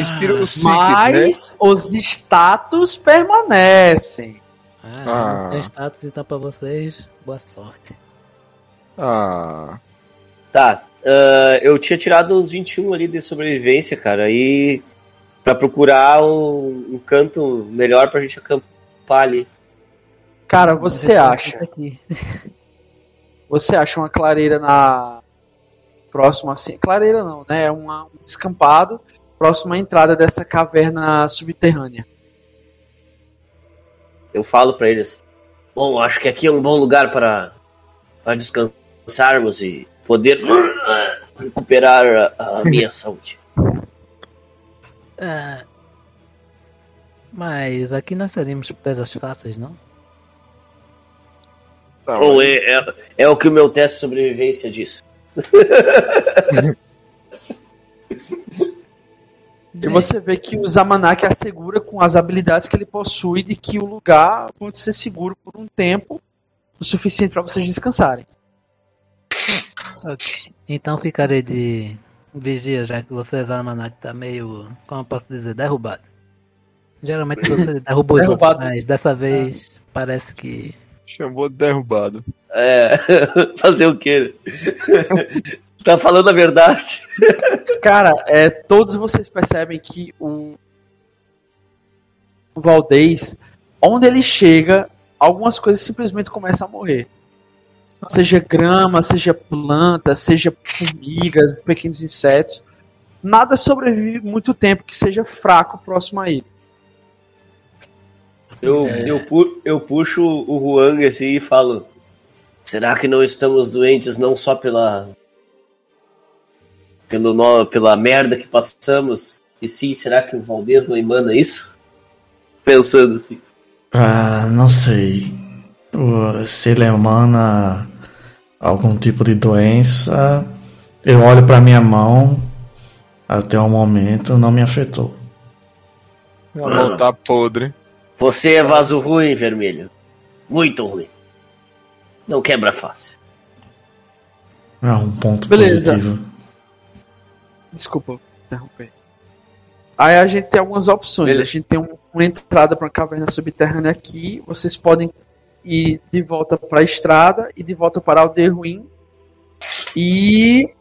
Mas né? os status permanecem. Ah, ah. tem status então pra vocês. Boa sorte. Ah. Tá. Uh, eu tinha tirado uns 21 ali de sobrevivência, cara. E para procurar um, um, canto melhor pra gente acampar ali. Cara, você acha? Você acha uma clareira na próxima assim, clareira não, né? É um descampado próximo à entrada dessa caverna subterrânea. Eu falo para eles: "Bom, acho que aqui é um bom lugar para para descansarmos e poder recuperar a, a minha saúde." É... Mas aqui nós teríamos presas fáceis, não? Tá, Ou é, é, é, o que o meu teste de sobrevivência diz. e você vê que o Zamanak assegura com as habilidades que ele possui de que o lugar pode ser seguro por um tempo o suficiente para vocês descansarem. Ok. Então ficarei de Vigia, já que você, Zamanak, tá meio, como eu posso dizer, derrubado. Geralmente você derruba os outros, mas dessa vez ah. parece que. Chamou de derrubado. É, fazer o quê? tá falando a verdade. Cara, é, todos vocês percebem que o, o Valdez, onde ele chega, algumas coisas simplesmente começam a morrer seja grama, seja planta, seja formigas, pequenos insetos, nada sobrevive muito tempo que seja fraco próximo a ele. Eu, é... eu, pu eu puxo o Huang assim e falo: Será que não estamos doentes não só pela. Pelo, pela merda que passamos? E sim, será que o Valdez não emana isso? Pensando assim. Ah, não sei. Se ele emana algum tipo de doença, eu olho para minha mão, até o momento não me afetou. A mão tá podre. Você é vaso ruim, vermelho. Muito ruim. Não quebra fácil. É um ponto Beleza. positivo. Desculpa interromper. Aí a gente tem algumas opções. Beleza. A gente tem um, uma entrada para uma caverna subterrânea aqui. Vocês podem e de volta para a estrada e de volta para Aldeia Ruim. E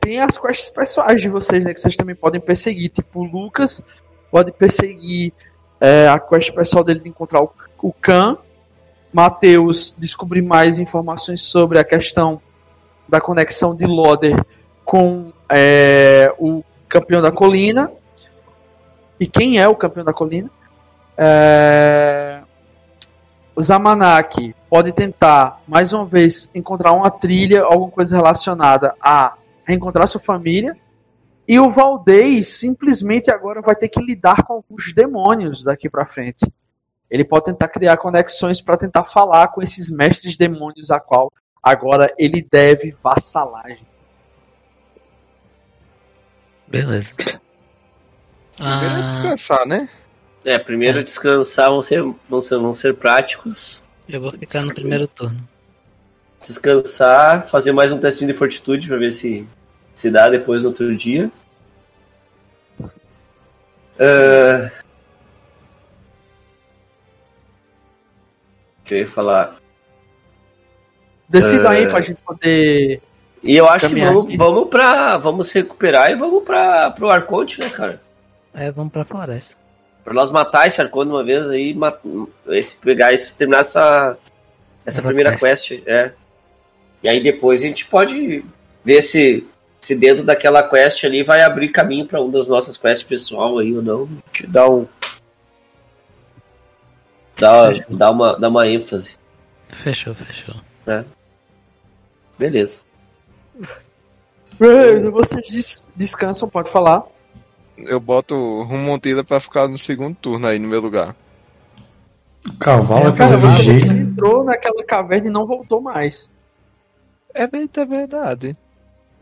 tem as quests pessoais de vocês, né? Que vocês também podem perseguir. Tipo, o Lucas pode perseguir é, a quest pessoal dele de encontrar o, o Khan. Matheus descobrir mais informações sobre a questão da conexão de Loder com é, o campeão da colina. E quem é o campeão da colina? É, Zamanak pode tentar, mais uma vez, encontrar uma trilha, alguma coisa relacionada a reencontrar sua família. E o Valdez simplesmente agora vai ter que lidar com alguns demônios daqui para frente. Ele pode tentar criar conexões para tentar falar com esses mestres demônios a qual agora ele deve vassalagem. Beleza. Primeiro é descansar, né? É, primeiro é. descansar vão ser, vão ser, vão ser práticos. Eu vou ficar no primeiro turno. Descansar, fazer mais um testinho de fortitude para ver se se dá depois no outro dia. Uh... O que eu ia falar? Decida uh... aí pra gente poder. E eu acho que vamos, vamos pra. Vamos recuperar e vamos pra, pro Arconte, né, cara? É, vamos pra floresta. Pra nós matar esse Arconte uma vez aí, esse, pegar esse, terminar essa, essa, essa primeira quest. quest. É. E aí depois a gente pode ver se, se dentro daquela quest ali vai abrir caminho para uma das nossas quests pessoal aí ou não. Te dá um. Dá, dá, uma, dá uma ênfase. Fechou, fechou. É. Beleza. Vocês des descansam, pode falar. eu boto o Rumontila pra ficar no segundo turno aí no meu lugar. Cavalo, É, cara, aquela você entrou naquela caverna e não voltou mais. É é verdade.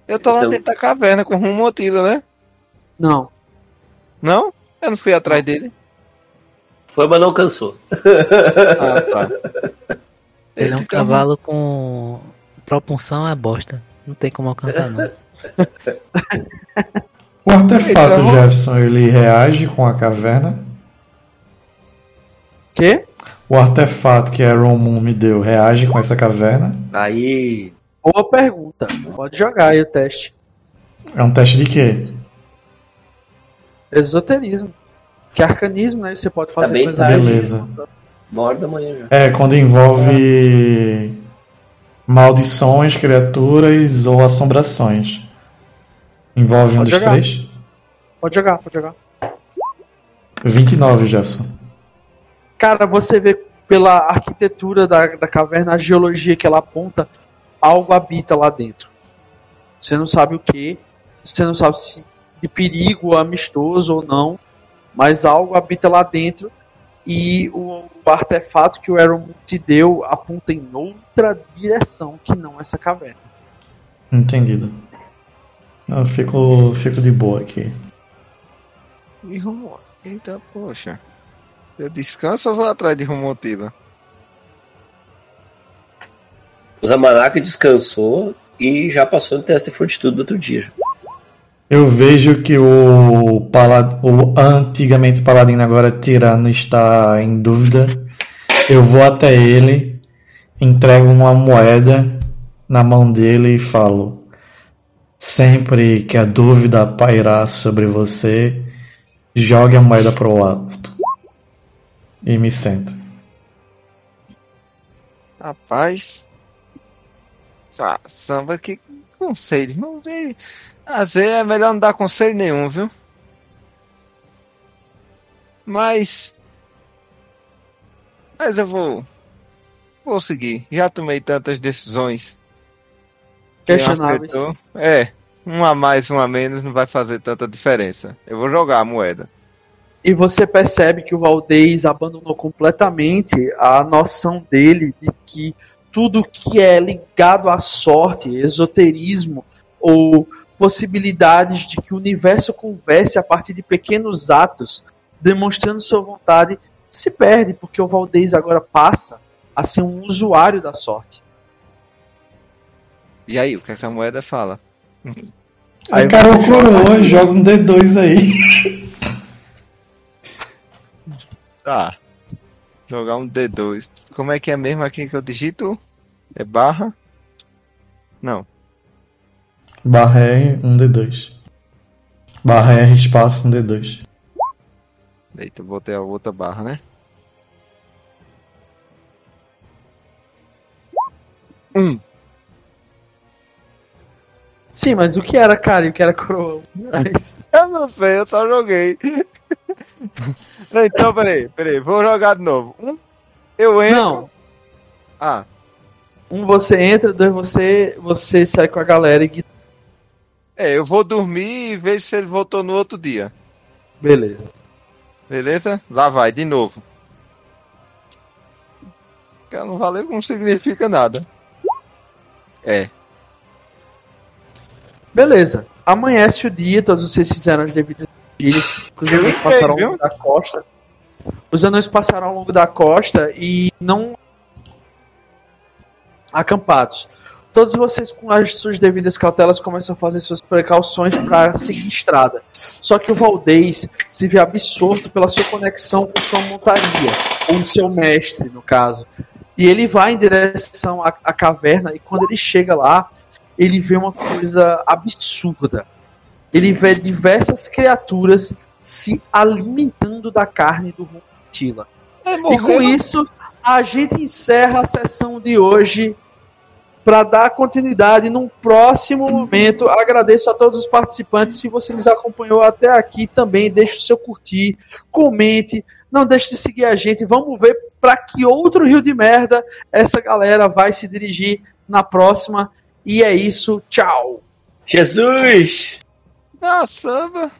Eu tô lá Então- dentro da caverna com o Rumontila, né? Não. Não? Eu não fui atrás dele. Foi, mas não cansou. Ah, tá. Ele é um Então, cavalo com propulsão é bosta. Não tem como alcançar, não. O artefato Então- Jefferson, ele reage com a caverna. Quê? O artefato que a Moon me deu reage com essa caverna. Aí. Boa pergunta. Pode jogar aí o teste. É um teste de quê? Esoterismo. Que é arcanismo, né? Você pode fazer bem coisa tarde. Beleza. Uma hora da manhã já. É, quando envolve maldições, criaturas ou assombrações. Envolve um Pode dos jogar. três? Pode jogar, pode jogar. 29, Jefferson. Cara, você vê pela arquitetura da, da caverna, a geologia que ela aponta, algo habita lá dentro. Você não sabe o que, você não sabe se de perigo amistoso ou não, mas algo habita lá dentro e o, o artefato que o Aaron te deu aponta em outra direção que não essa caverna. Entendido. Eu fico, fico de boa aqui. E Rumo... Eita, poxa. Eu descanso ou vou atrás de Rumontila? O Zamanaka descansou e já passou no teste de fortitude do outro dia. Eu vejo que o, pala- o antigamente paladino, agora tirano, está em dúvida. Eu vou até ele, entrego uma moeda na mão dele e falo: Sempre que a dúvida pairar sobre você, jogue a moeda pro alto. E me sento. Rapaz. Caçamba, que conselho. Não. Às vezes é melhor não dar conselho nenhum, viu? Mas. Mas eu vou. Vou seguir. Já tomei tantas decisões. Que Questionáveis. É. Um a mais, um a menos não vai fazer tanta diferença. Eu vou jogar a moeda. E você percebe que o Valdez abandonou completamente a noção dele de que tudo que é ligado à sorte, esoterismo ou possibilidades de que o universo converse a partir de pequenos atos, demonstrando sua vontade, se perde, porque o Valdez agora passa a ser um usuário da sorte. E aí, o que, é que a moeda fala? Aí Aí, cara, o joga- coroa joga um D2 aí. Tá. Jogar um D2. Como é que é mesmo aqui que eu digito? É barra? Não. Barra R, um D2. Barra R, espaço, um D2. Eita, eu botei a outra barra, né? Um. Sim, mas o que era cara e o que era coroa? Mas- Eu não sei, eu só joguei. Não, então, peraí, peraí. Vou jogar de novo. Um. Eu entro. Não, Ah, um você entra, dois você você sai com a galera e é, eu vou dormir e vejo se ele voltou no outro dia. beleza. Beleza? Lá vai, de novo. Que não valeu não significa nada. É. Beleza. Amanhece o dia, todos vocês fizeram as devidas vigílias. Os anões passaram ao longo da costa. Os anões passaram ao longo da costa e não acampados. Todos vocês, com as suas devidas cautelas, começam a fazer suas precauções para seguir estrada. Só que o Valdez se vê absorto pela sua conexão com sua montaria, ou seu mestre, no caso. E ele vai em direção à, à caverna, e quando ele chega lá, ele vê uma coisa absurda. Ele vê diversas criaturas se alimentando da carne do Runtila. É, E com isso, a gente encerra a sessão de hoje para dar continuidade num próximo momento. Agradeço a todos os participantes. Se você nos acompanhou até aqui, também deixe o seu curtir, comente, não deixe de seguir a gente. Vamos ver para que outro rio de merda essa galera vai se dirigir na próxima. E é isso. Tchau. Jesus! Ah, samba.